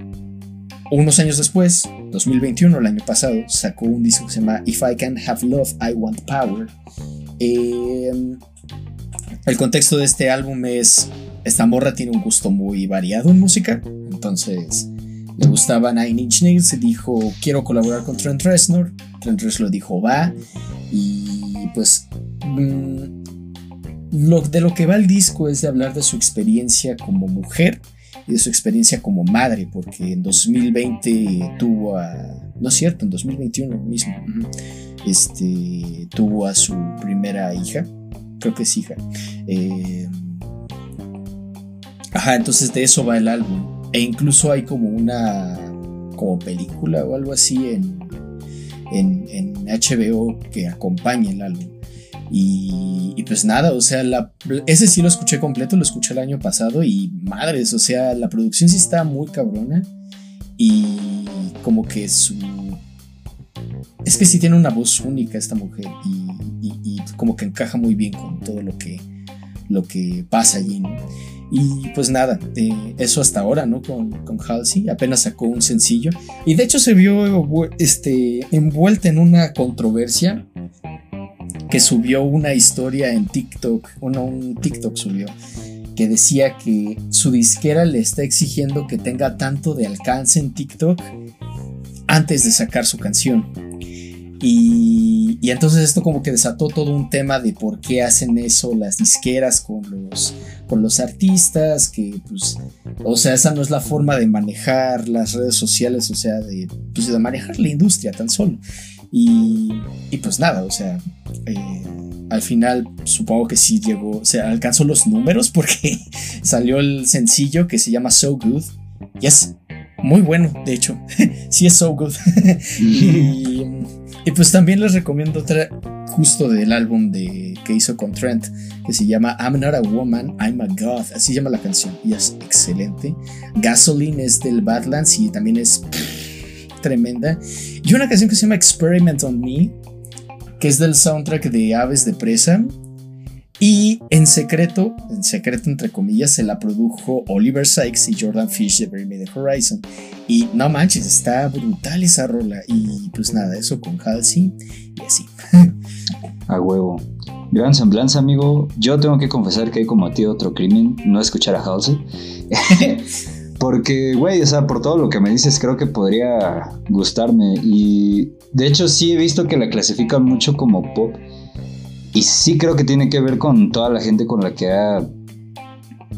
unos años después, 2021, el año pasado, sacó un disco que se llama If I Can Have Love, I Want Power. Em, el contexto de este álbum es, esta morra tiene un gusto muy variado en música, entonces le gustaba Nine Inch Nails y dijo, quiero colaborar con Trent Reznor. Trent Reznor dijo, va, y pues... Mm, lo, de lo que va el disco es de hablar de su experiencia como mujer y de su experiencia como madre, porque en 2020 tuvo a, no es cierto, en 2021 mismo, este, tuvo a su primera hija, creo que es hija. Eh, ajá, entonces de eso va el álbum. E incluso hay como una, como película o algo así en, en, HBO que acompaña el álbum. Y, pues nada, o sea, ese sí lo escuché completo, lo escuché el año pasado y madres, o sea, la producción sí está muy cabrona y como que su... Es que sí tiene una voz única esta mujer y, como que encaja muy bien con todo lo que, lo que pasa allí. Y pues nada, eh, eso hasta ahora, ¿no? Con, con Halsey, apenas sacó un sencillo. Y de hecho se vio este, envuelta en una controversia que subió una historia en TikTok, uno, un TikTok subió, que decía que su disquera le está exigiendo que tenga tanto de alcance en TikTok antes de sacar su canción. Y, y, entonces esto como que desató todo un tema de por qué hacen eso las disqueras con los, con los artistas, que pues, o sea, esa no es la forma de manejar las redes sociales, o sea, de, pues, de manejar la industria tan solo. Y, pues nada, o sea, eh, al final supongo que sí llegó, o sea, alcanzó los números porque salió el sencillo que se llama So Good. Y es muy bueno, de hecho, sí es So Good. y, pues también les recomiendo otra justo del álbum de, que hizo con Trent, que se llama I'm Not a Woman, I'm a God, así llama la canción, y es excelente. Gasoline es del Badlands y también es tremenda. Y una canción que se llama Experiment on Me, que es del soundtrack de Aves de Presa. Y en secreto, en secreto entre comillas, se la produjo Oliver Sykes y Jordan Fish de Bring Me the Horizon. Y no manches, está brutal esa rola. Y pues nada, eso con Halsey y así. A huevo. Gran semblanza, amigo. Yo tengo que confesar que he cometido otro crimen, no escuchar a Halsey. Porque, güey, o sea, por todo lo que me dices, creo que podría gustarme. Y de hecho, sí he visto que la clasifican mucho como pop. Y sí creo que tiene que ver con toda la gente con la que ha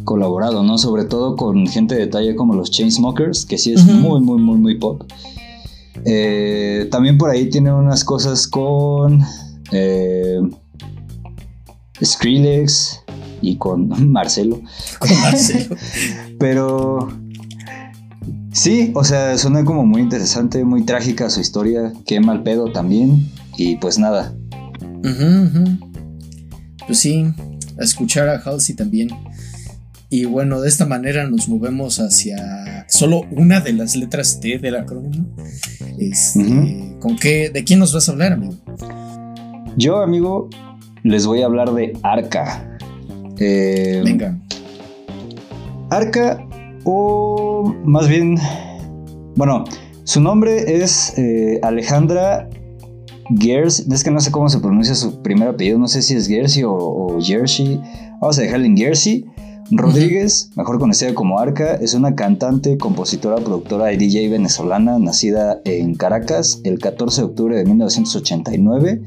colaborado, ¿no? Sobre todo con gente de talla como los Chainsmokers, que sí es muy, muy, muy, muy pop. Eh, también por ahí tiene unas cosas con eh, Skrillex y con Marcelo. Con Marcelo. Pero sí, o sea, suena como muy interesante, muy trágica su historia. Qué mal pedo también. Y pues nada. Pues sí, a escuchar a Halsey también. Y bueno, de esta manera nos movemos hacia solo una de las letras T del acrónimo. Este, ¿Con qué? ¿De quién nos vas a hablar, amigo? Yo, amigo, les voy a hablar de Arca. Eh, Venga. Arca, o más bien, bueno, su nombre es eh, Alejandra Gers. Es que no sé cómo se pronuncia su primer apellido, no sé si es Gersi o, Jersey. Vamos a dejarle en Gersi. Rodríguez, mejor conocida como Arca, es una cantante, compositora, productora y DJ venezolana nacida en Caracas el 14 de octubre de 1989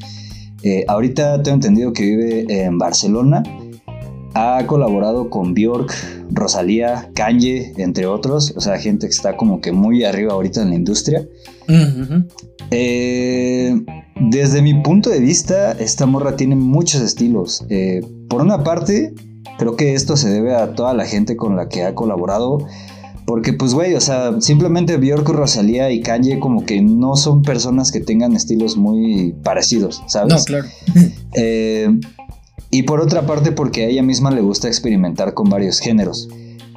eh, ahorita tengo entendido que vive en Barcelona. Ha colaborado con Bjork, Rosalía, Kanye, entre otros. O sea, gente que está como que muy arriba ahorita en la industria. Eh, desde mi punto de vista, esta morra tiene muchos estilos. Eh, por una parte, creo que esto se debe a toda la gente con la que ha colaborado porque, pues, güey, o sea, simplemente Bjork, Rosalía y Kanye como que no son personas que tengan estilos muy parecidos, ¿sabes? No, claro. Eh, y por otra parte, porque a ella misma le gusta experimentar con varios géneros.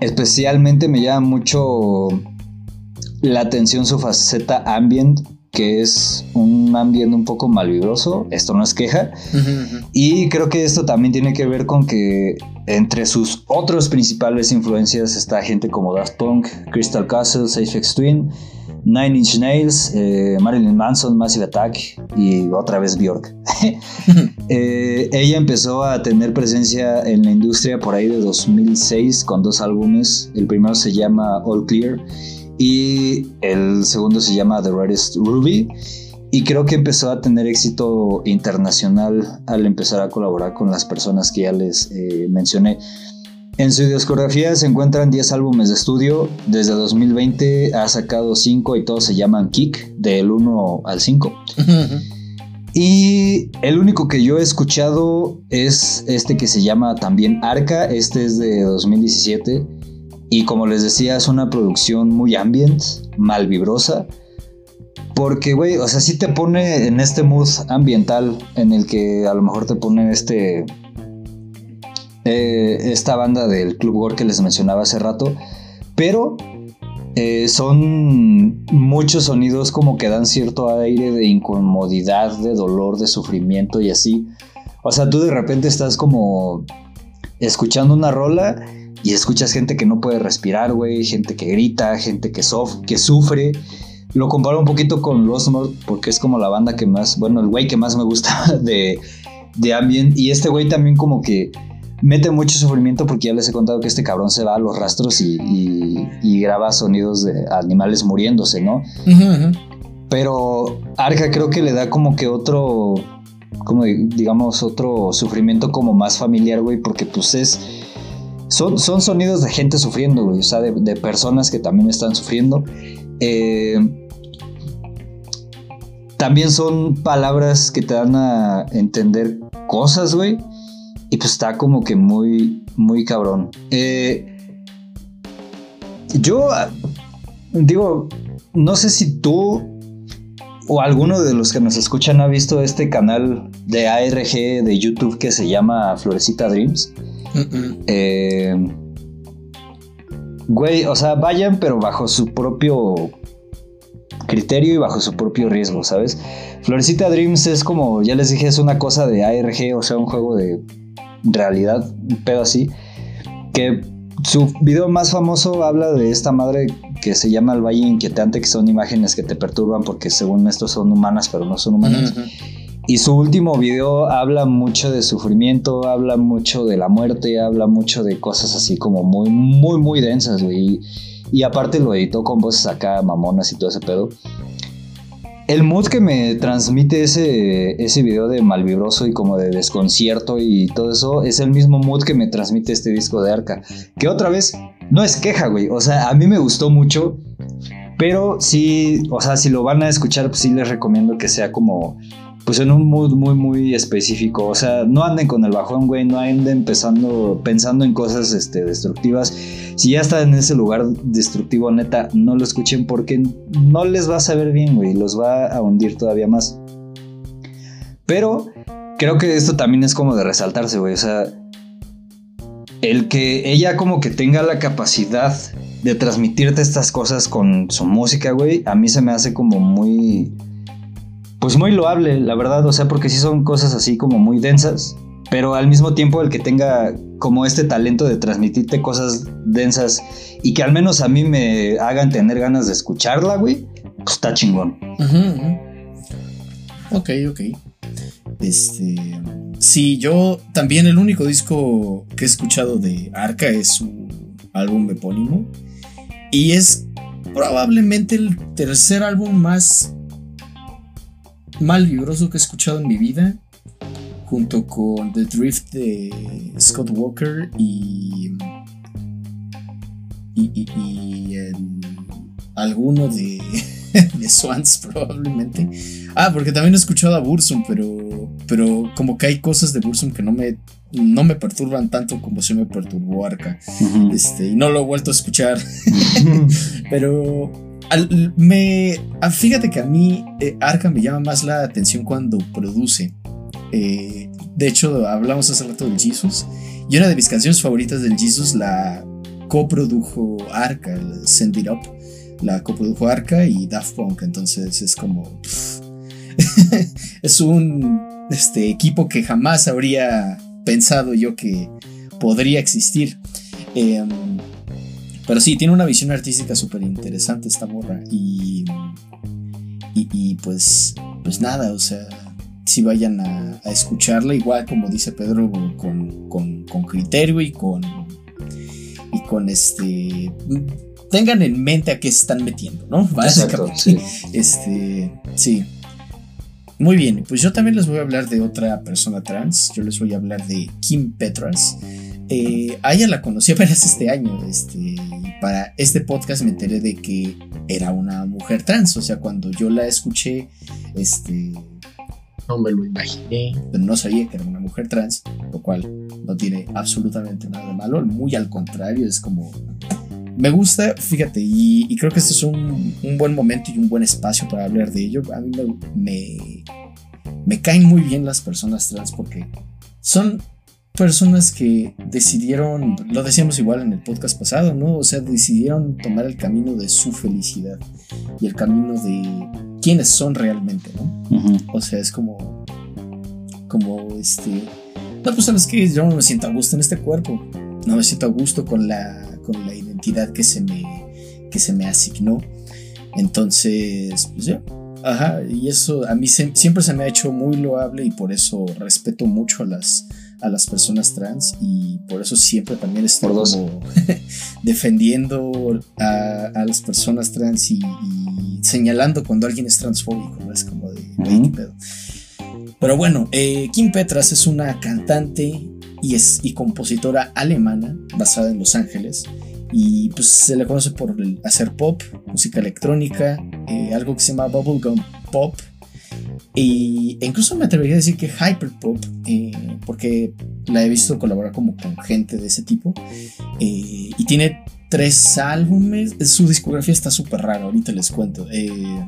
Especialmente me llama mucho la atención su faceta ambient, que es un ambiente un poco malvibroso, esto no es queja, y creo que esto también tiene que ver con que entre sus otros principales influencias está gente como Daft Punk, Crystal Castle, Aphex Twin, Nine Inch Nails, eh, Marilyn Manson, Massive Attack y otra vez Bjork. Eh, ella empezó a tener presencia en la industria por ahí de 2006 con dos álbumes. El primero se llama All Clear y el segundo se llama The Rarest Ruby. Y creo que empezó a tener éxito internacional al empezar a colaborar con las personas que ya les eh, mencioné. En su discografía se encuentran 10 álbumes de estudio. Desde 2020 ha sacado 5 y todos se llaman Kick, del 1 al 5. y el único que yo he escuchado es este que se llama también Arca. Este es de 2017. Y como les decía, es una producción muy ambient, mal vibrosa. Porque, güey, o sea, sí te pone en este mood ambiental en el que a lo mejor te pone este. Eh, esta banda del Club Gore que les mencionaba hace rato. Pero eh, son muchos sonidos como que dan cierto aire de incomodidad, de dolor, de sufrimiento y así. O sea, tú de repente estás como escuchando una rola y escuchas gente que no puede respirar, güey, gente que grita, gente que, que sufre. Lo comparo un poquito con Lost Mode porque es como la banda que más, bueno, el güey que más me gusta de, de Ambient. Y este güey también como que mete mucho sufrimiento porque ya les he contado que este cabrón se va a los rastros y, y, graba sonidos de animales muriéndose, ¿no? Pero Arca creo que le da como que otro, como digamos, otro sufrimiento como más familiar, güey, porque pues es son, sonidos de gente sufriendo, güey, o sea, de, personas que también están sufriendo. Eh, también son palabras que te dan a entender cosas, güey. Y pues está como que muy, muy cabrón. Eh, yo digo, no sé si tú o alguno de los que nos escuchan ha visto este canal de ARG de YouTube que se llama Florecita Dreams. Eh, güey, o sea, vayan, pero bajo su propio criterio y bajo su propio riesgo, ¿sabes? Florecita Dreams es como, ya les dije, es una cosa de ARG, o sea, un juego de realidad, un pedo así, que su video más famoso habla de esta madre que se llama el Valle Inquietante, que son imágenes que te perturban porque según esto son humanas, pero no son humanas. Y su último video habla mucho de sufrimiento, habla mucho de la muerte, habla mucho de cosas así como muy, muy, muy densas, güey. Y, aparte lo editó con voces acá mamonas y todo ese pedo. El mood que me transmite ese, ese video de malvibroso y como de desconcierto y todo eso es el mismo mood que me transmite este disco de Arca. Que otra vez, no es queja, güey. O sea, a mí me gustó mucho. Pero sí, o sea, si lo van a escuchar, pues sí les recomiendo que sea como pues en un mood muy, muy específico. O sea, no anden con el bajón, güey, no anden empezando, pensando en cosas este, destructivas. Si ya están en ese lugar destructivo, neta, no lo escuchen porque no les va a saber bien, güey, los va a hundir todavía más. Pero creo que esto también es como de resaltarse, güey, o sea, el que ella como que tenga la capacidad de transmitirte estas cosas con su música, güey, a mí se me hace como muy pues muy loable, la verdad, o sea, porque sí son cosas así como muy densas, pero al mismo tiempo el que tenga como este talento de transmitirte cosas densas y que al menos a mí me hagan tener ganas de escucharla, güey, pues está chingón. Ok, ok. Este. Sí, yo también el único disco que he escuchado de Arca es su álbum epónimo. Y es probablemente el tercer álbum más mal vibroso que he escuchado en mi vida, junto con The Drift de Scott Walker y. y, alguno de, de Swans, probablemente. Ah, porque también he escuchado a Bursum, pero, pero como que hay cosas de Bursum que no me, no me perturban tanto como se me perturbó Arca. este, y no lo he vuelto a escuchar. pero me, ah, fíjate que a mí eh, Arca me llama más la atención cuando produce. Eh, de hecho, hablamos hace rato del Jesus. Y una de mis canciones favoritas del Jesus la coprodujo Arca, el Send It Up. La coprodujo Arca y Daft Punk. Entonces es como. es un este, equipo que jamás habría pensado yo que podría existir. Eh, pero sí, tiene una visión artística súper interesante esta morra. Y, y, pues, pues nada, o sea, si vayan a, escucharla, igual como dice Pedro, con, con, criterio y con, y con este... Tengan en mente a qué se están metiendo, ¿no? Básicamente. sí. Este, sí. Muy bien, pues yo también les voy a hablar de otra persona trans. Yo les voy a hablar de Kim Petras. Eh, a ella la conocí apenas este año. Este, para este podcast me enteré de que era una mujer trans. O sea, cuando yo la escuché, este. No me lo imaginé. Pero no sabía que era una mujer trans, lo cual no tiene absolutamente nada de malo. Muy al contrario, es como. Me gusta, fíjate, y, creo que este es un, buen momento y un buen espacio para hablar de ello. A mí me, me caen muy bien las personas trans porque son personas que decidieron, lo decíamos igual en el podcast pasado, ¿no? O sea, decidieron tomar el camino de su felicidad y el camino de quiénes son realmente, ¿no? O sea, es como, como este, no, pues sabes que yo no me siento a gusto en este cuerpo, no me siento a gusto con la, con la identidad que se me, que se me asignó. Entonces, pues ya, ajá, y eso a mí siempre se me ha hecho muy loable y por eso respeto mucho a las a las personas trans y por eso siempre también estoy como defendiendo a, las personas trans y, señalando cuando alguien es transfóbico, es como de, pedo. Pero bueno, eh, Kim Petras es una cantante y, es, y compositora alemana basada en Los Ángeles y pues se le conoce por hacer pop, música electrónica, eh, algo que se llama bubblegum pop y, incluso me atrevería a decir que hyperpop, eh, porque la he visto colaborar como con gente de ese tipo. Eh, y tiene tres álbumes. Su discografía está súper rara, ahorita les cuento. Eh,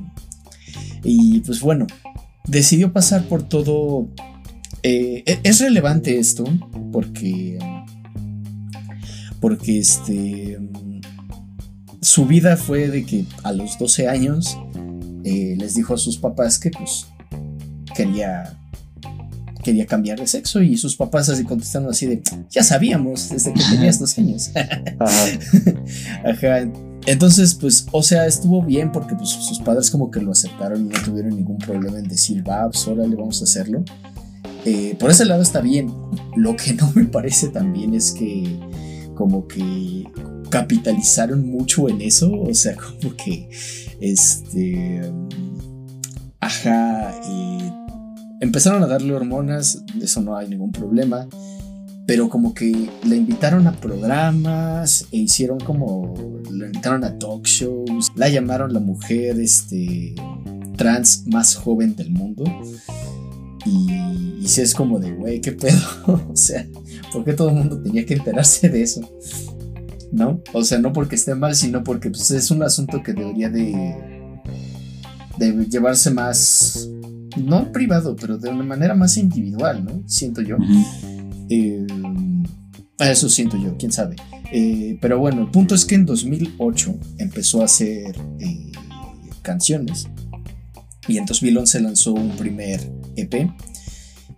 y pues bueno, decidió pasar por todo. E, es relevante esto porque. Porque este. Su vida fue de que a los 12 años les dijo a sus papás que pues quería quería cambiar de sexo. Y sus papás así contestando así de ya sabíamos desde que tenías dos años Ajá. entonces pues o sea estuvo bien porque pues sus padres como que lo aceptaron y no tuvieron ningún problema en decir va pues le vamos a hacerlo eh, por ese lado está bien. Lo que no me parece también es que como que capitalizaron mucho en eso o sea como que este ajá, empezaron a darle hormonas, eso no hay ningún problema, pero como que la invitaron a programas e hicieron como, la invitaron a talk shows, la llamaron la mujer este, trans más joven del mundo. Y, y si es como de, güey, ¿qué pedo? o sea, ¿por qué todo el mundo tenía que enterarse de eso? ¿No? O sea, no porque esté mal, sino porque pues, es un asunto que debería de, de llevarse más, no privado, pero de una manera más individual, ¿no? Siento yo. Eh, eso siento yo, quién sabe. Eh, pero bueno, el punto es que en 2008 empezó a hacer eh, canciones y en 2011 lanzó un primer EP.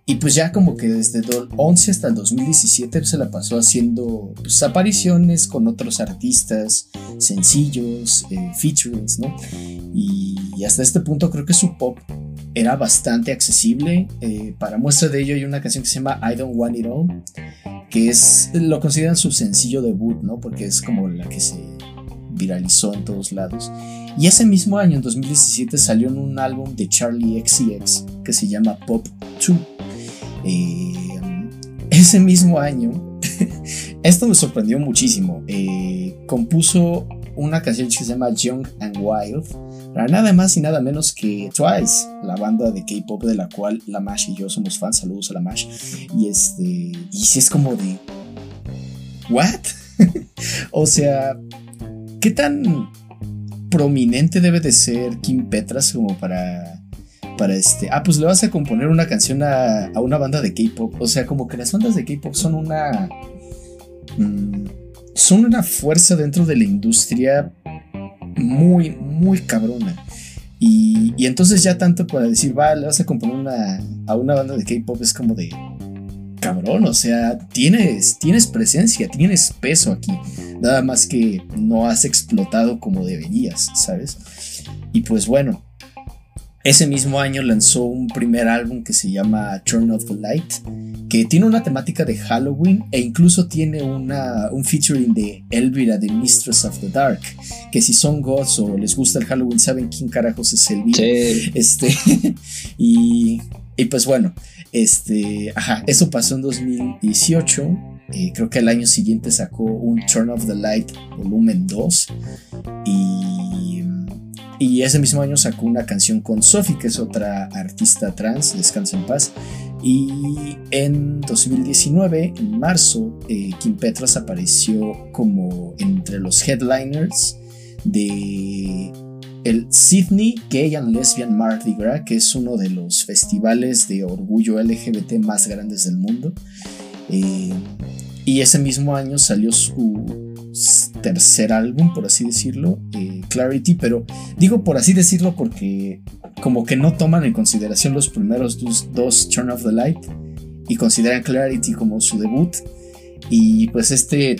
Y pues ya como que desde el 11 hasta el 2017 se la pasó haciendo pues, apariciones con otros artistas, sencillos, eh, featurings, ¿no? Y, hasta este punto creo que su pop era bastante accesible. Eh, para muestra de ello hay una canción que se llama I Don't Want It All, que es, lo consideran su sencillo debut, ¿no? Porque es como la que se viralizó en todos lados. Y ese mismo año, en 2017, salió en un álbum de Charlie XCX que se llama Pop 2. Eh, ese mismo año, esto me sorprendió muchísimo. Eh, compuso una canción que se llama Young and Wild para nada más y nada menos que Twice, la banda de K-pop de la cual la Mash y yo somos fans. Saludos a la Mash. Y este, y si es como de, ¿what? o sea, ¿qué tan prominente debe de ser Kim Petras como para para este, ah, pues le vas a componer una canción a, una banda de K-pop. O sea, como que las bandas de K-pop son una. Mm, son una fuerza dentro de la industria muy, muy cabrona. Y, y, entonces ya tanto para decir, va, le vas a componer una, a una banda de K-pop es como de, cabrón, o sea, tienes, tienes presencia, tienes peso aquí. Nada más que no has explotado como deberías, ¿sabes? Y pues bueno, ese mismo año lanzó un primer álbum que se llama Turn of the Light, que tiene una temática de Halloween e incluso tiene una, un featuring de Elvira, The Mistress of the Dark, que si son gods o les gusta el Halloween saben quién carajos es Elvira. Este, y, y, pues bueno, este, ajá, eso pasó en 2018. Eh, creo que el año siguiente sacó un Turn of the Light volumen 2 y y ese mismo año sacó una canción con Sophie, que es otra artista trans, descansa en paz. Y en 2019, en marzo, eh, Kim Petras apareció como entre los headliners de el Sydney Gay and Lesbian Mardi Gras, que es uno de los festivales de orgullo LGBT más grandes del mundo. Eh, y ese mismo año salió su tercer álbum, por así decirlo, eh, Clarity, pero digo por así decirlo porque como que no toman en consideración los primeros dos, Turn of the Light y consideran Clarity como su debut. Y pues este,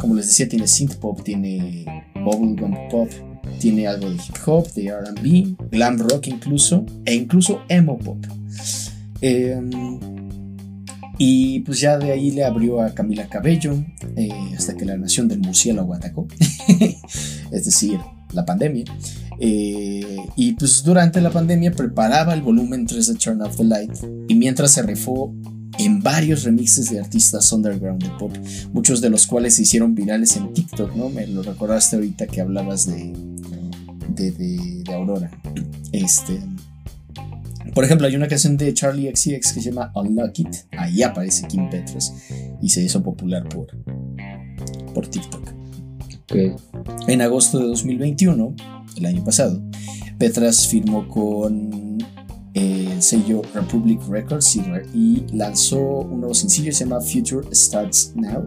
como les decía, tiene synth pop, tiene bubblegum pop, tiene algo de hip hop, de RB, glam rock incluso, e incluso emo pop. Eh, y pues ya de ahí le abrió a Camila Cabello, eh, hasta que la nación del murciélago atacó, es decir, la pandemia. Eh, y pues durante la pandemia preparaba el volumen 3 de Turn Off the Light, y mientras se rifó en varios remixes de artistas underground de pop, muchos de los cuales se hicieron virales en TikTok, ¿no? Me lo recordaste ahorita que hablabas de, de, de, de Aurora. Este, por ejemplo, hay una canción de Charlie XCX que se llama Unlock It. Ahí aparece Kim Petras y se hizo popular por, por TikTok. En agosto de 2021, el año pasado, Petras firmó con el sello Republic Records y, lanzó un nuevo sencillo que se llama Future Starts Now.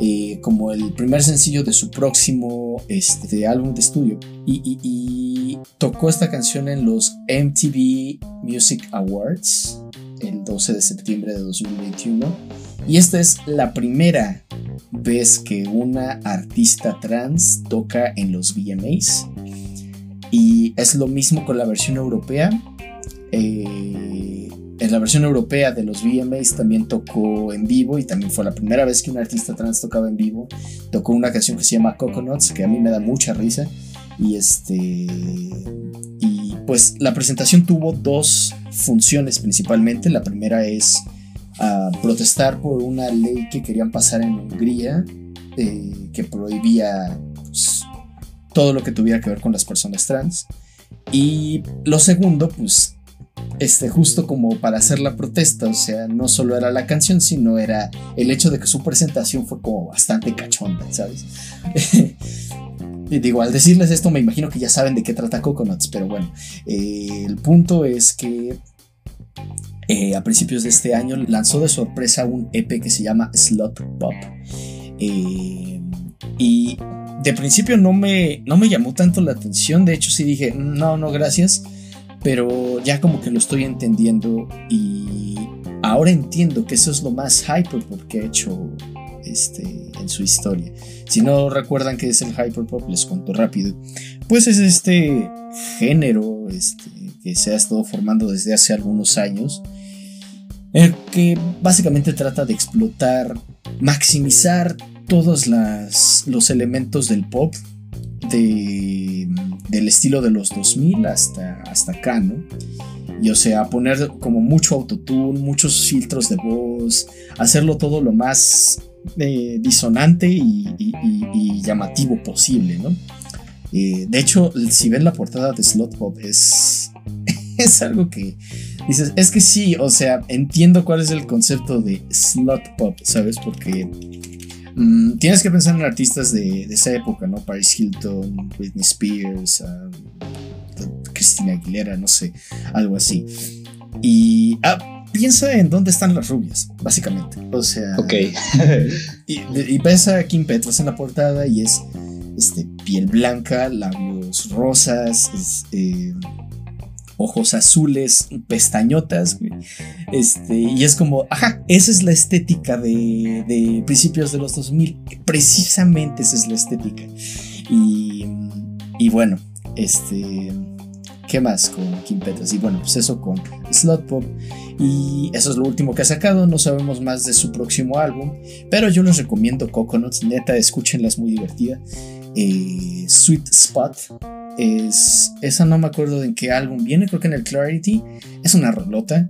Eh, como el primer sencillo de su próximo este, álbum de estudio. Y, tocó esta canción en los MTV Music Awards el 12 de septiembre de 2021. Y esta es la primera vez que una artista trans toca en los VMAs. Y es lo mismo con la versión europea. Eh, en la versión europea de los VMAs también tocó en vivo y también fue la primera vez que un artista trans tocaba en vivo. Tocó una canción que se llama Coconuts, que a mí me da mucha risa. Y este. Y pues la presentación tuvo dos funciones principalmente. La primera es ah, protestar por una ley que querían pasar en Hungría eh, que prohibía pues, todo lo que tuviera que ver con las personas trans. Y lo segundo, pues, este, justo como para hacer la protesta, o sea, no solo era la canción, sino era el hecho de que su presentación fue como bastante cachonda, ¿sabes? y digo, al decirles esto, me imagino que ya saben de qué trata Coconuts, pero bueno, eh, el punto es que eh, a principios de este año lanzó de sorpresa un EP que se llama Slot Pop. Eh, y de principio no me, no me llamó tanto la atención, de hecho sí dije, no, no, gracias, pero ya como que lo estoy entendiendo y ahora entiendo que eso es lo más hyperpop que ha hecho este, en su historia. Si no recuerdan qué es el hyperpop, les cuento rápido. Pues es este género este, que se ha estado formando desde hace algunos años, el que básicamente trata de explotar, maximizar todos los elementos del pop del estilo de los 2000 hasta, hasta acá, ¿no? Y o sea, poner como mucho autotune, muchos filtros de voz, hacerlo todo lo más eh, disonante y, llamativo posible, ¿no? Eh, de hecho, si ven la portada de Slot Pop, es, es algo que dices, es que sí, o sea, entiendo cuál es el concepto de Slot Pop, ¿sabes? Porque Mm, tienes que pensar en artistas de, esa época, ¿no? Paris Hilton, Britney Spears, um, Christina Aguilera, no sé, algo así. Y ah, piensa en dónde están las rubias, básicamente. O sea, ok. y, y, ves a Kim Petras en la portada y es este, piel blanca, labios rosas, es, eh, ojos azules, pestañotas, Este, y es como, ajá, esa es la estética de, principios de los 2000. Precisamente esa es la estética. Y, y bueno, este, ¿qué más con Kim Petras? Y bueno, pues eso con Slot Pop. Y eso es lo último que ha sacado. No sabemos más de su próximo álbum. Pero yo les recomiendo Coconuts. Neta, escúchenla, es muy divertida. Eh, Sweet Spot es, esa no me acuerdo en qué álbum viene, creo que en el Clarity. Es una rolota.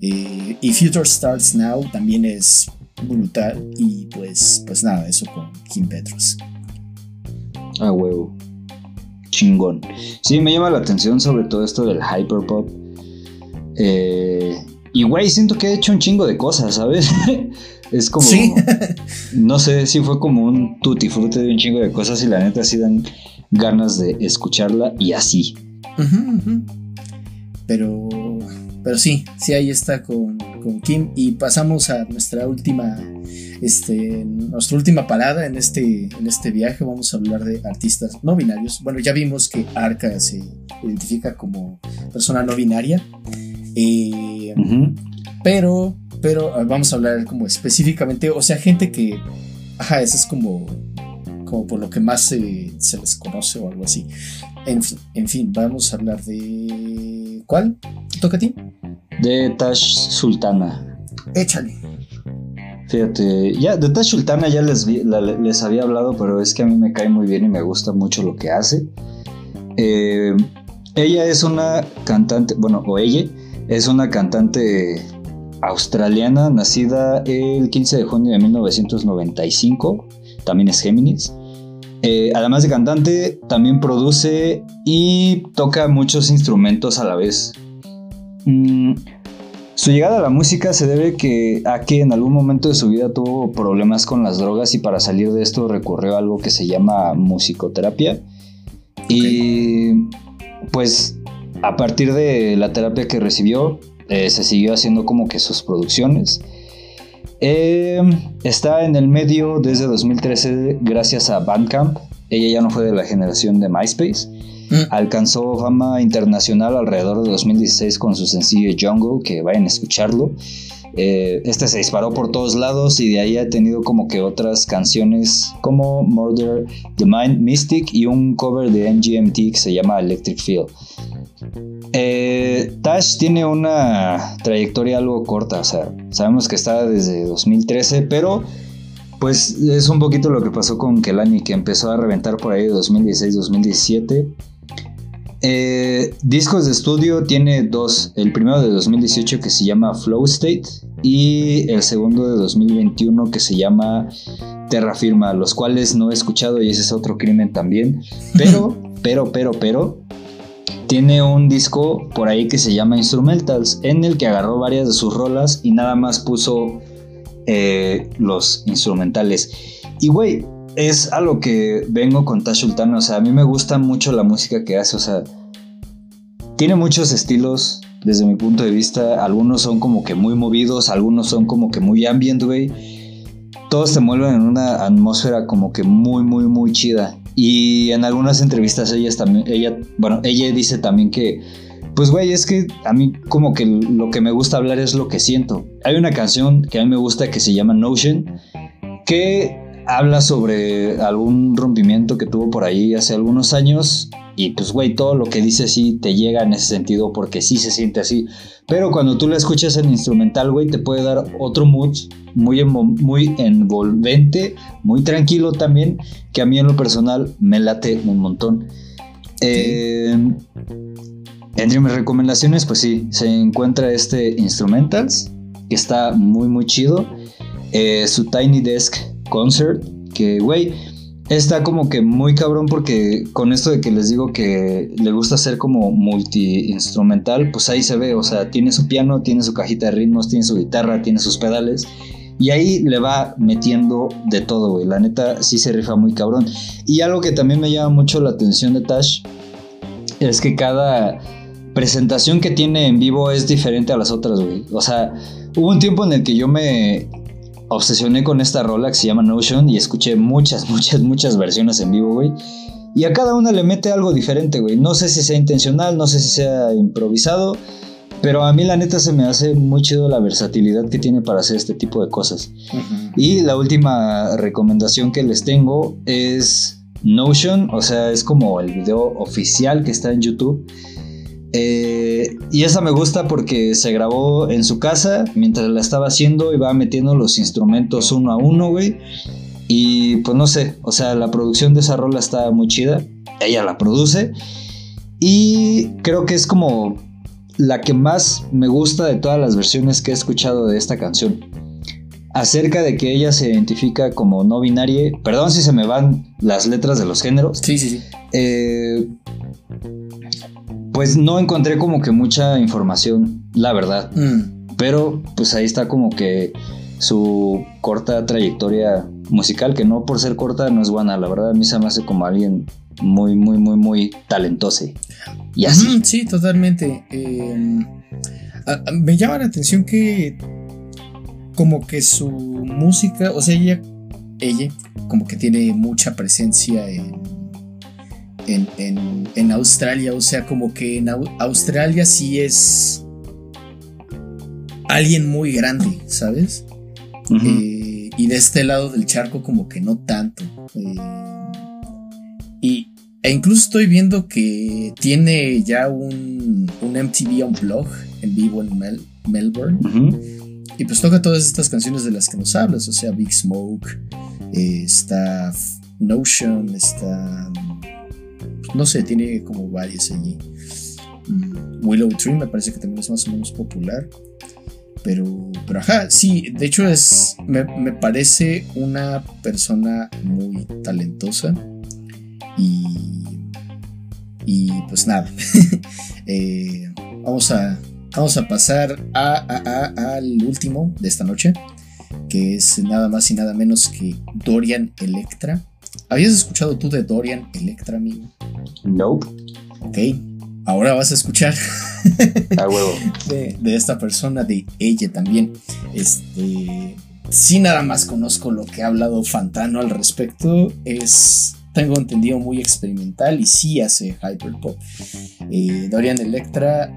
Eh, y Future Starts Now también es brutal. Y pues, pues nada, eso con Kim Petras. Ah, huevo. Chingón. Sí, me llama la atención sobre todo esto del hyperpop. Eh, y güey, siento que he hecho un chingo de cosas, ¿sabes? es como. ¿Sí? no sé si fue como un tutti frutti de un chingo de cosas y la neta sí dan ganas de escucharla y así. Pero, pero sí, sí, ahí está con, Kim. Y pasamos a nuestra última, este, nuestra última parada en este, en este viaje. Vamos a hablar de artistas no binarios. Bueno, ya vimos que Arca se identifica como persona no binaria. Eh, pero, pero ah, vamos a hablar como específicamente, o sea, gente que, ajá, ese es como como por lo que más se, les conoce o algo así. En, en, fin, vamos a hablar de... ¿Cuál? ¿Toca a ti? De Tash Sultana. Échale. Fíjate, ya de Tash Sultana ya les, les había hablado, pero es que a mí me cae muy bien y me gusta mucho lo que hace. Eh, ella es una cantante, bueno, o ella es una cantante australiana nacida el 15 de junio de 1995 también es Géminis. Eh, además de cantante, también produce y toca muchos instrumentos a la vez. Mm, su llegada a la música se debe que, a que en algún momento de su vida tuvo problemas con las drogas y para salir de esto recurrió a algo que se llama musicoterapia. Y pues a partir de la terapia que recibió, eh, se siguió haciendo como que sus producciones eh, está en el medio desde 2013 gracias a Bandcamp. Ella ya no fue de la generación de MySpace. Mm. Alcanzó fama internacional alrededor de 2016 con su sencillo Jungle, que vayan a escucharlo. Eh, este se disparó por todos lados y de ahí ha tenido como que otras canciones como Murder, The Mind Mystic y un cover de MGMT que se llama Electric Feel. Eh, Tash tiene una trayectoria algo corta, o sea, sabemos que está desde 2013, pero pues es un poquito lo que pasó con Kelani, que empezó a reventar por ahí de 2016-2017. Eh, discos de estudio tiene dos. El primero de 2018 que se llama Flow State y el segundo de 2021 que se llama Terra Firma, los cuales no he escuchado y ese es otro crimen también. Pero, pero, pero, pero, tiene un disco por ahí que se llama Instrumentals, en el que agarró varias de sus rolas y nada más puso eh, los instrumentales. Y güey, es a lo que vengo con Tash Sultan. O sea, a mí me gusta mucho la música que hace. O sea, tiene muchos estilos desde mi punto de vista. Algunos son como que muy movidos, algunos son como que muy ambient, güey. Todos se mueven en una atmósfera como que muy, muy, muy chida. Y en algunas entrevistas ellas también, ella, bueno, ella dice también que, pues güey, es que a mí como que lo que me gusta hablar es lo que siento. Hay una canción que a mí me gusta que se llama Notion, que habla sobre algún rompimiento que tuvo por ahí hace algunos años y pues güey, todo lo que dice sí te llega en ese sentido porque sí se siente así. Pero cuando tú la escuchas en instrumental, güey, te puede dar otro mood muy, muy envolvente, muy tranquilo también, que a mí en lo personal me late un montón. Eh, entre mis recomendaciones, pues sí, se encuentra este Instrumentals, que está muy, muy chido. Eh, su Tiny Desk Concert, que, güey, está como que muy cabrón porque con esto de que les digo que le gusta hacer como multi-instrumental, pues ahí se ve, o sea, tiene su piano, tiene su cajita de ritmos, tiene su guitarra, tiene sus pedales. Y ahí le va metiendo de todo, güey. La neta sí se rifa muy cabrón. Y algo que también me llama mucho la atención de Tash es que cada presentación que tiene en vivo es diferente a las otras, güey. O sea, hubo un tiempo en el que yo me obsesioné con esta rola que se llama Notion y escuché muchas, muchas, muchas versiones en vivo, güey. Y a cada una le mete algo diferente, güey. No sé si sea intencional, no sé si sea improvisado, pero a mí la neta se me hace muy chido la versatilidad que tiene para hacer este tipo de cosas. Y la última recomendación que les tengo es Notion, o sea, es como el video oficial que está en YouTube eh, y esa me gusta porque se grabó en su casa mientras la estaba haciendo y va metiendo los instrumentos uno a uno, güey. Y pues no sé, o sea, la producción de esa rola está muy chida. Ella la produce. Y creo que es como la que más me gusta de todas las versiones que he escuchado de esta canción. Acerca de que ella se identifica como no binaria. Perdón si se me van las letras de los géneros. Sí, sí, sí. Eh, pues no encontré como que mucha información, la verdad. Mm. Pero pues ahí está como que su corta trayectoria musical, que no por ser corta no es buena, la verdad a mí se me hace como alguien muy, muy, muy, muy talentoso. Y así. sí, totalmente. Em, me llama la atención que como que su música, o sea, ella, ella como que tiene mucha presencia en en, Australia. O sea, como que en Australia sí es alguien muy grande, ¿sabes? Eh, y de este lado del charco como que no tanto. Eh, y, e incluso estoy viendo que tiene ya un, un MTV Unplugged en vivo en Melbourne. Y pues toca todas estas canciones de las que nos hablas, o sea, Big Smoke, eh, está Notion, está no sé, tiene como varias allí. Mm, Willow Tree me parece que también es más o menos popular. Pero, pero ajá, sí, de hecho es, me, parece una persona muy talentosa. Y, y pues nada, eh, vamos, a, vamos a pasar a, al último de esta noche, que es nada más y nada menos que Dorian Electra. ¿Habías escuchado tú de Dorian Electra, amigo? Nope. Ok, ahora vas a escuchar huevo. De, esta persona, de ella también. Este, sí, nada más conozco lo que ha hablado Fantano al respecto. Es, tengo entendido, muy experimental y sí hace hyperpop. Eh, Dorian Electra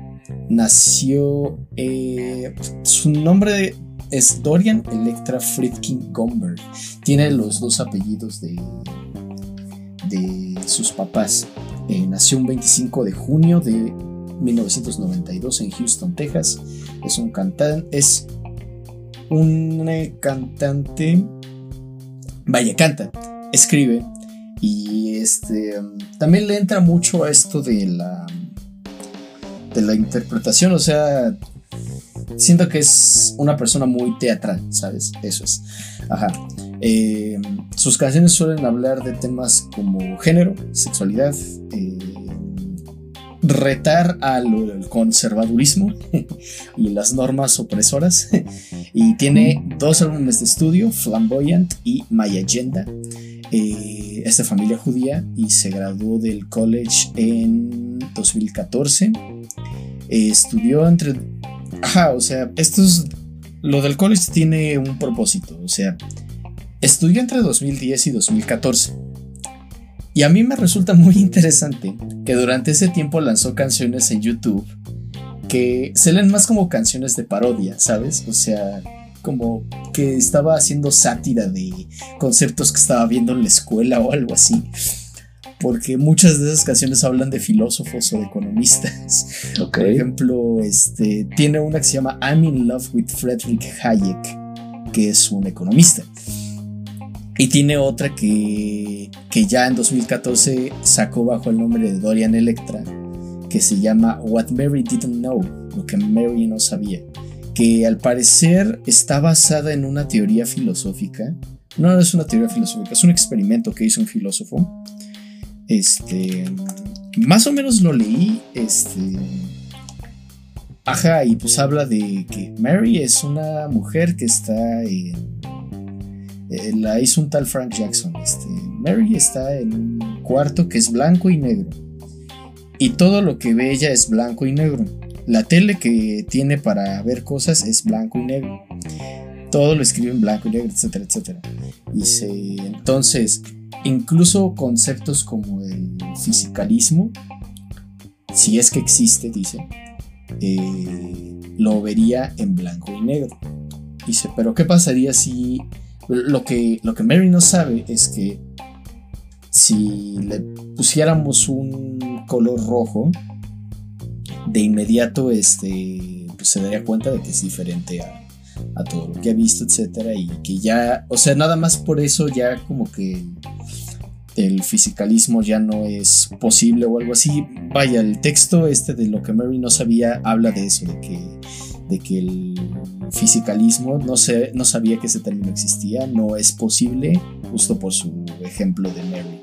nació. Eh, su nombre es Dorian Electra Friedkin Gomberg. Tiene los dos apellidos de, de sus papás. Eh, nació un 25 de junio de 1992 en Houston, Texas. Es un cantante, es un cantante, vaya, canta, escribe, Y este también le entra mucho a esto de la de la interpretación, o sea, siento que es una persona muy teatral, ¿sabes? Eso es. Ajá. Eh, sus canciones suelen hablar de temas como género, sexualidad, eh, retar al conservadurismo y las normas opresoras. y tiene dos álbumes de estudio, Flamboyant y My Agenda. Eh, es de familia judía y se graduó del college en 2014. estudió entre... Ajá, o sea, esto es... Lo del college tiene un propósito, o sea, estudió entre 2010 y 2014 y a mí me resulta muy interesante que durante ese tiempo lanzó canciones en YouTube que se leen más como canciones de parodia, ¿sabes? O sea, como que estaba haciendo sátira de conceptos que estaba viendo en la escuela o algo así. Porque muchas de esas canciones hablan de filósofos o de economistas. Por ejemplo, este, tiene una que se llama I'm in Love with Friedrich Hayek, que es un economista. Y tiene otra que, que ya en 2014 sacó bajo el nombre de Dorian Electra, que se llama What Mary Didn't Know, lo que Mary no sabía, que al parecer está basada en una teoría filosófica. No, no es una teoría filosófica, es un experimento que hizo un filósofo. Este, más o menos lo leí, este, Ajá, y pues habla de que Mary es una mujer que está en eh, la hizo un tal Frank Jackson. Este, Mary está en un cuarto que es blanco y negro. Y todo lo que ve ella es blanco y negro. La tele que tiene para ver cosas es blanco y negro. Todo lo escribe en blanco y negro, etcétera, etcétera. Y entonces, incluso conceptos como el fisicalismo, si es que existe, dice, eh, lo vería en blanco y negro. Dice, pero ¿qué pasaría si lo que, lo que Mary no sabe es que si le pusiéramos un color rojo, de inmediato este, pues se daría cuenta de que es diferente a, a todo lo que ha visto, etcétera, y que ya, o sea, nada más por eso ya como que el fisicalismo ya no es posible o algo así. Vaya, el texto este de lo que Mary no sabía habla de eso, de que, de que el fisicalismo, no, sé, no sabía que ese término existía, no es posible, justo por su ejemplo de Mary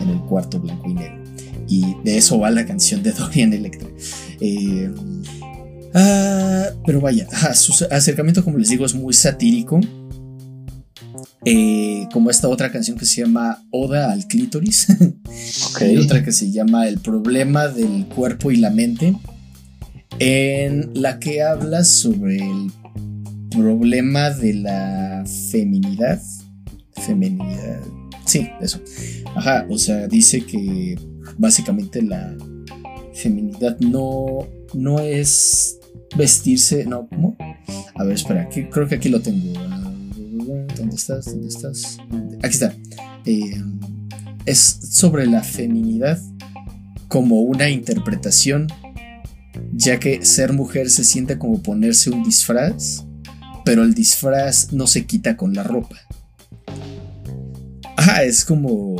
en el cuarto blanco y negro. Y de eso va la canción de Dorian Electra. Eh, ah, pero vaya, su acercamiento, como les digo, es muy satírico. Eh, como esta otra canción que se llama Oda al clítoris. Hay otra que se llama El problema del cuerpo y la mente. En la que habla sobre el problema de la feminidad. Feminidad. Sí, eso. Ajá, o sea, dice que básicamente la feminidad no, no es vestirse, no, ¿cómo? A ver, espera, creo que aquí lo tengo. ¿Dónde estás? ¿Dónde estás? Aquí está. Eh, es sobre la feminidad como una interpretación, ya que ser mujer se siente como ponerse un disfraz pero el disfraz no se quita con la ropa. Ah, es como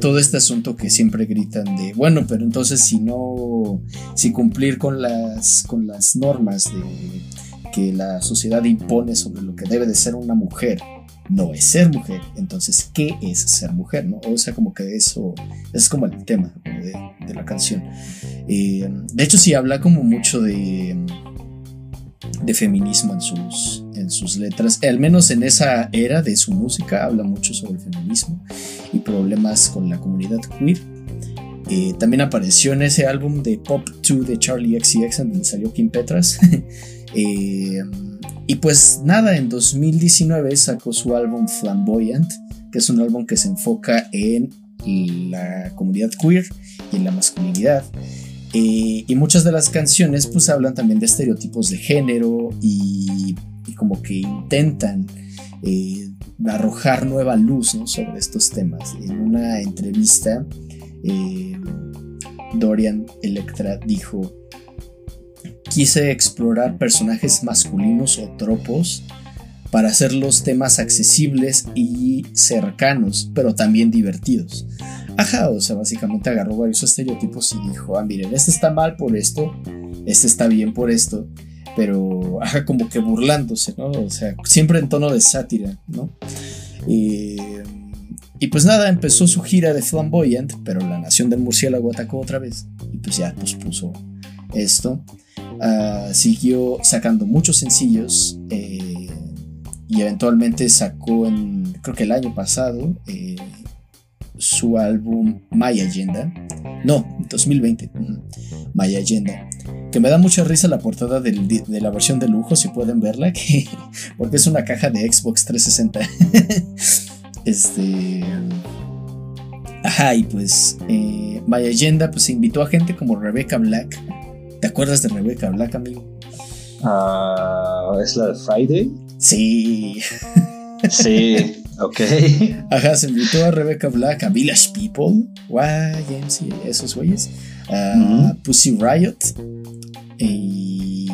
todo este asunto que siempre gritan de, bueno, pero entonces si no, si cumplir con las, con las normas de que la sociedad impone sobre lo que debe de ser una mujer, no es ser mujer, entonces, ¿qué es ser mujer? ¿no? O sea, como que eso es como el tema de, la canción. Eh, de hecho, sí habla como mucho de feminismo en sus, en sus letras, al menos en esa era de su música, habla mucho sobre el feminismo y problemas con la comunidad queer. Eh, también apareció en ese álbum de Pop 2 de Charlie XCX, donde salió Kim Petras. Eh, y pues nada, en 2019 sacó su álbum Flamboyant, que es un álbum que se enfoca en la comunidad queer y en la masculinidad. Eh, y muchas de las canciones pues hablan también de estereotipos de género y como que intentan eh, arrojar nueva luz sobre estos temas. En una entrevista, eh, Dorian Electra dijo, quise explorar personajes masculinos o tropos para hacer los temas accesibles y cercanos, pero también divertidos. Ajá, o sea, básicamente agarró varios estereotipos y dijo, ah, miren, este está mal por esto, este está bien por esto, pero ajá, como que burlándose, ¿no? O sea, siempre en tono de sátira, ¿no? Y, y pues nada, empezó su gira de Flamboyant, pero la nación del murciélago atacó otra vez y pues ya pospuso esto. Ah, siguió sacando muchos sencillos eh, y eventualmente sacó en, creo que el año pasado, eh, su álbum My Agenda. No, 2020. My Agenda. Que me da mucha risa la portada de la versión de lujo, si pueden verla, que, porque es una caja de Xbox 360. este. Ajá, y pues eh, My Agenda pues invitó a gente como Rebecca Black. ¿Te acuerdas de Rebecca Black, amigo? Ah, ¿Es la de Friday? Sí. Sí. Ok. Ajá, se invitó a Rebecca Black, a Village People, YMC, esos güeyes, Pussy Riot, y,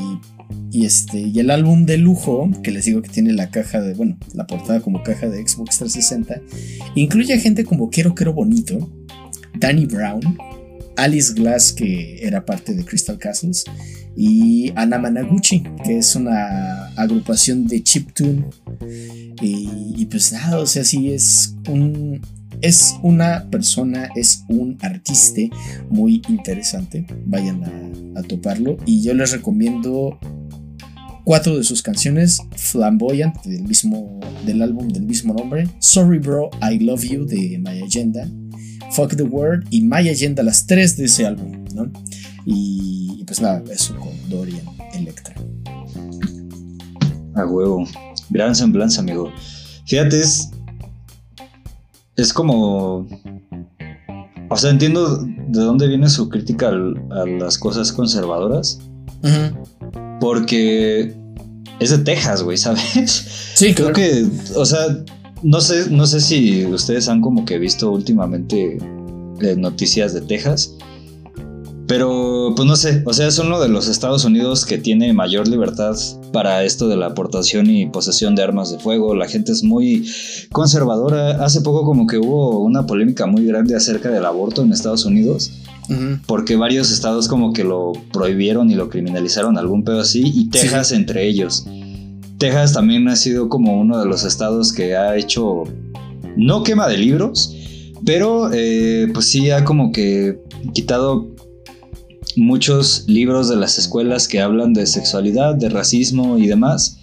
y, este, y el álbum de lujo, que les digo que tiene la caja de, bueno, la portada como caja de Xbox 360, incluye a gente como Quiero Quiero Bonito, Danny Brown, Alice Glass, que era parte de Crystal Castles, y Anamanaguchi, que es una agrupación de chiptune. Y, pues nada, o sea, sí es un. Es una persona, es un artista muy interesante. Vayan a, toparlo. Y yo les recomiendo cuatro de sus canciones: Flamboyant, del, mismo, del álbum del mismo nombre, Sorry Bro, I Love You de My Agenda, Fuck the World y My Agenda, las tres de ese álbum, ¿no? Y, pues nada, eso con Dorian Electra. A huevo. Gran semblanza, amigo. Fíjate, es. Es como. O sea, entiendo de dónde viene su crítica a las cosas conservadoras. Porque es de Texas, güey, ¿sabes? Sí, Creo que, o sea, no sé, no sé si ustedes han como que visto últimamente eh, noticias de Texas. Pero, pues no sé, o sea, es uno de los Estados Unidos que tiene mayor libertad para esto de la aportación y posesión de armas de fuego. La gente es muy conservadora. Hace poco como que hubo una polémica muy grande acerca del aborto en Estados Unidos. Porque varios estados como que lo prohibieron y lo criminalizaron, algún pedo así, y Texas entre ellos. Texas también ha sido como uno de los estados que ha hecho, no quema de libros, pero eh, pues sí ha como que quitado muchos libros de las escuelas que hablan de sexualidad, de racismo y demás.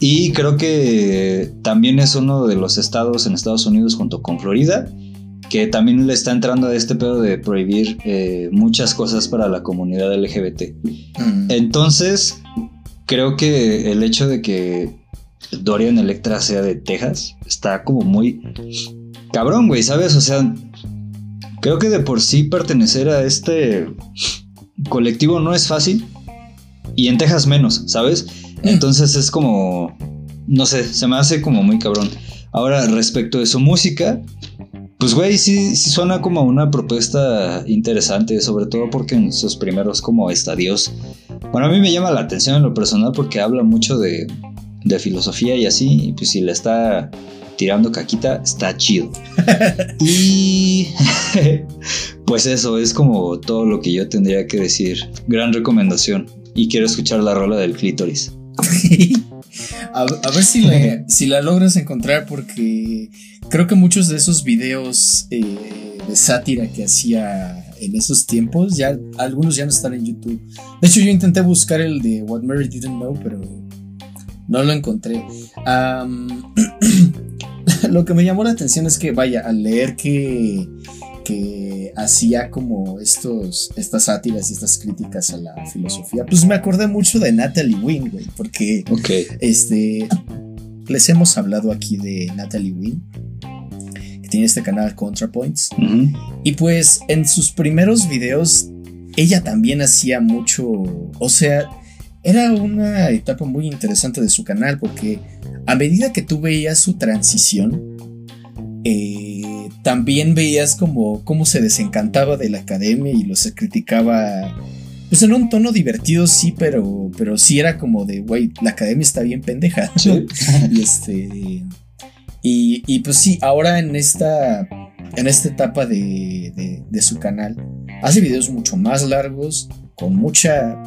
Y creo que también es uno de los estados en Estados Unidos junto con Florida que también le está entrando a este pedo de prohibir eh, muchas cosas para la comunidad LGBT. Mm. Entonces, creo que el hecho de que Dorian Electra sea de Texas está como muy cabrón, güey, ¿sabes? O sea, creo que de por sí pertenecer a este colectivo no es fácil y en Texas menos, ¿sabes? Entonces es como, no sé, se me hace como muy cabrón. Ahora, respecto de su música, pues güey, sí, sí suena como una propuesta interesante, sobre todo porque en sus primeros como estadios, bueno, a mí me llama la atención en lo personal porque habla mucho de, de filosofía y así, y pues si le está tirando caquita, está chido. y pues eso es como todo lo que yo tendría que decir. Gran recomendación. Y quiero escuchar la rola del clítoris. a, ver si la, si la logras encontrar porque creo que muchos de esos videos eh, de sátira que hacía en esos tiempos, ya algunos ya no están en YouTube. De hecho, yo intenté buscar el de What Mary Didn't Know, pero no lo encontré. lo que me llamó la atención es que, vaya, al leer que, que hacía como estos, estas sátiras y estas críticas a la filosofía, pues me acordé mucho de Natalie Wynn, güey, porque este, les hemos hablado aquí de Natalie Wynn, que tiene este canal ContraPoints, y pues en sus primeros videos ella también hacía mucho, o sea, era una etapa muy interesante de su canal porque a medida que tú veías su transición, eh, también veías como cómo se desencantaba de la academia y lo se criticaba pues en un tono divertido, sí, pero, pero sí era como de, güey, la academia está bien pendeja. Sí. y este. Y, y, pues sí, ahora en esta. En esta etapa de, de, de su canal, hace videos mucho más largos, con mucha.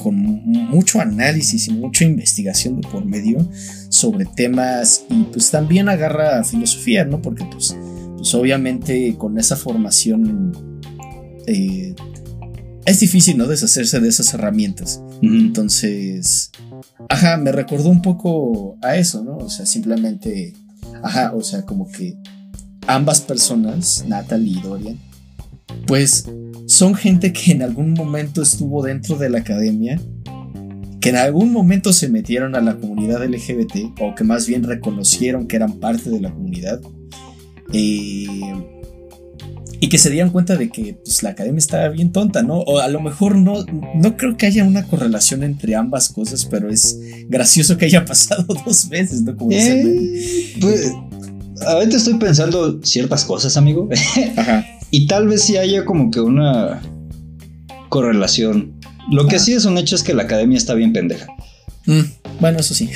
Con mucho análisis y mucha investigación de por medio sobre temas. Y pues también agarra filosofía, ¿no? Porque pues, pues obviamente con esa formación. Eh, es difícil, ¿no? Deshacerse de esas herramientas. Entonces, ajá, me recordó un poco a eso, ¿no? O sea, simplemente, ajá, o sea, como que ambas personas, Natalie y Dorian, pues son gente que en algún momento estuvo dentro de la academia, que en algún momento se metieron a la comunidad LGBT, o que más bien reconocieron que eran parte de la comunidad. Eh, y que se dieran cuenta de que pues, la academia estaba bien tonta, ¿no? O a lo mejor no, no creo que haya una correlación entre ambas cosas, pero es gracioso que haya pasado dos veces, ¿no? Como eh, pues, ahorita estoy pensando ciertas cosas, amigo. Ajá. Y tal vez sí haya como que una correlación. Lo que sí es un hecho es que la academia está bien pendeja. Mm, bueno, eso sí.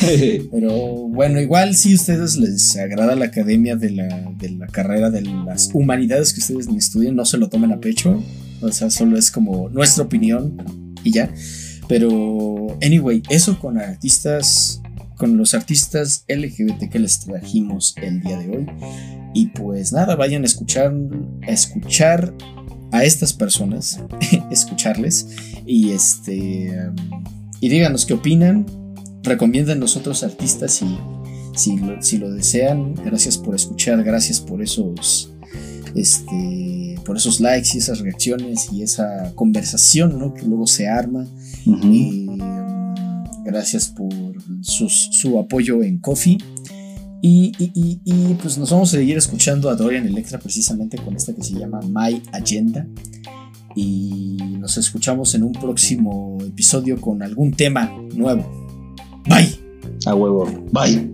Pero bueno, igual si a ustedes les agrada la academia de la, de la carrera de las humanidades que ustedes estudien, no se lo tomen a pecho. O sea, solo es como nuestra opinión y ya. Pero, anyway, eso con artistas, con los artistas LGBT que les trajimos el día de hoy. Y pues nada, vayan a escuchar, a escuchar a estas personas, escucharles y este y díganos qué opinan, recomienden los otros artistas si, si, lo, si lo desean. Gracias por escuchar, gracias por esos, este, por esos likes y esas reacciones y esa conversación ¿no? que luego se arma. y, gracias por su apoyo en Coffee. Y, y, y, pues nos vamos a seguir escuchando a Dorian Electra precisamente con esta que se llama My Agenda y nos escuchamos en un próximo episodio con algún tema nuevo. Bye. A huevo. Bye.